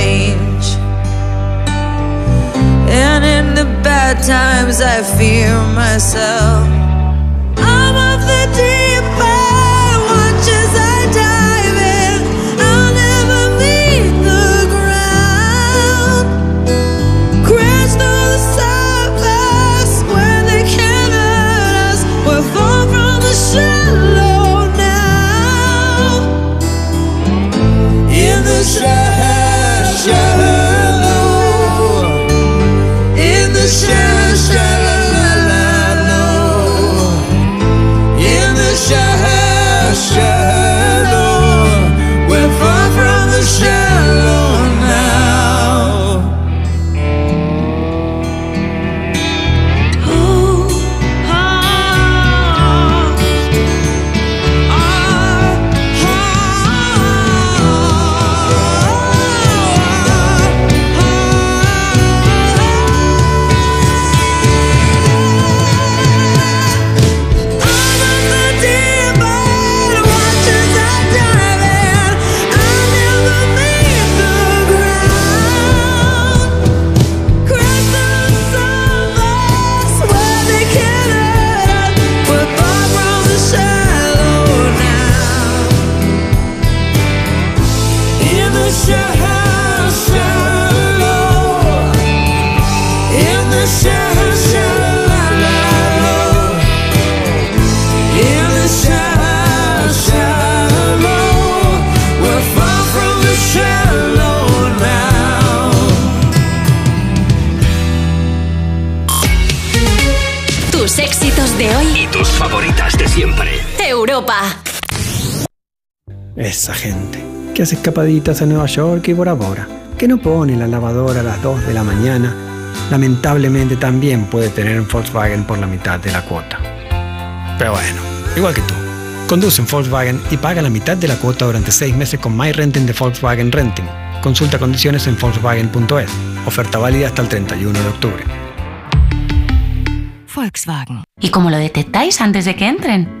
Myself. Esa gente que hace escapaditas a Nueva York y Bora Bora, que no pone la lavadora a las 2 de la mañana, lamentablemente también puede tener un Volkswagen por la mitad de la cuota. Pero bueno, igual que tú. Conduce un Volkswagen y paga la mitad de la cuota durante 6 meses con My Renting de Volkswagen Renting. Consulta condiciones en Volkswagen.es. Oferta válida hasta el 31 de octubre. Volkswagen. ¿Y cómo lo detectáis antes de que entren?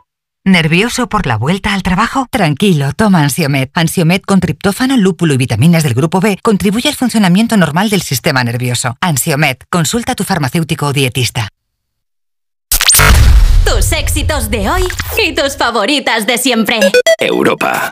¿Nervioso por la vuelta al trabajo? Tranquilo, toma Ansiomed. Ansiomed con triptófano, lúpulo y vitaminas del grupo B contribuye al funcionamiento normal del sistema nervioso. Ansiomed, consulta a tu farmacéutico o dietista. Tus éxitos de hoy y tus favoritas de siempre. Europa.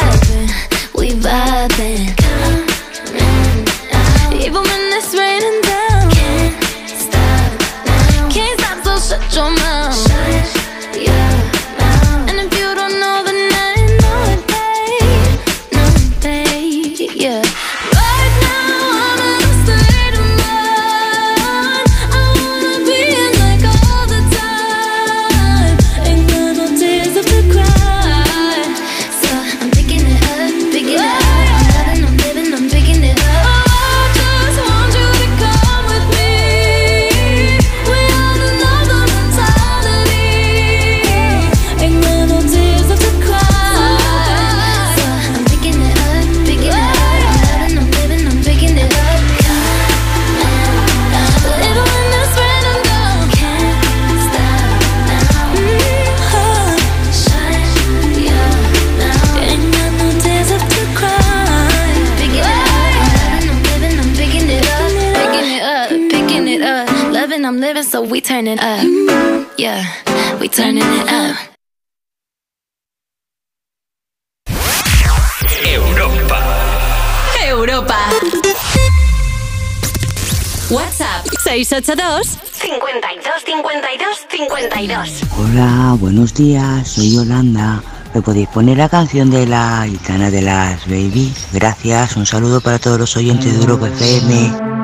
We vibing. We turn it up. Yeah, we turning it up. Europa. Europa. WhatsApp 682 52 52 52. Hola, buenos días, soy Yolanda. ¿Me podéis poner la canción de la gitana de las babies? Gracias, un saludo para todos los oyentes de Europa FM.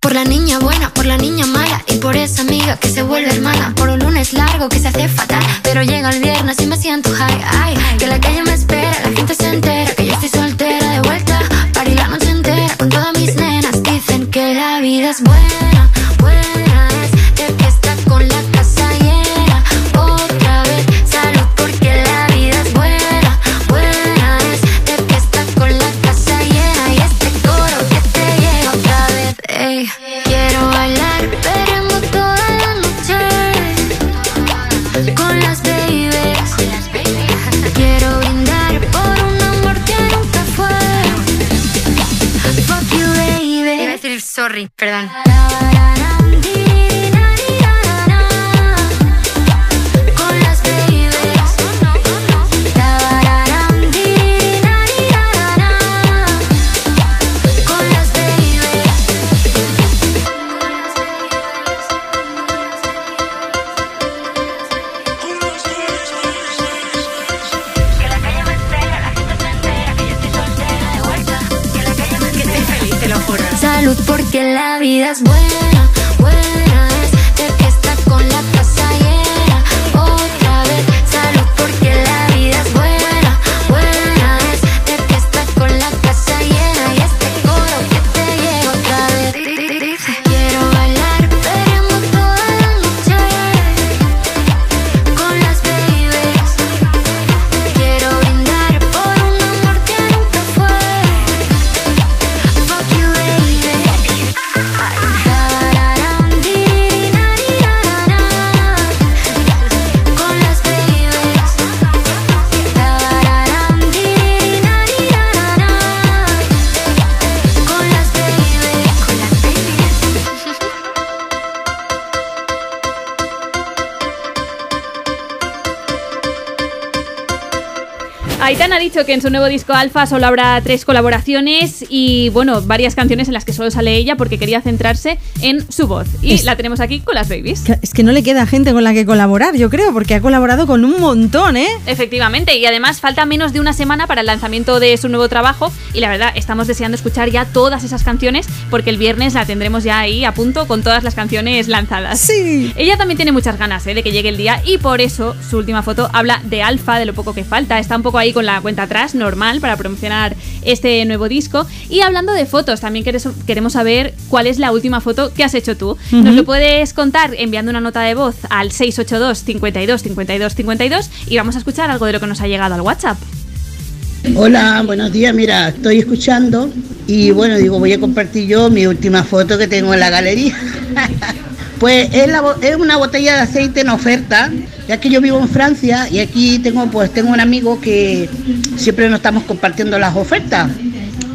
Por la niña buena, por la niña mala y por esa amiga que se vuelve hermana. Por un lunes largo que se hace fatal, pero llega el viernes y me siento high. Ay, que la calle me espera, la gente se entera que yo estoy soltera de vuelta. Party la noche entera con todas mis nenas. Dicen que la vida es buena sorry, perdón. Que en su nuevo disco Alfa solo habrá tres colaboraciones y, bueno, varias canciones en las que solo sale ella porque quería centrarse en su voz. Y Es- la tenemos aquí con las babies. Es que no le queda gente con la que colaborar, yo creo, porque ha colaborado con un montón, ¿eh? Efectivamente, y además falta menos de una semana para el lanzamiento de su nuevo trabajo y la verdad estamos deseando escuchar ya todas esas canciones porque el viernes la tendremos ya ahí a punto con todas las canciones lanzadas. Sí. Ella también tiene muchas ganas ¿eh? de que llegue el día y por eso su última foto habla de Alfa, de lo poco que falta, está un poco ahí con la cuenta atrás, normal, para promocionar este nuevo disco. Y hablando de fotos, también queremos saber cuál es la última foto que has hecho tú. Nos lo puedes contar enviando una nota de voz al 682 52 52 52 y vamos a escuchar algo de lo que nos ha llegado al WhatsApp. Hola, buenos días. Mira, estoy escuchando y bueno, digo, voy a compartir yo mi última foto que tengo en la galería. Pues es, la una botella de aceite en oferta, ya que yo vivo en Francia y aquí tengo pues tengo un amigo que siempre nos estamos compartiendo las ofertas.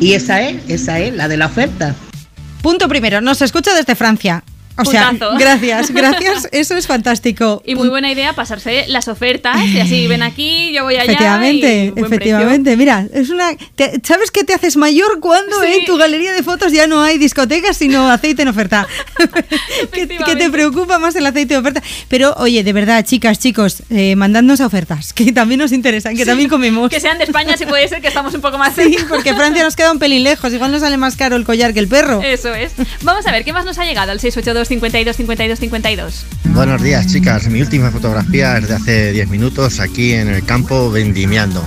Y esa es, esa es, la de la oferta. Punto primero, nos escucha desde Francia. O sea, gracias, gracias, eso es fantástico. Y muy buena idea pasarse las ofertas y así ven aquí, yo voy allá. Efectivamente, y efectivamente. Mira, es una. te- ¿Sabes que te haces mayor cuando en tu galería de fotos ya no hay discotecas sino aceite en oferta? que, que te preocupa más el aceite de oferta. Pero oye, de verdad, chicas, chicos, eh, mandadnos ofertas, que también nos interesan, que también comemos. Que sean de España, si puede ser que estamos un poco más Sí, cerca. porque Francia nos queda un pelín lejos, igual nos sale más caro el collar que el perro. Eso es. Vamos a ver, ¿qué más nos ha llegado al 682 52 52 52? Buenos días chicas, mi última fotografía es de hace 10 minutos aquí en el campo vendimiando.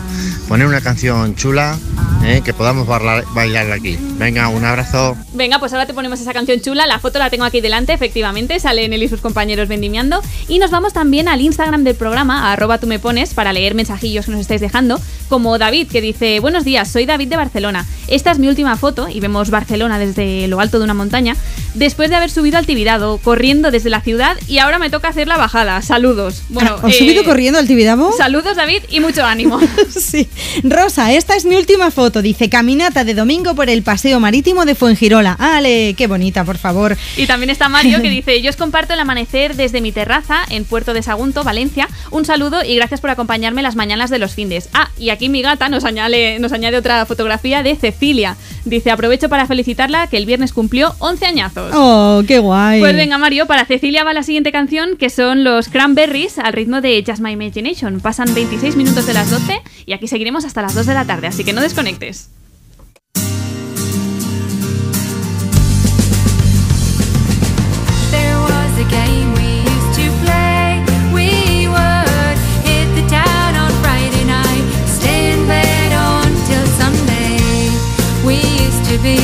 Poner una canción chula eh, que podamos bailar, aquí. Venga, un abrazo. Venga, pues ahora te ponemos esa canción chula. La foto la tengo aquí delante, efectivamente. Sale él y sus compañeros vendimiando. Y nos vamos también al Instagram del programa, arroba tú me pones, para leer mensajillos que nos estáis dejando. Como David, que dice: Buenos días, soy David de Barcelona. Esta es mi última foto y vemos Barcelona desde lo alto de una montaña. Después de haber subido al Tibidabo, corriendo desde la ciudad y ahora me toca hacer la bajada. Saludos. Bueno, ¿Has eh, subido corriendo al Tibidabo? Saludos, David, y mucho ánimo. sí. Rosa, esta es mi última foto. Dice caminata de domingo por el paseo marítimo de Fuengirola. ¡Ale! ¡Qué bonita, por favor! Y también está Mario que dice, yo os comparto el amanecer desde mi terraza en Puerto de Sagunto, Valencia. Un saludo y gracias por acompañarme las mañanas de los findes. Ah, y aquí mi gata nos añade, nos añade otra fotografía de Cecilia. Dice, aprovecho para felicitarla que el viernes cumplió 11 añazos. ¡Oh, qué guay! Pues venga Mario, para Cecilia va la siguiente canción que son los Cranberries al ritmo de Just My Imagination. Pasan 26 minutos de las 12 y aquí seguiremos hasta las 2 de la tarde, así que no desconectes. There was a game we used to play. We would hit the town on Friday night, stay in bed until Sunday. We used to be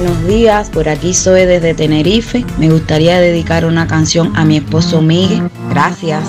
Buenos días, por aquí soy desde Tenerife. Me gustaría dedicar una canción a mi esposo Miguel. Gracias.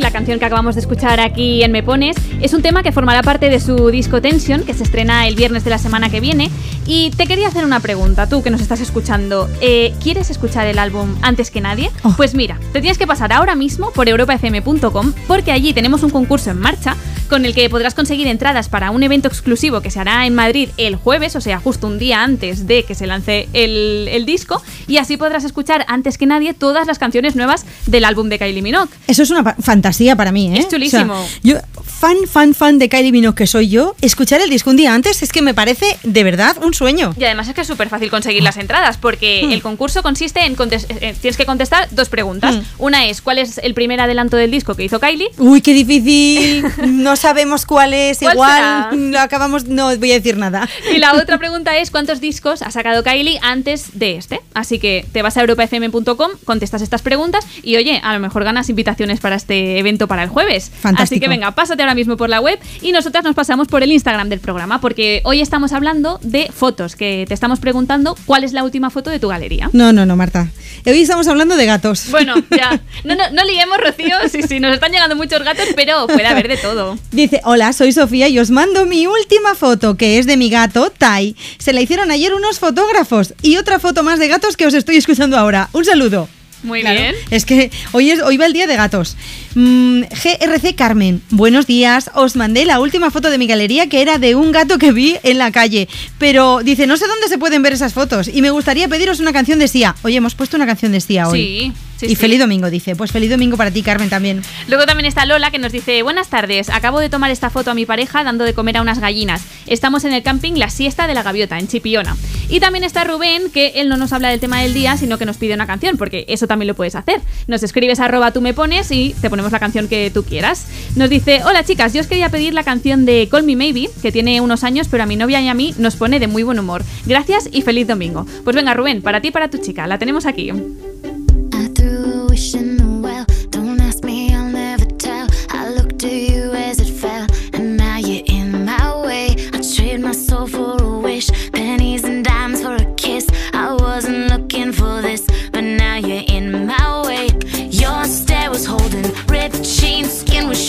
La canción que acabamos de escuchar aquí en Me Pones. Es un tema que formará parte de su disco Tension, que se estrena el viernes de la semana que viene. Y te quería hacer una pregunta, tú que nos estás escuchando. Eh, ¿Quieres escuchar el álbum antes que nadie? Pues mira, te tienes que pasar ahora mismo por europafm.com porque allí tenemos un concurso en marcha con el que podrás conseguir entradas para un evento exclusivo que se hará en Madrid el jueves, o sea, justo un día antes de que se lance el, el disco. Y así podrás escuchar antes que nadie todas las canciones nuevas del álbum de Kylie Minogue. Eso es una fantasía para mí, ¿eh? Es chulísimo. O sea, yo, fan, fan, fan de Kylie Minogue que soy yo, escuchar el disco un día antes es que me parece de verdad un sueño. Y además es que es súper fácil conseguir las entradas porque Hmm. el concurso consiste en contes- eh, tienes que contestar dos preguntas. Hmm. Una es ¿cuál es el primer adelanto del disco que hizo Kylie? Uy, qué difícil. No sabemos cuál es. ¿Cuál Igual será? lo acabamos. No voy a decir nada. Y la otra pregunta es ¿cuántos discos ha sacado Kylie antes de este? Así que te vas a europafm.com, contestas estas preguntas y oye, a lo mejor ganas invitaciones para este evento para el jueves. Fantástico. Así que venga, pásate ahora mismo por la web y nosotras nos pasamos por el Instagram del programa porque hoy estamos hablando de fotos, que te estamos preguntando cuál es la última foto de tu galería. No, no, no, Marta. Hoy estamos hablando de gatos. Bueno, ya. No, no, no liemos, Rocío. Sí, sí, nos están llegando muchos gatos, pero puede haber de todo. Dice, hola, soy Sofía y os mando mi última foto, que es de mi gato, Tai. Se la hicieron ayer unos fotógrafos y otra foto más de gatos que os estoy escuchando ahora. Un saludo. Muy Claro. bien. Es que hoy, es, hoy va el día de gatos. Mm, GRC Carmen, buenos días. Os mandé la última foto de mi galería que era de un gato que vi en la calle. Pero dice, no sé dónde se pueden ver esas fotos y me gustaría pediros una canción de Sia. Oye, hemos puesto una canción de Sia hoy. Sí, sí, y sí. feliz domingo, dice. Pues feliz domingo para ti, Carmen, también. Luego también está Lola que nos dice, buenas tardes, acabo de tomar esta foto a mi pareja dando de comer a unas gallinas. Estamos en el camping La Siesta de la Gaviota, en Chipiona. Y también está Rubén, que él no nos habla del tema del día, sino que nos pide una canción, porque eso también lo puedes hacer. Nos escribes arroba tú me pones y te la canción que tú quieras. Nos dice, hola chicas, yo os quería pedir la canción de Call Me Maybe, que tiene unos años, pero a mi novia y a mí nos pone de muy buen humor. Gracias y feliz domingo. Pues venga, Rubén, para ti y para tu chica, la tenemos aquí.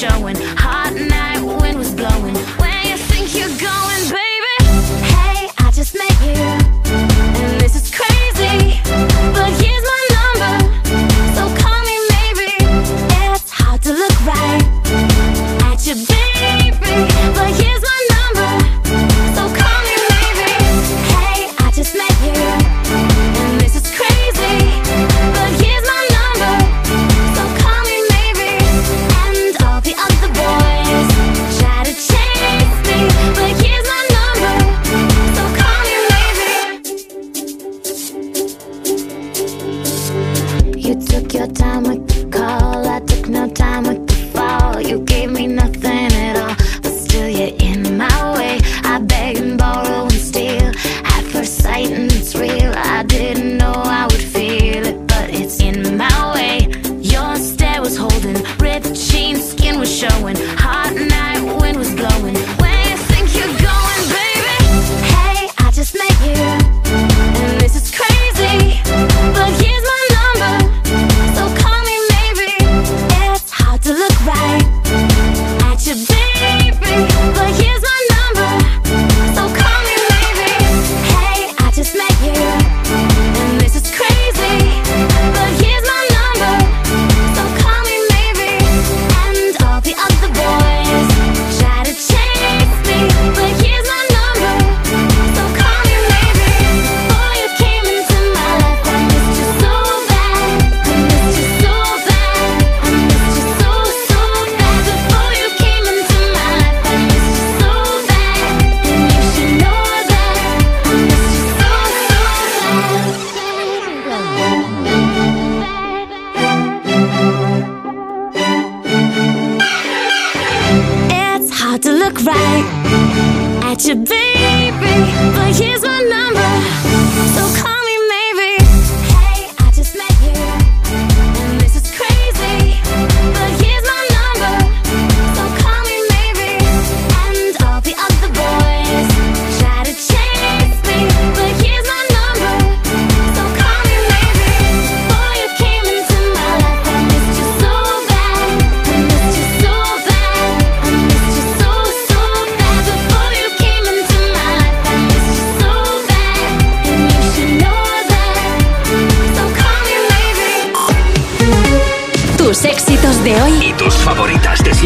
Night,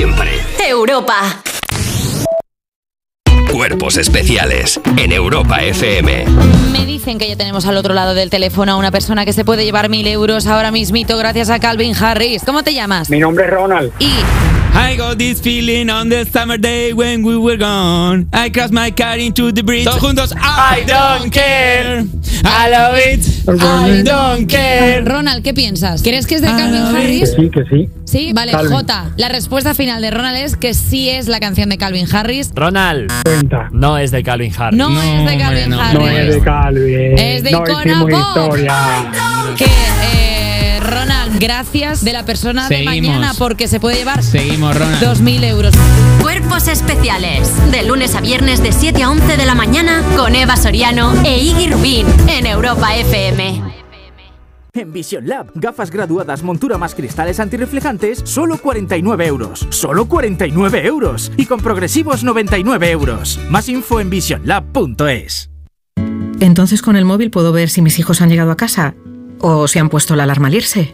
siempre. Europa. Cuerpos especiales en Europa FM. Me dicen que ya tenemos al otro lado del teléfono a una persona que se puede llevar mil euros ahora mismito gracias a Calvin Harris. ¿Cómo te llamas? Mi nombre es Ronald. Y I got this feeling on the summer day when we were gone. I crashed my car into the bridge. Todos juntos. I don't care. I love it. I don't care. Ronald, ¿qué piensas? ¿Crees que es de Calvin Harris? sí, que sí. Sí, vale, Calvin. J. La respuesta final de Ronald es que sí es la canción de Calvin Harris. Ronald. No es de Calvin Harris. No, es de Calvin Harris. No es de Calvin. Es de no Icona Pop. historia. Que, gracias de la persona Seguimos. de mañana porque se puede llevar Seguimos, Ronald. 2.000 euros. Cuerpos especiales. De lunes a viernes de 7 a 11 de la mañana con Eva Soriano e Iggy Rubín en Europa FM. En Vision Lab, gafas graduadas, montura más cristales antirreflejantes, solo 49 euros. Solo 49 euros. Y con progresivos 99 euros. Más info en visionlab.es. Entonces con el móvil puedo ver si mis hijos han llegado a casa o si han puesto la alarma al irse.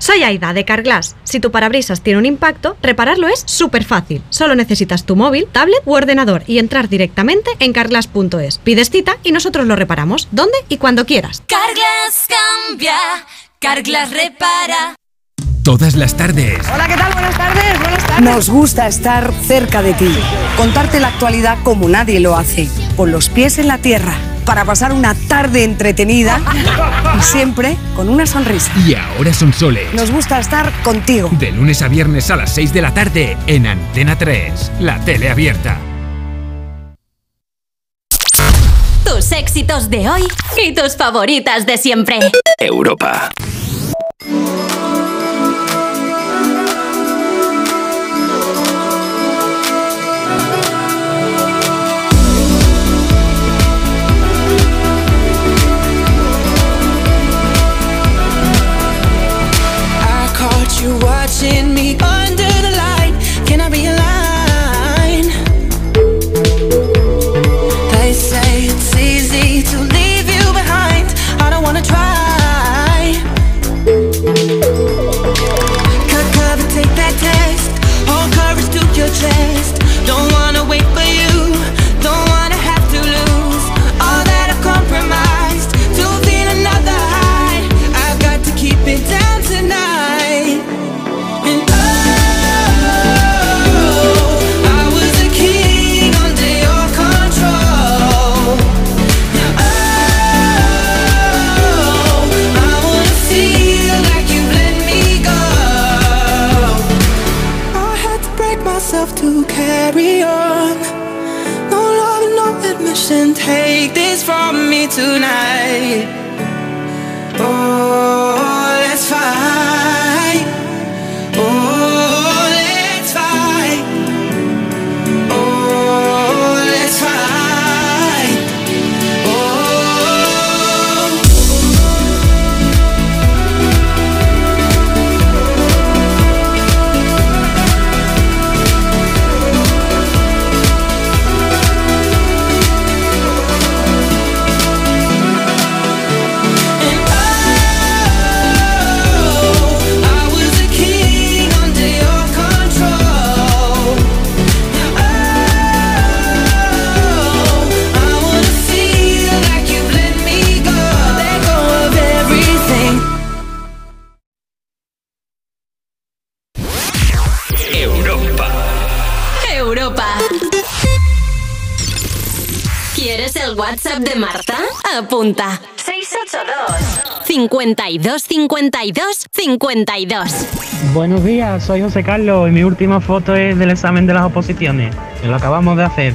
Soy Aida de Carglass. Si tu parabrisas tiene un impacto, repararlo es súper fácil. Solo necesitas tu móvil, tablet u ordenador y entrar directamente en carglass.es. Pides cita y nosotros lo reparamos, donde y cuando quieras. Carglass cambia, Carglass repara. Todas las tardes. Hola, ¿qué tal? Buenas tardes, buenas tardes. Nos gusta estar cerca de ti, contarte la actualidad como nadie lo hace, con los pies en la tierra, para pasar una tarde entretenida y siempre con una sonrisa. Y ahora son soles. Nos gusta estar contigo. De lunes a viernes a las 6 de la tarde en Antena 3, la tele abierta. Tus éxitos de hoy y tus favoritas de siempre. Europa. tonight. el WhatsApp de Marta? Apunta. 682 52 52 52 Buenos días, soy José Carlos y mi última foto es del examen de las oposiciones. Lo acabamos de hacer.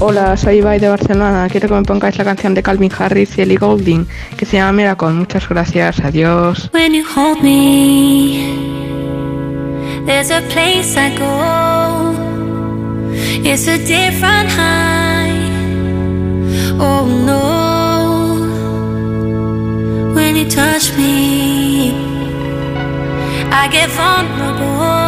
Hola, soy Ibai de Barcelona. Quiero que me pongáis la canción de Calvin Harris y Ellie Goulding, que se llama Miracle. Muchas gracias. Adiós. When you hold me, there's a place I go. It's a different high. Oh no. When you touch me, I get vulnerable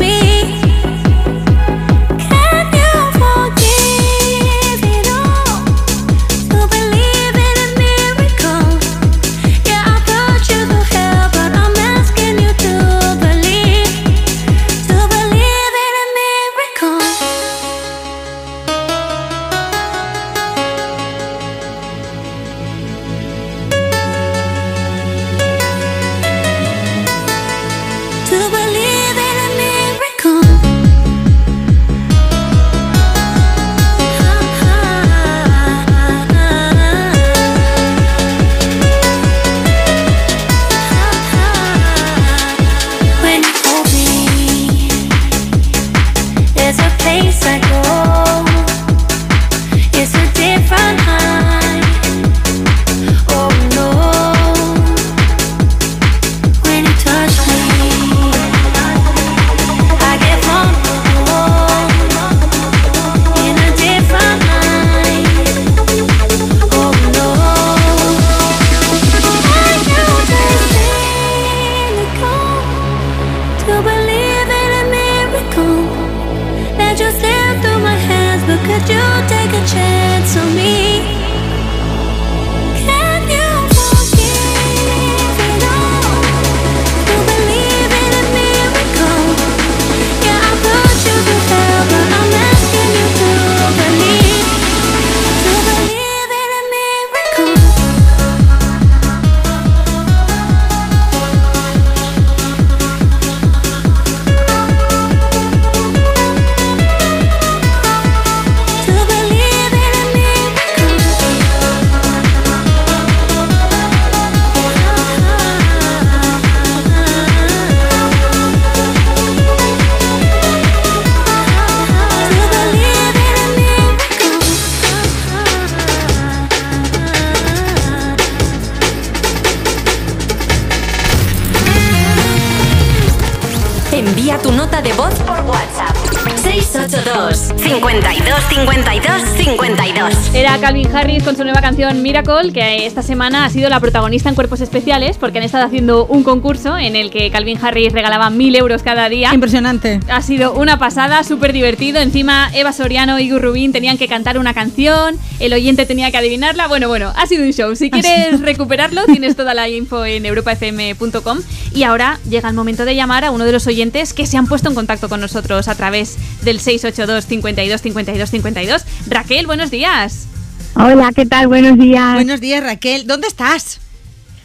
Miracle, que esta semana ha sido la protagonista en Cuerpos Especiales, porque han estado haciendo un concurso en el que Calvin Harris regalaba mil euros cada día. Impresionante. Ha sido una pasada, súper divertido. Encima, Eva Soriano y Gus Rubín tenían que cantar una canción, el oyente tenía que adivinarla. Bueno, bueno, ha sido un show. Si quieres recuperarlo, tienes toda la info en europafm.com. Y ahora llega el momento de llamar a uno de los oyentes que se han puesto en contacto con nosotros a través del 682 52 52 52. Raquel, buenos días. Hola, ¿qué tal? Buenos días. Buenos días, Raquel. ¿Dónde estás?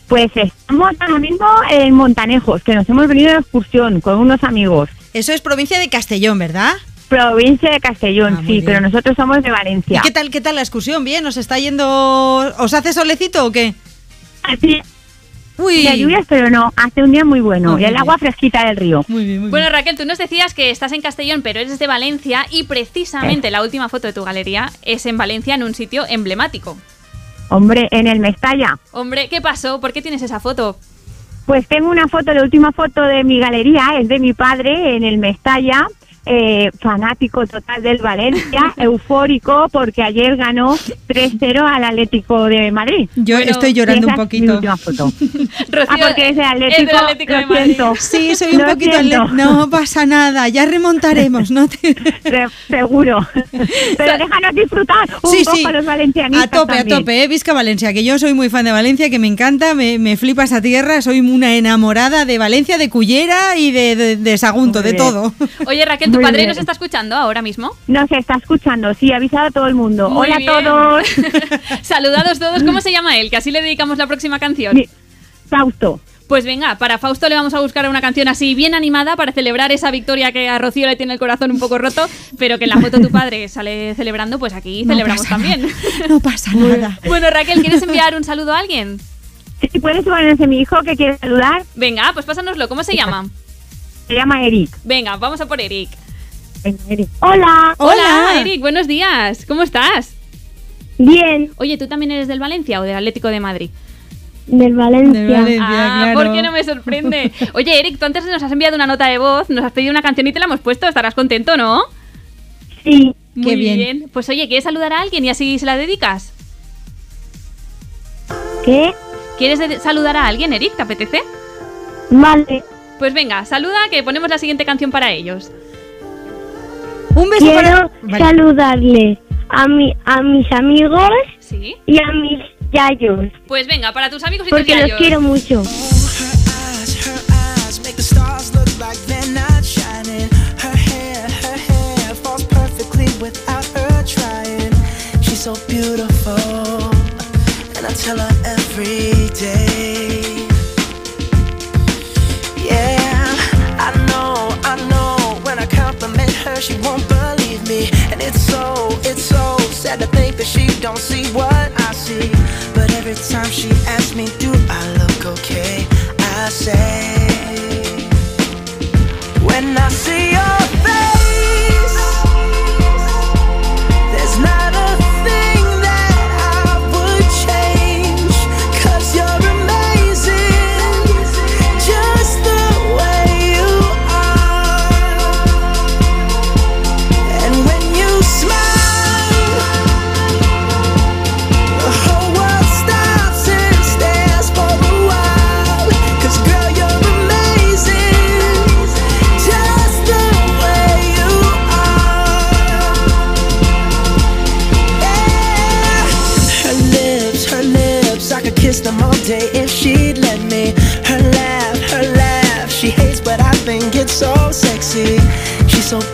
Pues estamos ahora mismo en Montanejos, que nos hemos venido de excursión con unos amigos. Eso es provincia de Castellón, ¿verdad? Provincia de Castellón, Ah, sí, bien. pero nosotros somos de Valencia. ¿Y qué tal, qué tal la excursión? ¿Bien? ¿Os está yendo... ¿Os hace solecito o qué? Así. Uy. De lluvias, pero no, hace un día muy bueno. Muy y el bien. agua fresquita del río. Muy bien, Bueno, Raquel, tú nos decías que estás en Castellón, pero eres de Valencia y precisamente la última foto de tu galería es en Valencia, en un sitio emblemático. Hombre, en el Mestalla. Hombre, ¿qué pasó? ¿Por qué tienes esa foto? Pues tengo una foto, la última foto de mi galería, es de mi padre en el Mestalla. Eh, fanático total del Valencia, eufórico porque ayer ganó 3-0 al Atlético de Madrid. Yo estoy llorando un poquito. foto. Rocío, ah, porque es del Atlético, es del Atlético de Madrid. siento. Sí, soy un Lo poquito... siento. No pasa nada, ya remontaremos, ¿no? Seguro. Pero déjanos disfrutar un Sí, poco sí. los valencianistas A tope, también. a tope, ¿eh? Visca Valencia, que yo soy muy fan de Valencia, que me encanta, me, me flipa esa tierra, soy una enamorada de Valencia, de Cullera y de, de, de Sagunto, Muy de bien. todo. Oye, Raquel, ¿tu padre bien. nos está escuchando ahora mismo? Nos está escuchando, sí, ha avisado a todo el mundo. Muy Hola bien. a todos. Saludados todos. ¿Cómo se llama él? Que así le dedicamos la próxima canción. Fausto. Pues venga, para Fausto le vamos a buscar una canción así bien animada para celebrar esa victoria que a Rocío le tiene el corazón un poco roto, pero que en la foto tu padre sale celebrando, pues aquí No celebramos también. No pasa nada. Bueno, Raquel, ¿quieres enviar un saludo a alguien? Sí, puedes ponerse mi hijo que quiere saludar. Venga, pues pásanoslo. ¿Cómo se llama? Se llama Eric. Venga, vamos a por Eric. Hola. Hola, Eric, buenos días. ¿Cómo estás? Bien. Oye, ¿tú también eres del Valencia o del Atlético de Madrid? Del Valencia. Del Valencia, ah, claro. ¿por qué no me sorprende? Oye, Eric, tú antes nos has enviado una nota de voz, nos has pedido una canción y te la hemos puesto. Estarás contento, ¿no? Sí. Muy Qué bien. Pues oye, ¿quieres saludar a alguien y así se la dedicas? ¿Qué? ¿Quieres saludar a alguien, Eric? ¿Te apetece? Vale. Pues venga, saluda que ponemos la siguiente canción para ellos. Un beso Quiero para... Saludarle a, mi, a mis amigos Sí. y a mis yayos. Pues venga, para tus amigos y tus Porque los yayos. quiero mucho. eyes make the stars look like they're not shining. Her hair, her hair falls perfectly without her trying. She's so beautiful, and I tell her every day. Her, she won't believe me, and it's so, it's so sad to think that she don't see what I see. But every time she asks me, do I look okay? I say, when I see your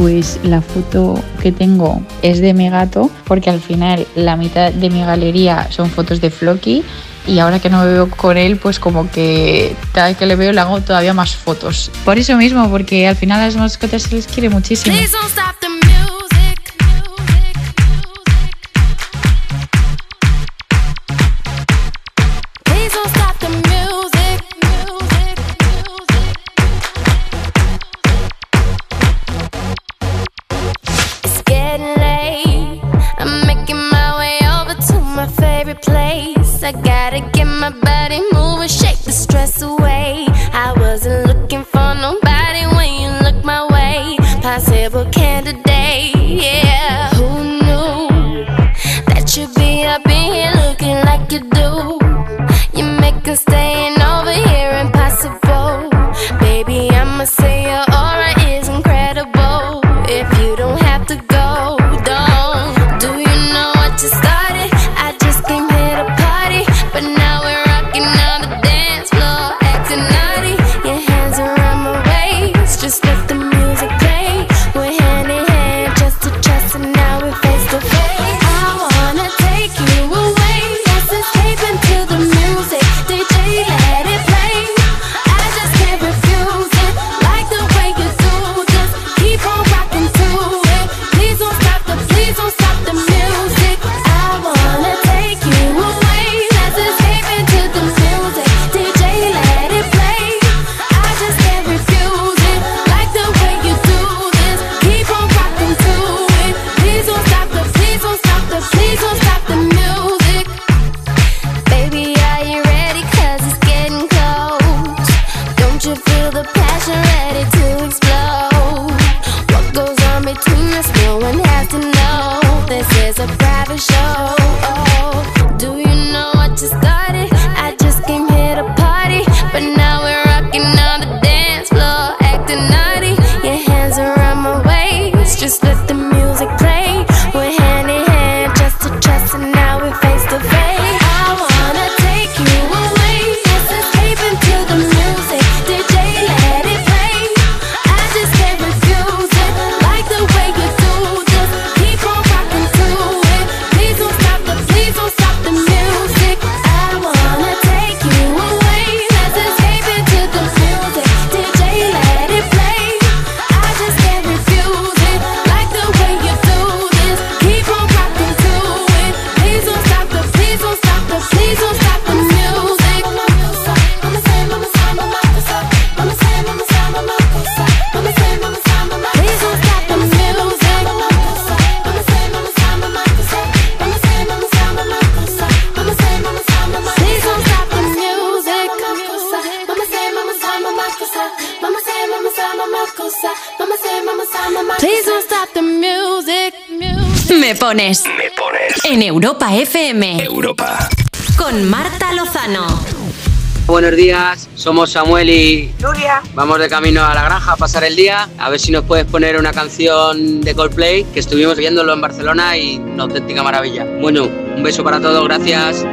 Pues la foto que tengo es de mi gato, porque al final la mitad de mi galería son fotos de Floki y ahora que no me veo con él, pues como que cada vez que le veo le hago todavía más fotos. Por eso mismo, porque al final a las mascotas se les quiere muchísimo. Samuel y Nuria. vamos de camino a la granja a pasar el día. A ver si nos puedes poner una canción de Coldplay, que estuvimos viéndolo en Barcelona y una auténtica maravilla. Bueno, un beso para todos, gracias.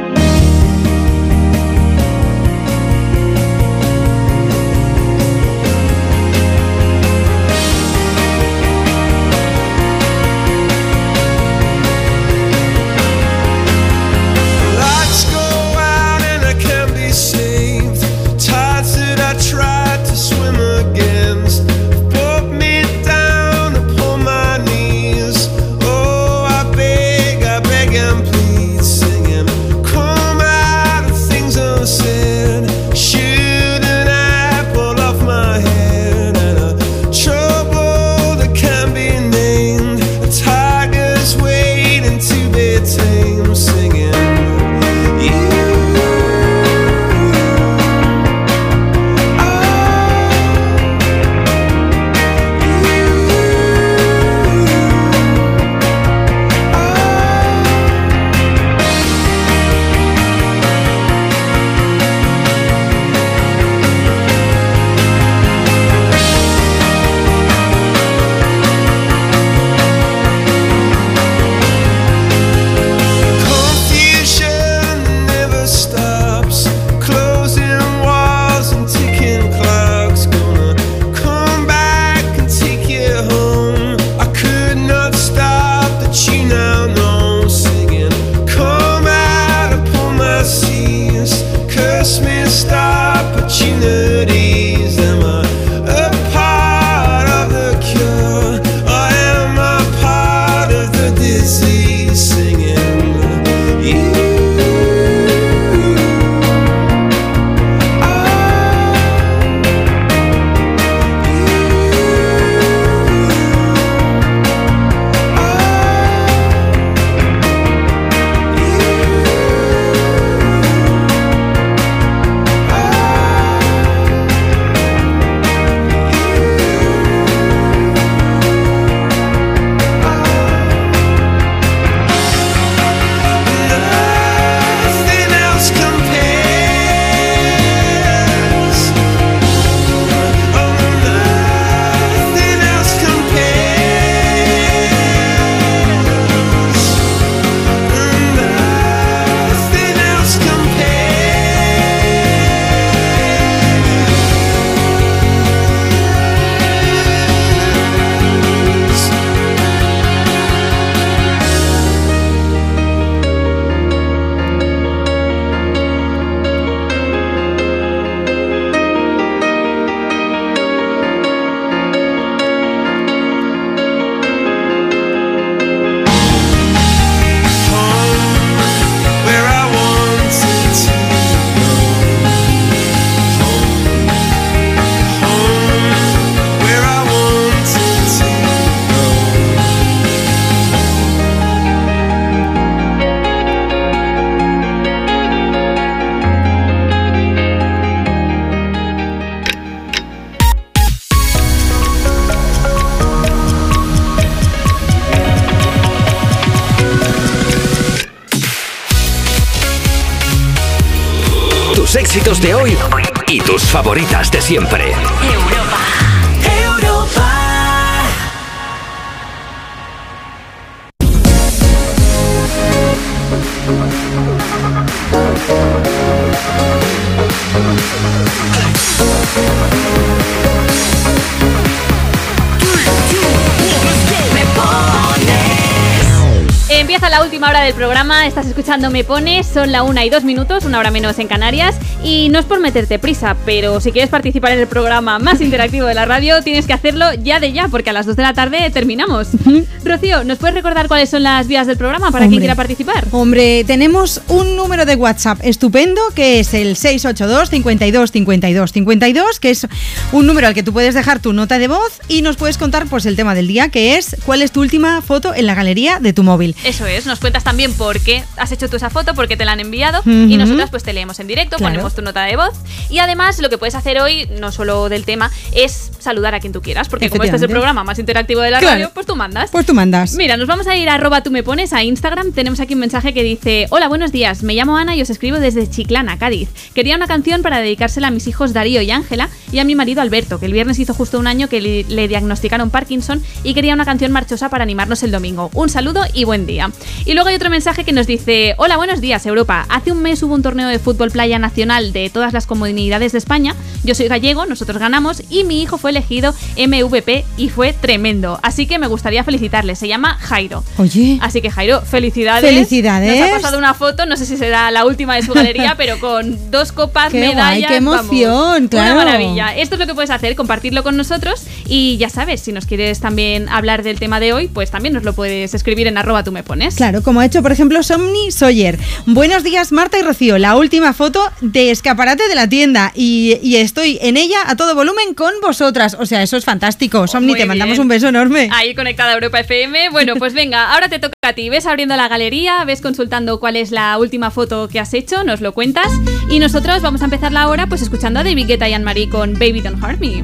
Estás escuchando Me Pones, son la una y dos minutos, una hora menos en Canarias, y no es por meterte prisa, pero si quieres participar en el programa más interactivo de la radio, tienes que hacerlo ya de ya, porque a las 2 de la tarde terminamos. Rocío, ¿nos puedes recordar cuáles son las vías del programa para quien quiera participar? Hombre, tenemos un número de WhatsApp estupendo que es el 682 52 52 52, que es un número al que tú puedes dejar tu nota de voz y nos puedes contar pues el tema del día, que es cuál es tu última foto en la galería de tu móvil. Eso es, nos cuentas también por qué has hecho tú esa foto, por qué te la han enviado y nosotras pues te leemos en directo, Claro. ponemos tu nota de voz y además lo que puedes hacer hoy, no solo del tema, es saludar a quien tú quieras, porque como este es el programa más interactivo de la Claro. radio, pues tú mandas. Pues tú mandas. Mira, nos vamos a ir a arroba tú me pones a Instagram. Tenemos aquí un mensaje que dice: Hola, buenos días. Me llamo Ana y os escribo desde Chiclana, Cádiz. Quería una canción para dedicársela a mis hijos Darío y Ángela y a mi marido Alberto, que el viernes hizo justo un año que le, le diagnosticaron Parkinson y quería una canción marchosa para animarnos el domingo. Un saludo y buen día. Y luego hay otro mensaje que nos dice: Hola, buenos días, Europa. Hace un mes hubo un torneo de fútbol playa nacional de todas las comunidades de España. Yo soy gallego, nosotros ganamos y mi hijo fue elegido MVP y fue tremendo. Así que me gustaría felicitarle. Se llama Jairo. Oye. Así que Jairo, felicidades. Felicidades. Nos ha pasado una foto, no sé si será la última de su galería, pero con dos copas, Qué guay, medallas. qué emoción, vamos, claro. Una maravilla. Esto es lo que puedes hacer, compartirlo con nosotros. Y ya sabes, si nos quieres también hablar del tema de hoy, pues también nos lo puedes escribir en arroba tú me pones. Claro, como ha hecho, por ejemplo, Somni Sawyer. Buenos días, Marta y Rocío. La última foto de escaparate de la tienda. Y, y estoy en ella a todo volumen con vosotras. O sea, eso es fantástico. Somni, Muy te mandamos un beso enorme. Ahí conectada a Europa FM. Bueno, pues venga, ahora te toca a ti. Ves abriendo la galería, ves consultando cuál es la última foto que has hecho, nos lo cuentas. Y nosotros vamos a empezar la hora pues escuchando a David Guetta y Anne-Marie con Baby Don't Hurt Me.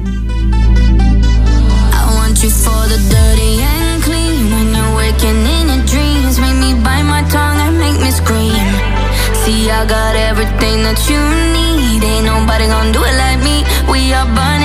I want you for the dirty and clean. When you're waking in your dreams, make me bite my tongue and make me scream. See, I got everything that you need. Ain't nobody gonna do it like me. We are burning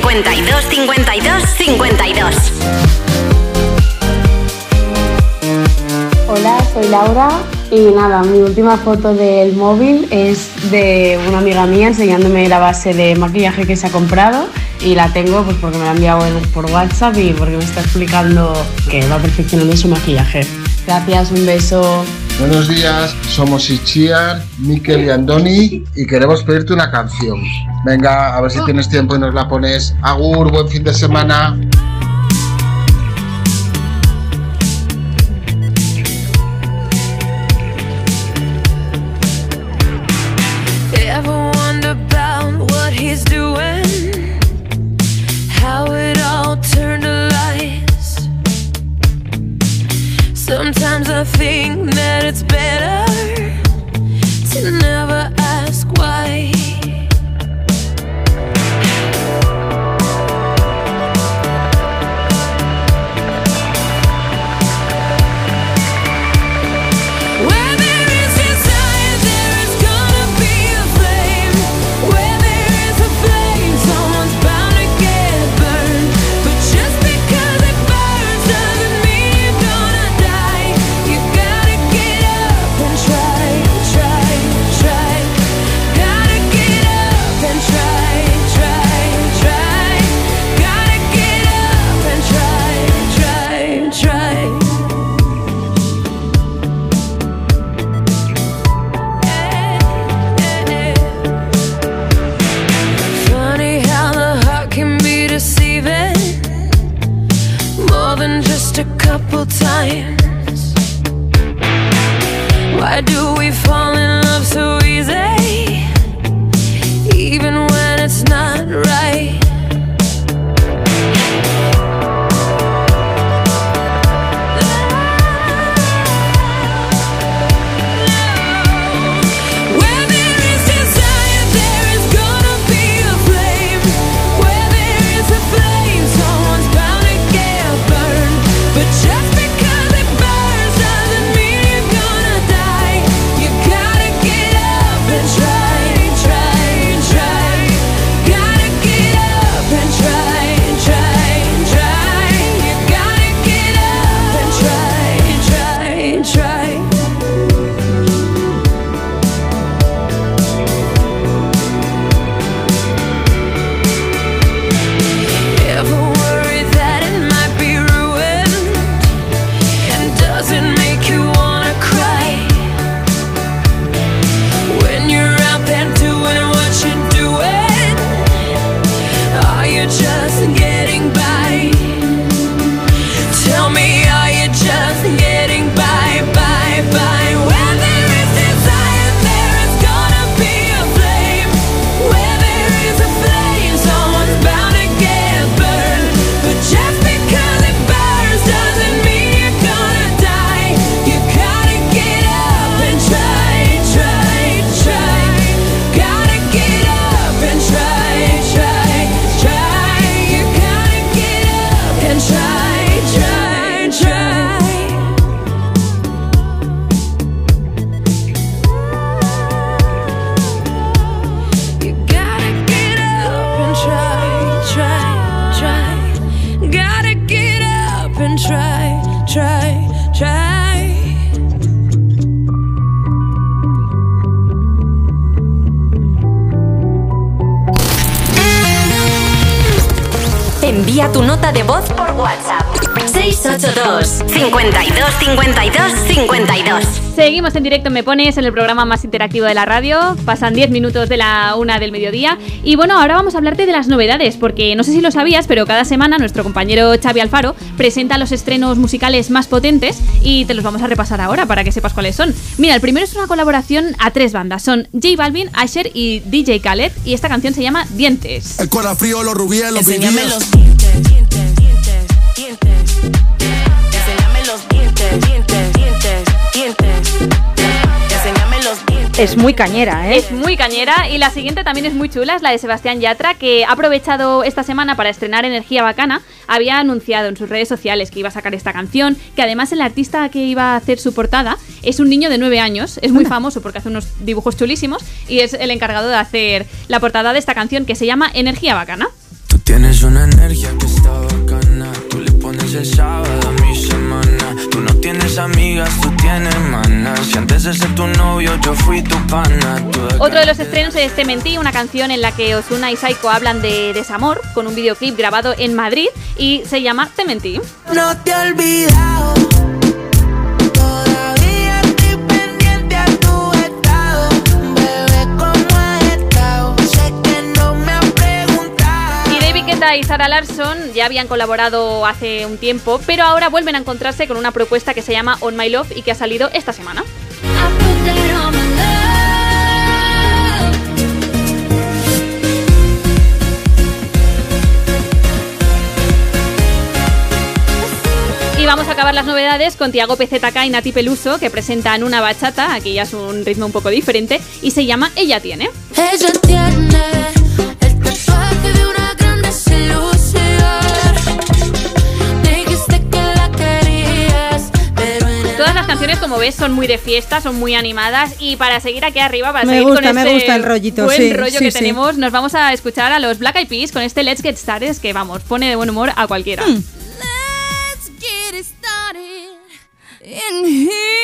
52 52 52 Hola, soy Laura y nada, mi última foto del móvil es de una amiga mía enseñándome la base de maquillaje que se ha comprado y la tengo pues porque me la ha enviado en- por WhatsApp y porque me está explicando que va perfeccionando su maquillaje. Gracias, un beso. Buenos días, somos Ichiar, Miquel y Andoni y queremos pedirte una canción. Venga, a ver si tienes tiempo y nos la pones. Agur, buen fin de semana. Directo Me Pones, en el programa más interactivo de la radio. Pasan 10 minutos de la una del mediodía. Y bueno, ahora vamos a hablarte de las novedades, porque no sé si lo sabías, pero cada semana nuestro compañero Xavi Alfaro presenta los estrenos musicales más potentes y te los vamos a repasar ahora para que sepas cuáles son. Mira, el primero es una colaboración a tres bandas. Son J Balvin, Asher y DJ Khaled. Y esta canción se llama Dientes. El corazón frío, los rubíes, los Es muy cañera, ¿eh? Es muy cañera y la siguiente también es muy chula, es la de Sebastián Yatra, que ha aprovechado esta semana para estrenar Energía Bacana. Había anunciado en sus redes sociales que iba a sacar esta canción, que además el artista que iba a hacer su portada es un niño de 9 años, es muy famoso porque hace unos dibujos chulísimos y es el encargado de hacer la portada de esta canción que se llama Energía Bacana. Tú tienes una energía que está bacana. Tú le pones el sábado a mi semana. Tú no tienes amigas, tú tienes manas. Si antes de ser tu novio yo fui tu pana. Otro de los estrenos es Te Mentí, una canción en la que Osuna y Saiko hablan de desamor, con un videoclip grabado en Madrid y se llama Te Mentí. No te he olvidado. Y Sara Larson ya habían colaborado hace un tiempo, pero ahora vuelven a encontrarse con una propuesta que se llama On My Love y que ha salido esta semana. Y vamos a acabar las novedades con Tiago PZK y Nati Peluso, que presentan una bachata, aquí ya es un ritmo un poco diferente, y se llama Ella Tiene. Ella tiene canciones, como ves, son muy de fiesta, son muy animadas y para seguir aquí arriba, para Me seguir gusta, con me este gusta el rollito, buen sí, rollo sí, que sí. tenemos, nos vamos a escuchar a los Black Eyed Peas con este Let's Get Started que vamos, pone de buen humor a cualquiera. Hmm. Let's get it started in here.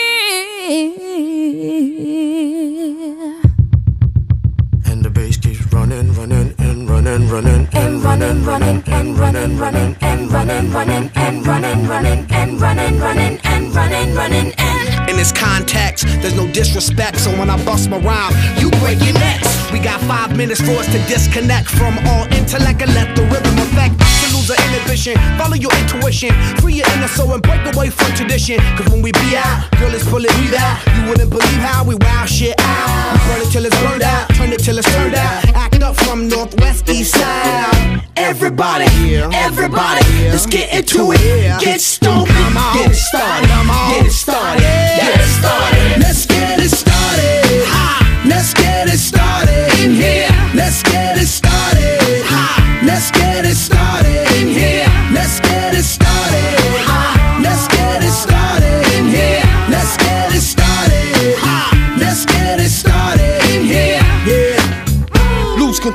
Running, running, and running, running, and running, running, and running, running, and running, running, and running, running, and running, running, and. In this context, there's no disrespect, so when I bust my rhyme, you break your necks. We got five minutes for us to disconnect from all intellect and let the rhythm affect lose the inhibition. Follow your intuition, free your inner soul and break away from tradition. Cause when we be out, girl, it's pulling me out. You wouldn't believe how we wow shit out. We burn it till it's burned out, turn it till it's turned out. Act up from northwest, east side. Everybody, everybody, let's get into it. Get stoked, get it started, get it started, get it started. Let's get it started. Let's get it started in here. Let's get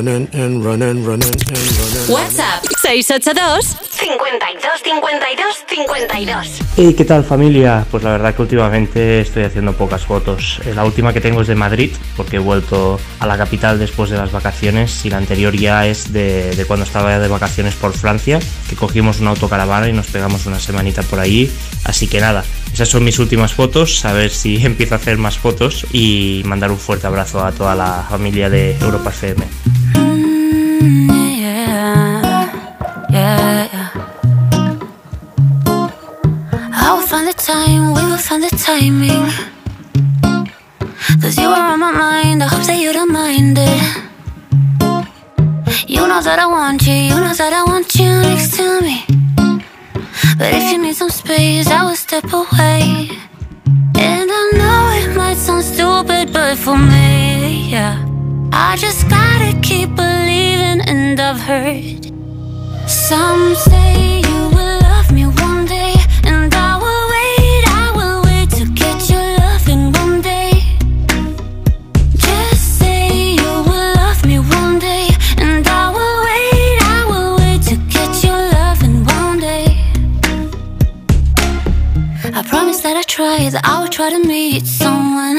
running, and running, running and running. WhatsApp 682 52 52 52. Hey, ¿qué tal familia? Pues la verdad que últimamente estoy haciendo pocas fotos. Eh, La última que tengo es de Madrid, porque he vuelto a la capital después de las vacaciones y la anterior ya es de, de cuando estaba de vacaciones por Francia, que cogimos una autocaravana y nos pegamos una semanita por allí. Así que nada, esas son mis últimas fotos, a ver si empiezo a hacer más fotos y mandar un fuerte abrazo a toda la familia de Europa FM. Yeah, yeah, yeah. I will find the time, we will find the timing. Cause you are on my mind, I hope that you don't mind it. You know that I want you, you know that I want you next to me. But if you need some space, I will step away. And I know it might sound stupid, but for me, yeah. I just gotta keep believing, and I've heard some say you will love me one day, and I will wait, I will wait to get your love in one day. Just say you will love me one day, and I will wait, I will wait to get your love in one day. I promise that I try, that I will try to meet someone.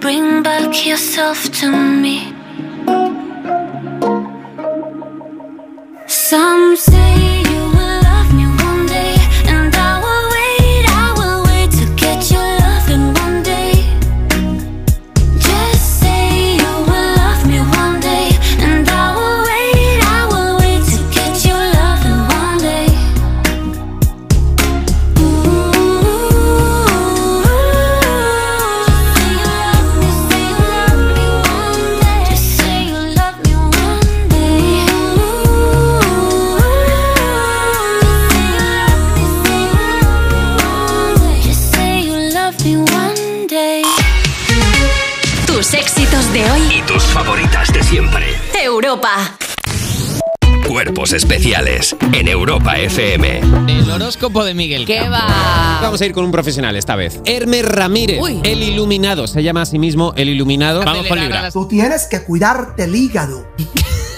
bring back yourself to me. Some say Europa. Cuerpos especiales en Europa FM. El horóscopo de Miguel. ¿Qué Campo. va? Vamos a ir con un profesional esta vez. Hermes Ramírez, el iluminado. Se llama a sí mismo el iluminado. Vamos con Libra. Tú tienes que cuidarte el hígado.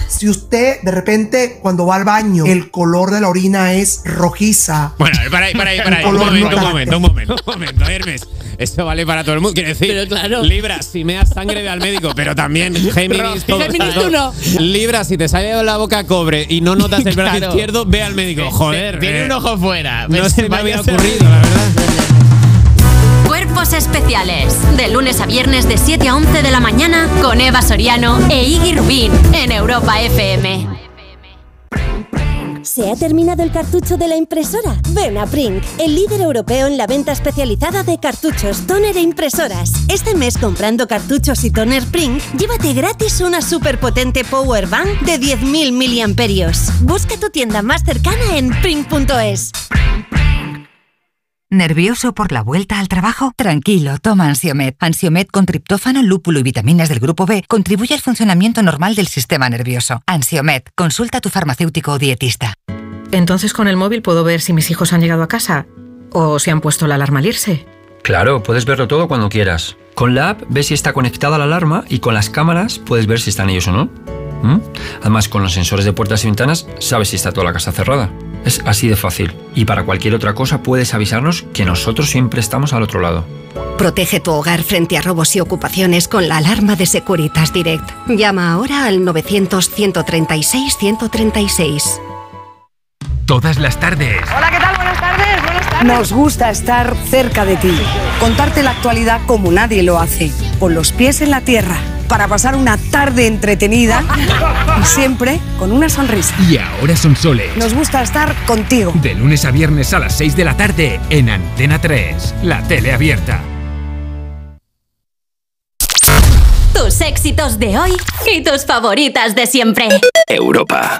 Si usted de repente cuando va al baño el color de la orina es rojiza. Bueno, para ahí, para ahí, para ahí. Un momento, no un momento, un momento, un momento, Hermes. Esto vale para todo el mundo. Quiero decir, Libra, si me das sangre ve al médico, pero también Géminis, todo. Géminis, tú no. Libra, si te sale de la boca cobre y no notas el brazo Claro. izquierdo, ve al médico. Joder. Tiene eh, un ojo fuera. No se me había ocurrido, la verdad. Cuerpos especiales. De lunes a viernes de 7 a 11 de la mañana con Eva Soriano e Iggy Rubín en Europa FM. ¿Se ha terminado el cartucho de la impresora? Ven a Prink, el líder europeo en la venta especializada de cartuchos, toner e impresoras. Este mes comprando cartuchos y toner Prink, llévate gratis una superpotente power bank de 10.000 miliamperios. Busca tu tienda más cercana en prink.es. ¿Nervioso por la vuelta al trabajo? Tranquilo, toma Ansiomed. Ansiomed con triptófano, lúpulo y vitaminas del grupo B contribuye al funcionamiento normal del sistema nervioso. Ansiomed, consulta a tu farmacéutico o dietista. Entonces con el móvil puedo ver si mis hijos han llegado a casa o si han puesto la alarma al irse. Claro, puedes verlo todo cuando quieras. Con la app ves si está conectada la alarma y con las cámaras puedes ver si están ellos o no. ¿Mm? Además, con los sensores de puertas y ventanas sabes si está toda la casa cerrada. Es así de fácil. Y para cualquier otra cosa puedes avisarnos que nosotros siempre estamos al otro lado. Protege tu hogar frente a robos y ocupaciones con la alarma de Securitas Direct. Llama ahora al 900-136-136. Todas las tardes. Hola, ¿qué tal? Buenas tardes, buenas tardes. Nos gusta estar cerca de ti, contarte la actualidad como nadie lo hace, con los pies en la tierra, para pasar una tarde entretenida y siempre con una sonrisa. Y ahora son soles. Nos gusta estar contigo. De lunes a viernes a las 6 de la tarde en Antena 3, la tele abierta. Tus éxitos de hoy y tus favoritas de siempre. Europa.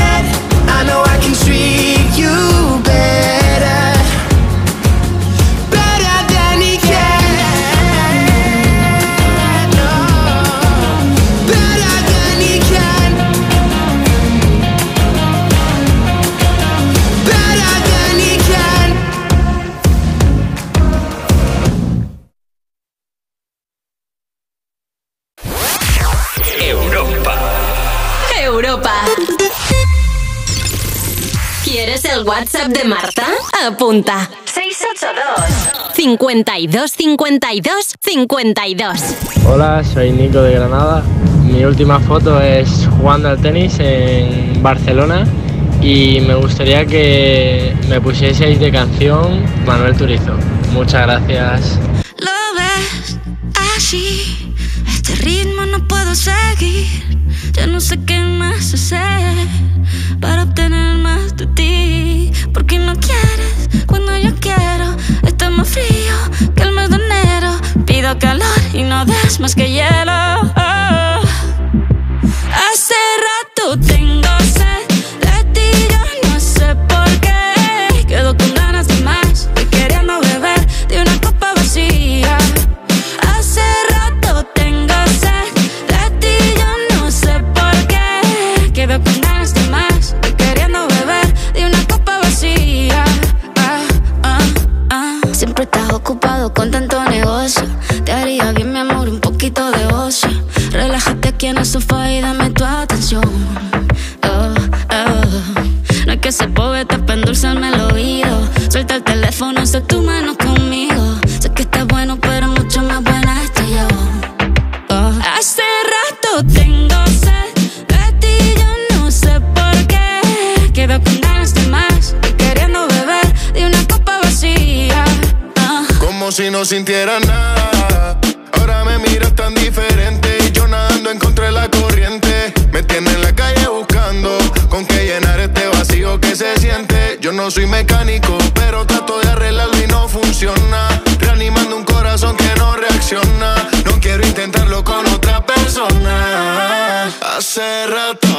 WhatsApp de Marta? Apunta. 682 52 52 52 Hola, soy Nico de Granada. Mi última foto es jugando al tenis en Barcelona y me gustaría que me pusieseis de canción Manuel Turizo. Muchas gracias. Lo ves así, este ritmo no puedo seguir. Ya no sé qué más hacer para obtener más de ti. Porque no quieres cuando yo quiero. Está más frío que el mes de enero. Pido calor y no des más que hielo. Oh. Hace rato tengo Ser poeta para endulzarme el oído. Suelta el teléfono, sé tu mano conmigo. Sé que estás bueno, pero mucho más buena estoy yo. Oh. Hace rato tengo sed de ti, yo no sé por qué. Quedo con ganas de más y queriendo beber de una copa vacía. Ah. Como si no sintiera nada. Soy mecánico, pero trato de arreglarlo y no funciona. Reanimando un corazón que no reacciona. No quiero intentarlo con otra persona. Hace rato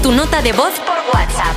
Tu nota de voz por WhatsApp.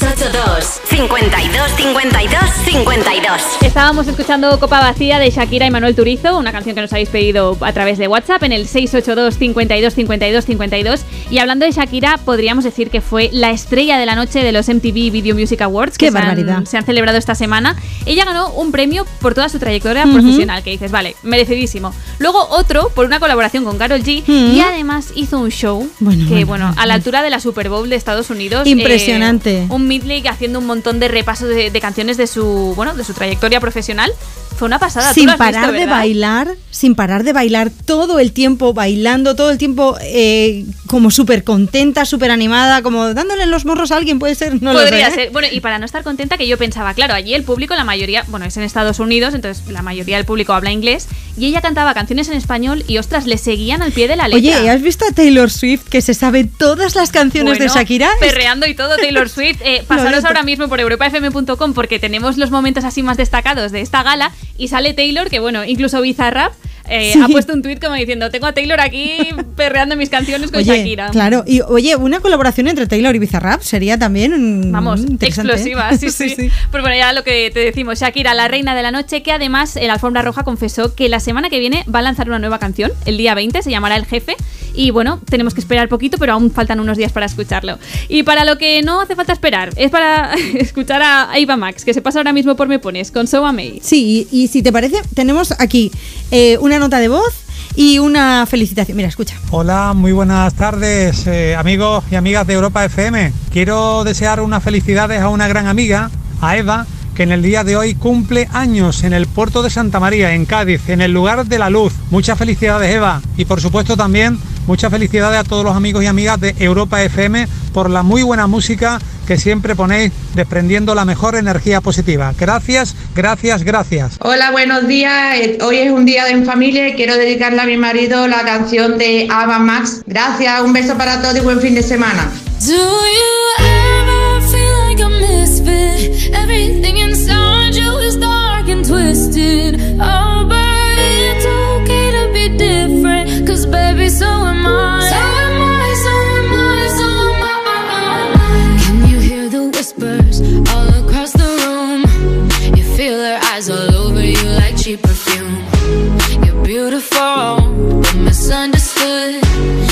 682 52 52 52 Estábamos escuchando Copa Vacía de Shakira y Manuel Turizo, una canción que nos habéis pedido a través de WhatsApp en el 682 52 52 52. Y hablando de Shakira, podríamos decir que fue la estrella de la noche de los MTV Video Music Awards que Qué se han- barbaridad. se han celebrado esta semana. Ella ganó un premio por toda su trayectoria Ujú. profesional, que dices, vale, merecidísimo. Luego otro por una colaboración con Carol G Ujú. y además hizo un show Bueno, que, bueno, bueno, a la altura de la Super Bowl de Estados Unidos. eh, Impresionante. un midley haciendo un montón de repasos de, de canciones de su, bueno, de su trayectoria profesional. Fue una pasada. Tú sin lo has visto, parar de ¿verdad? bailar, sin parar de bailar todo el tiempo, bailando todo el tiempo, eh, como súper contenta, súper animada, como dándole en los morros a alguien, puede ser, no lo sé, ¿eh? ser. Bueno, y para no estar contenta, que yo pensaba, claro, allí el público, la mayoría, bueno, es en Estados Unidos, entonces la mayoría del público habla inglés, y ella cantaba canciones en español y ostras, le seguían al pie de la letra. Oye, ¿has visto a Taylor Swift que se sabe todas las canciones de Shakira? Perreando y todo, Taylor Swift. Eh, pasaros ahora mismo por europafm.com porque tenemos los momentos así más destacados de esta gala y sale Taylor, que bueno, incluso Bizarrap eh, Sí. ha puesto un tuit como diciendo, tengo a Taylor aquí perreando mis canciones con Oye, Shakira. claro, y oye, una colaboración entre Taylor y Bizarrap sería también Vamos, ¿eh? explosiva, sí, sí, Pues bueno, ya lo que te decimos, Shakira, la reina de la noche, que además en la alfombra roja confesó que la semana que viene va a lanzar una nueva canción, el día 20, se llamará El Jefe, y bueno, tenemos que esperar poquito, pero aún faltan unos días para escucharlo. Y para lo que no hace falta esperar, es para escuchar a Ava Max, que se pasa ahora mismo por Me Pones, con So Amazed. Sí, y, y si te parece, tenemos aquí eh, una nota de voz y una felicitación. Mira, escucha. Hola, muy buenas tardes, eh, amigos y amigas de Europa FM. Quiero desear unas felicidades a una gran amiga, a Eva, que en el día de hoy cumple años en el puerto de Santa María, en Cádiz, en el lugar de la luz. Muchas felicidades, Eva. Y por supuesto también muchas felicidades a todos los amigos y amigas de Europa FM por la muy buena música que siempre ponéis desprendiendo la mejor energía positiva. Gracias, gracias, gracias. Hola, buenos días. Eh, Hoy es un día en familia y quiero dedicarle a mi marido la canción de Ava Max. Gracias, un beso para todos y buen fin de semana. Do you ever feel like a misfit? Everything inside you is dark and twisted. Oh, but it's okay to be different. Cause baby, so am I. So am I, so am I, so am I. Can you hear the whispers all across the room? You feel their eyes all over you like cheap perfume. You're beautiful, but misunderstood.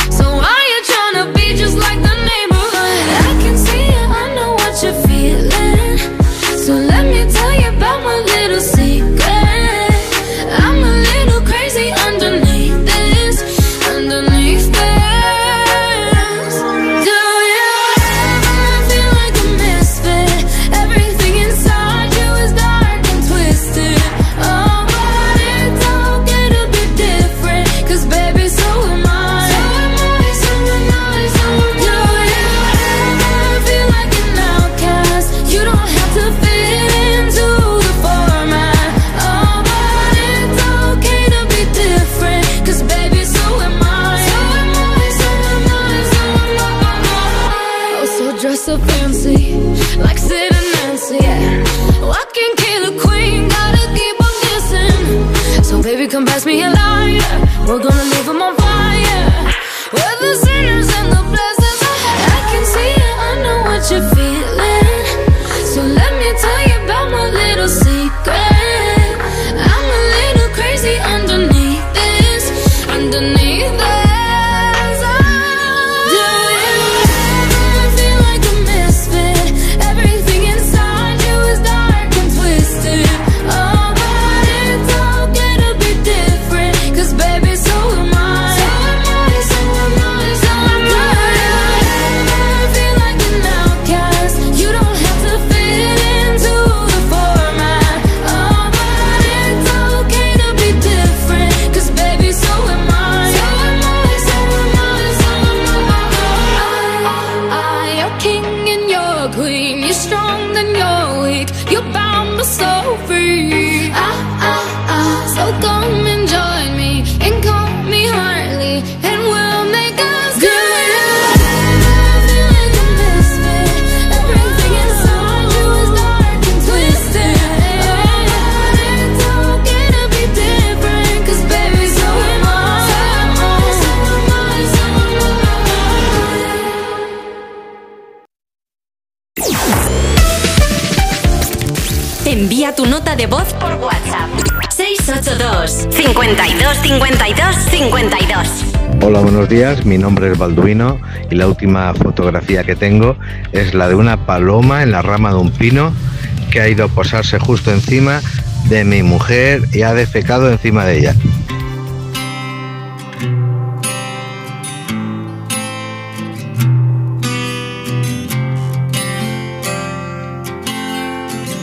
Mi nombre es Balduino y la última fotografía que tengo es la de una paloma en la rama de un pino que ha ido a posarse justo encima de mi mujer y ha defecado encima de ella.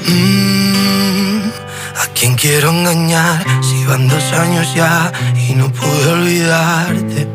Mm, ¿A quién quiero engañar si van dos años ya y no olvidarte?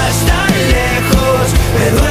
Me duele,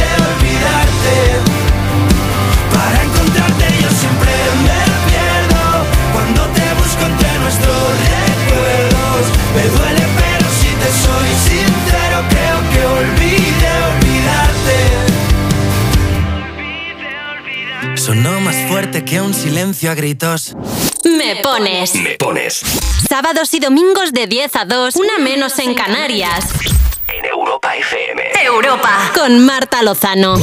Me duele pero si te soy sincero creo que olvide olvidarte. Sonó más fuerte que un silencio a gritos. Me pones. Me pones. Sábados y domingos de 10 a 2, una menos en Canarias. En Europa FM. Europa. Con Marta Lozano.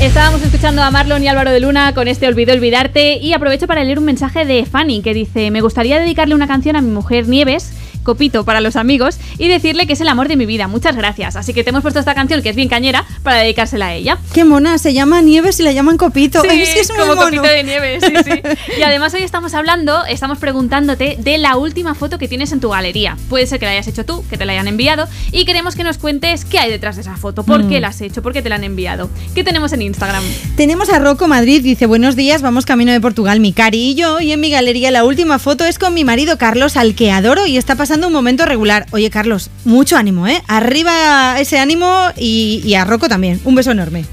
Estábamos escuchando a Marlon y Álvaro de Luna con este Olvido Olvidarte y aprovecho para leer un mensaje de Fanny que dice me gustaría dedicarle una canción a mi mujer Nieves copito para los amigos y decirle que es el amor de mi vida. Muchas gracias. Así que te hemos puesto esta canción que es bien cañera para dedicársela a ella. Qué mona, se llama Nieves y la llaman Copito. Sí, es que es muy como mono. copito de nieve, sí, sí. Y además hoy estamos hablando, estamos preguntándote de la última foto que tienes en tu galería. Puede ser que la hayas hecho tú, que te la hayan enviado y queremos que nos cuentes qué hay detrás de esa foto, por Mm. qué la has hecho, por qué te la han enviado. ¿Qué tenemos en Instagram? Tenemos a Rocco Madrid, dice buenos días, vamos camino de Portugal, mi cari y yo, y en mi galería la última foto es con mi marido Carlos, al que adoro y está pasando un momento regular. Oye Carlos, mucho ánimo, ¿eh? Arriba ese ánimo y, y a Rocco también. Un beso enorme.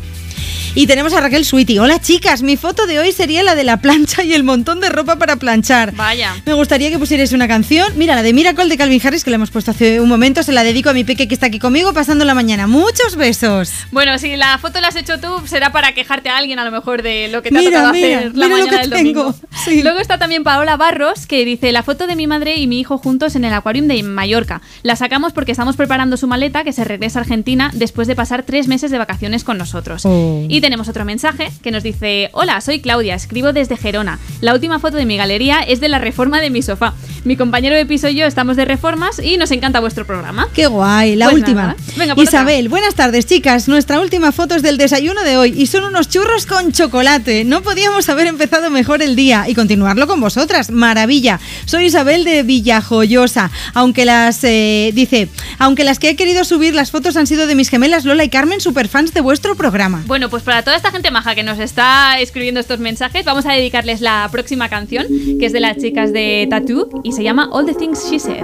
Y tenemos a Raquel Sweetie. Hola chicas, mi foto de hoy sería la de la plancha y el montón de ropa para planchar. Vaya. Me gustaría que pusierais una canción. Mira, la de Miracle de Calvin Harris, que la hemos puesto hace un momento, se la dedico a mi peque que está aquí conmigo pasando la mañana. Muchos besos. Bueno, si la foto la has hecho tú, será para quejarte a alguien a lo mejor de lo que te Mira, ha tocado mira, hacer la mira lo mañana que del domingo. Luego está también Paola Barros, que dice la foto de mi madre y mi hijo juntos en el acuarium de Mallorca. La sacamos porque estamos preparando su maleta que se regresa a Argentina después de pasar tres meses de vacaciones con nosotros. Oh. Y tenemos otro mensaje que nos dice, hola, soy Claudia, escribo desde Gerona. La última foto de mi galería es de la reforma de mi sofá. Mi compañero de piso y yo estamos de reformas y nos encanta vuestro programa. Qué guay, la Pues última. Venga, Isabel, buenas tardes, chicas. Nuestra última foto es del desayuno de hoy y son unos churros con chocolate. No podíamos haber empezado mejor el día y continuarlo con vosotras. Maravilla. Soy Isabel de Villajoyosa. Aunque las eh, dice, aunque las que he querido subir las fotos han sido de mis gemelas Lola y Carmen, superfans de vuestro programa. Bueno, pues para toda esta gente maja que nos está escribiendo estos mensajes, vamos a dedicarles la próxima canción, que es de las chicas de Tattoo y se llama All the Things She Said.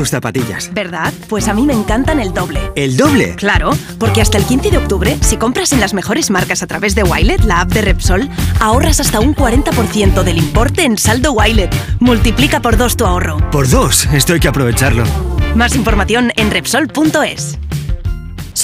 Tus zapatillas. ¿Verdad? Pues a mí me encantan el doble. ¿El doble? Claro, porque hasta el 15 de octubre, si compras en las mejores marcas a través de Wilet, la app de Repsol, ahorras hasta un 40% del importe en saldo Wilet. Multiplica por dos tu ahorro. Por dos, esto hay que aprovecharlo. Más información en Repsol.es.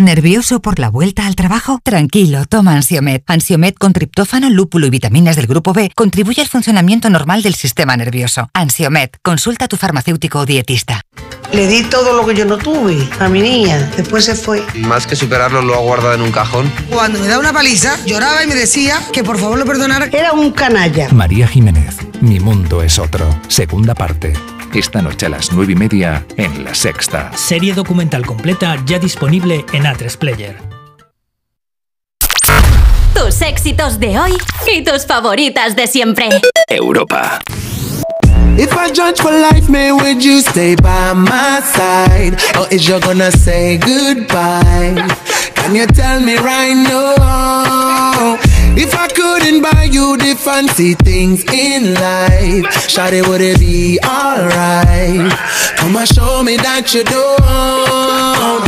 ¿Nervioso por la vuelta al trabajo? Tranquilo, toma Ansiomed. Ansiomed con triptófano, lúpulo y vitaminas del grupo B contribuye al funcionamiento normal del sistema nervioso. Ansiomed, consulta a tu farmacéutico o dietista. Le di todo lo que yo no tuve a mi niña. Después se fue. Más que superarlo, lo ha guardado en un cajón. Cuando me daba una paliza, lloraba y me decía que por favor lo perdonara. Era un canalla. María Jiménez, Mi mundo es otro. Segunda parte. Esta noche a las nueve y media en La Sexta. Serie documental completa ya disponible en A3 Player. Tus éxitos de hoy y tus favoritas de siempre. Europa. If I judge for life, man, would you stay by my side? Or is you gonna say goodbye? Can you tell me right now? If I couldn't buy you the fancy things in life, Shawty, would it be alright? Come and show me that you don't.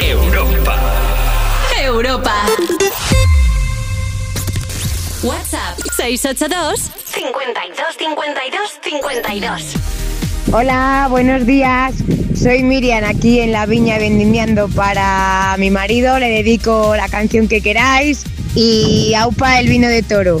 Europa. Europa. WhatsApp 682 52 52 52. Hola, buenos días. Soy Miriam aquí en la viña vendimiando para mi marido. Le dedico la canción que queráis y aupa el vino de toro.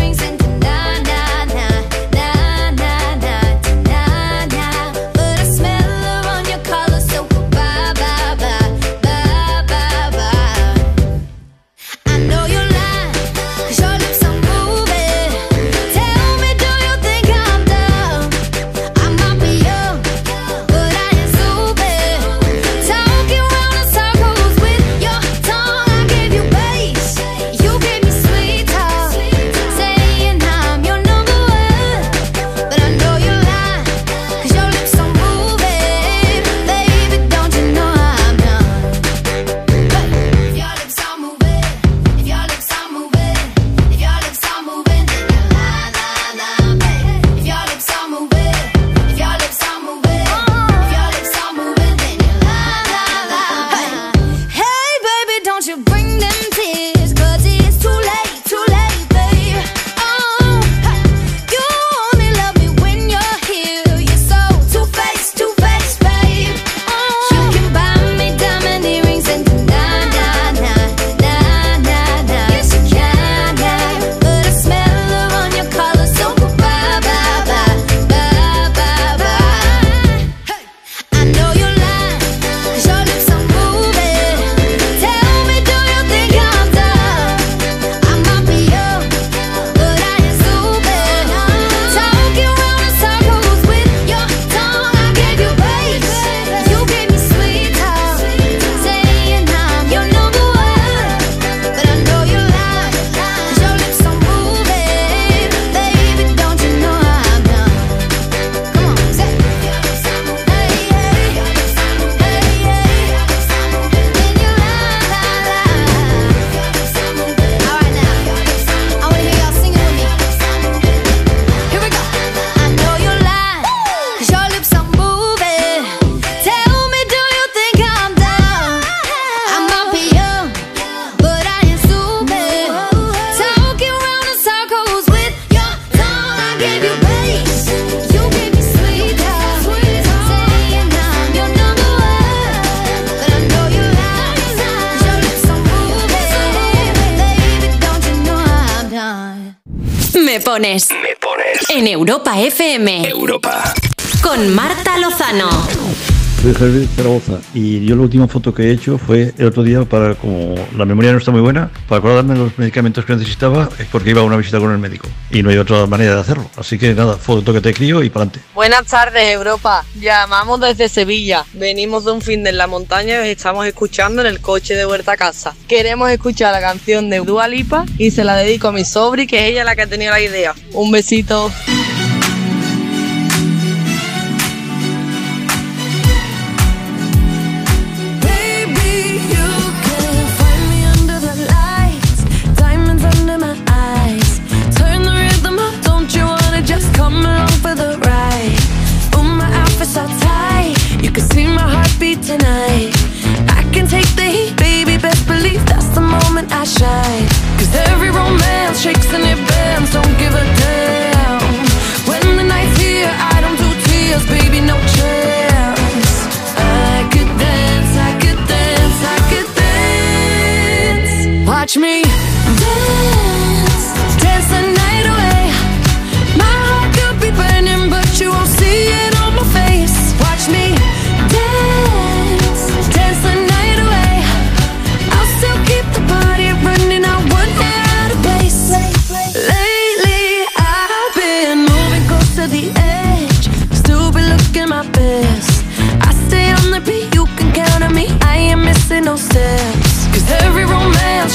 Y yo la última foto que he hecho fue el otro día para, como la memoria no está muy buena, para acordarme de los medicamentos que necesitaba, es porque iba a una visita con el médico. Y no hay otra manera de hacerlo. Así que nada, foto que te crío y para adelante. Buenas tardes, Europa. Llamamos desde Sevilla. Venimos de un fin de la montaña y os estamos escuchando en el coche de vuelta a casa. Queremos escuchar la canción de Dualipa y se la dedico a mi sobri, que es ella la que ha tenido la idea. Un besito.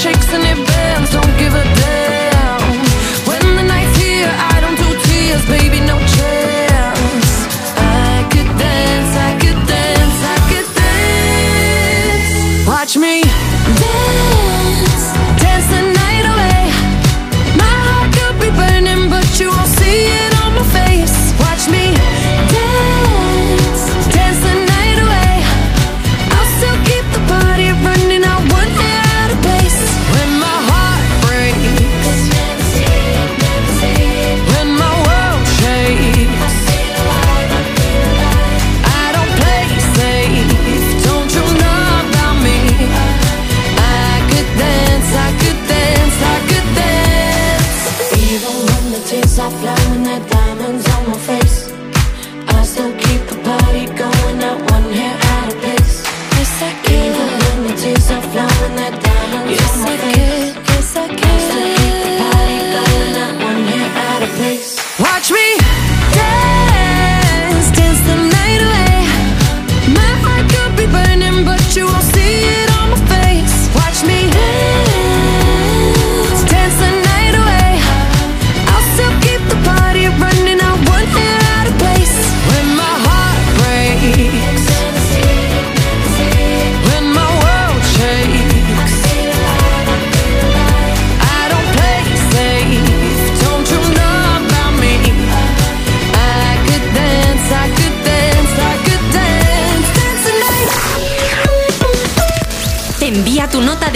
Fixing and it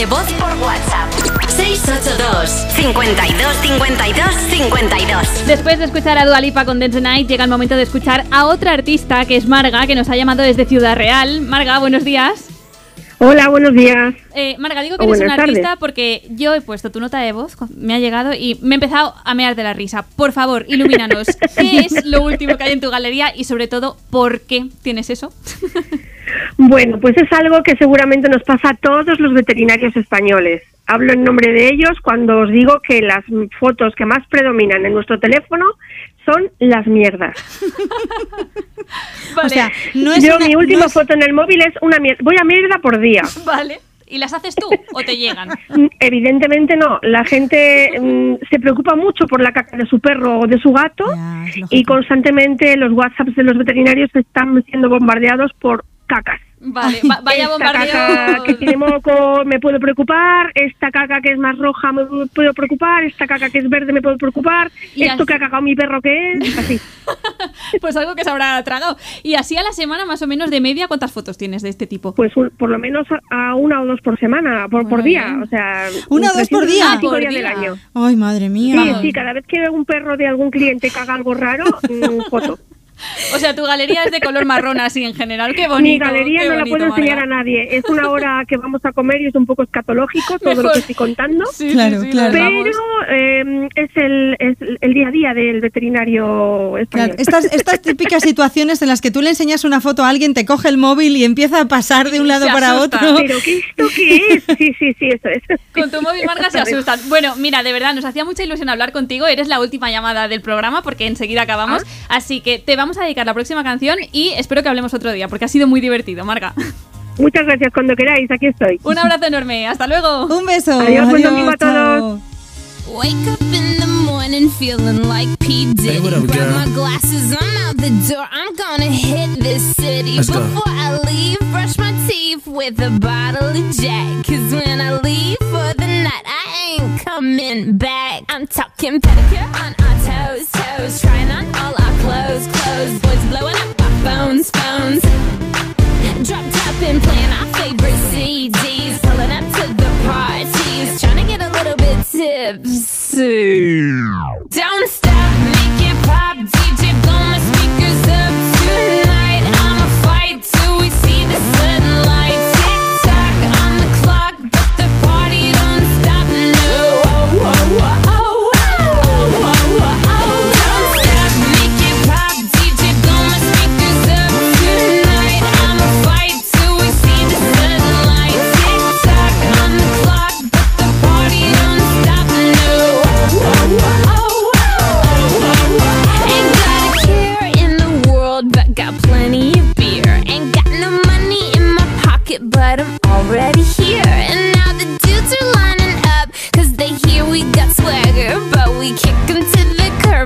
voz por WhatsApp. 682 52 52 52 Después de escuchar a Dua Lipa con Dance Night, llega el momento de escuchar a otra artista que es Marga, que nos ha llamado desde Ciudad Real. Marga, buenos días. Hola, buenos días. Eh, Marga, digo que O eres una tardes. artista porque yo he puesto tu nota de voz, me ha llegado y me he empezado a mear de la risa. Por favor, ilumínanos. ¿Qué es lo último que hay en tu galería y sobre todo, por qué tienes eso? Bueno, pues es algo que seguramente nos pasa a todos los veterinarios españoles. Hablo en nombre de ellos cuando os digo que las fotos que más predominan en nuestro teléfono son las mierdas. Vale. O sea, no es Yo una- mi última no es- foto en el móvil es una mierda. Voy a mierda por día. Vale. ¿Y las haces tú o te llegan? Mm, Evidentemente no. La gente mm, se preocupa mucho por la caca de su perro o de su gato y constantemente los WhatsApps de los veterinarios están siendo bombardeados por cacas. Vale, va- vaya esta bombardeo. caca que tiene moco me puede preocupar, esta caca que es más roja me puede preocupar, esta caca que es verde me puede preocupar, Y esto así- que ha cagado mi perro que es, así. Pues algo que se habrá tragado. Y así a la semana, más o menos de media, ¿cuántas fotos tienes de este tipo? Pues un- por lo menos a, una o dos por semana, por, por día, bien. o sea, ¿Una o dos por día? 365 Por días día. del año. Ay, madre mía. Sí, sí, cada vez que un perro de algún cliente caga algo raro, mm, foto. O sea, tu galería es de color marrón así en general. Qué bonito. Mi galería no la bonito, puedo enseñar a nadie. Es una hora que vamos a comer y es un poco escatológico todo lo Mejor. que estoy contando. Sí, Claro, sí, claro. Pero eh, es, el, es el día a día del veterinario español. Claro, estas, estas típicas situaciones en las que tú le enseñas una foto a alguien, te coge el móvil y empieza a pasar de un lado Se para asusta. otro. ¿Pero qué esto qué es? Sí, sí, sí, eso es. Con tu móvil, Marga, se asustan. Bueno, mira, de verdad, nos hacía mucha ilusión hablar contigo. Eres la última llamada del programa porque enseguida acabamos. Ah. Así que te vamos a dedicar la próxima canción y espero que hablemos otro día porque ha sido muy divertido, Marga. Muchas gracias, cuando queráis, aquí estoy. Un abrazo enorme. Hasta luego. Un beso. Adiós, buen domingo a todos. Wake up in the morning feeling like P. Diddy. Hey, what up, Grab girl? my glasses, I'm out the door. I'm gonna hit this city. Let's go. Before I leave, brush my teeth with a bottle of Jack. Cause when I leave for the night, I ain't coming back. I'm talking pedicure on our toes, toes. Trying on all our clothes, clothes. Boys blowing up our phones, phones. Drop top and playing our favorite CDs. Pulling up to the parties. Trying to get a little bit tipsy. Don't stop, make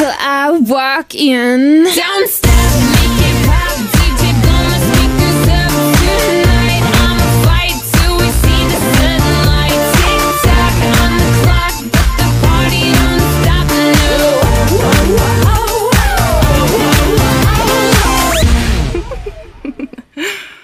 Till I walk in. Don't stop, make it pop. DJ, speakers up tonight.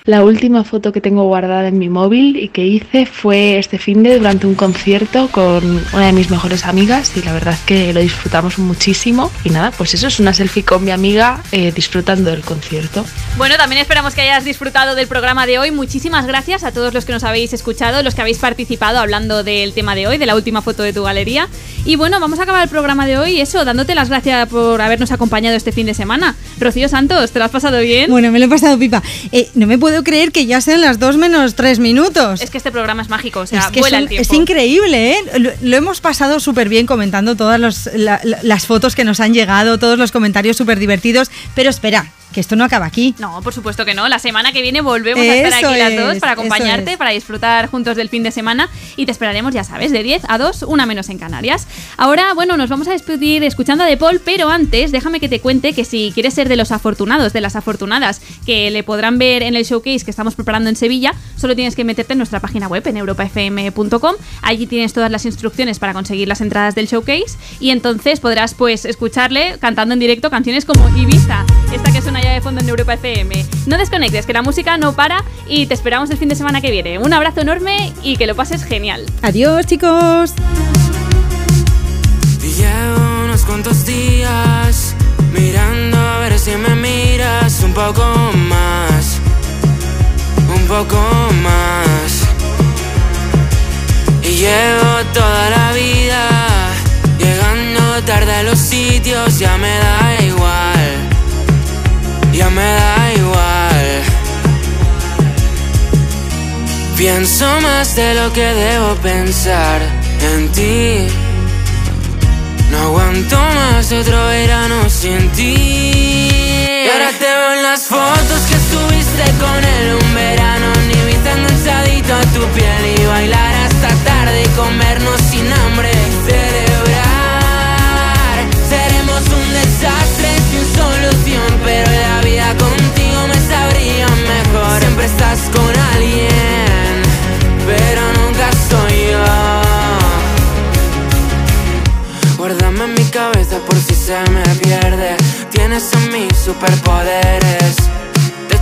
La última foto que tengo guardada en mi móvil y que hice fue este fin de durante un concierto con una de mis mejores amigas y la verdad es que lo disfrutamos muchísimo. Y nada, pues eso es una selfie con mi amiga eh, disfrutando del concierto. Bueno, también esperamos que hayas disfrutado del programa de hoy. Muchísimas gracias a todos los que nos habéis escuchado, los que habéis participado hablando del tema de hoy, de la última foto de tu galería. Y bueno, vamos a acabar el programa de hoy, eso, dándote las gracias por habernos acompañado este fin de semana. Rocío Santos, ¿te lo has pasado bien? Bueno, me lo he pasado pipa. Eh, no me puedo creer que ya sean las 2 menos 3 minutos. Es que este programa es mágico, o sea, Es que vuela el tiempo. es increíble, ¿eh? Lo, lo hemos pasado súper bien comentando todas los- la- la- las fotos que nos han llegado, todos los comentarios súper divertidos. Pero espera, que esto no acaba aquí. No, por supuesto que no. La semana que viene volvemos a estar aquí las dos para acompañarte, es. para disfrutar juntos del fin de semana y te esperaremos, ya sabes, de 10 a 2, una menos en Canarias. Ahora, bueno, nos vamos a despedir escuchando a De Paul, pero antes déjame que te cuente que si quieres ser de los afortunados, de las afortunadas, que le podrán ver en el showcase que estamos preparando en Sevilla, solo tienes que meterte en nuestra página web en europafm.com. Allí tienes todas las instrucciones para conseguir las entradas del showcase y entonces podrás pues escucharle cantando en directo canciones como Ibiza, esta que suena ya de fondo en Europa FM. No desconectes, que la música no para y te esperamos el fin de semana que viene. Un abrazo enorme y que lo pases genial. Adiós, chicos. Y llevo unos cuantos días mirando a ver si me miras un poco más, un poco más. Y llevo toda la vida llegando tarde a los sitios, ya me da igual, ya me da igual. Pienso más de lo que debo pensar en ti. No aguanto más otro verano sin ti. Y ahora te veo en las fotos que subiste con él un verano. Ni viste enganchadito a tu piel y bailar hasta tarde y comernos sin hambre. y Celebrar. Seremos un desastre sin solución, pero la vida contigo me sabría mejor. Siempre estás con alguien, pero nunca soy yo. Guárdame en mi cabeza por si se me pierde. Tienes en mí superpoderes.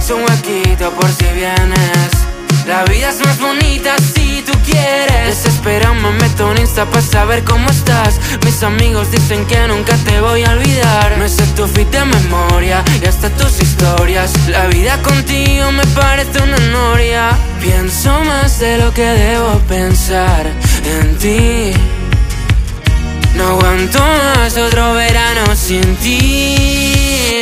Echo un huequito por si vienes. La vida es más bonita si tú quieres. Desesperado me meto en Insta para saber cómo estás. Mis amigos dicen que nunca te voy a olvidar. Me sé tu fit de memoria y hasta tus historias. La vida contigo me parece una noria. Pienso más de lo que debo pensar en ti. No aguanto más otro verano sin ti.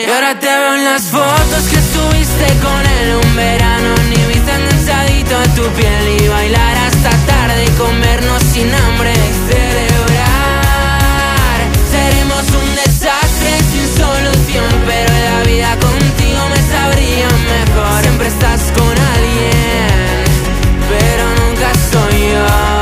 Y ahora te veo en las fotos que estuviste con él un verano. Ni viste enganchadito a tu piel y bailar hasta tarde y comernos sin hambre y celebrar. Seremos un desastre sin solución, pero la vida contigo me sabría mejor. Siempre estás con alguien, pero nunca soy yo.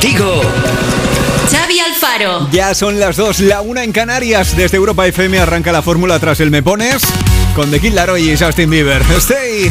Contigo. Xavi Alfaro. Ya son las dos, la una en Canarias. Desde Europa FM arranca la fórmula tras el Me Pones con The Kid Laroi y Justin Bieber. Stay.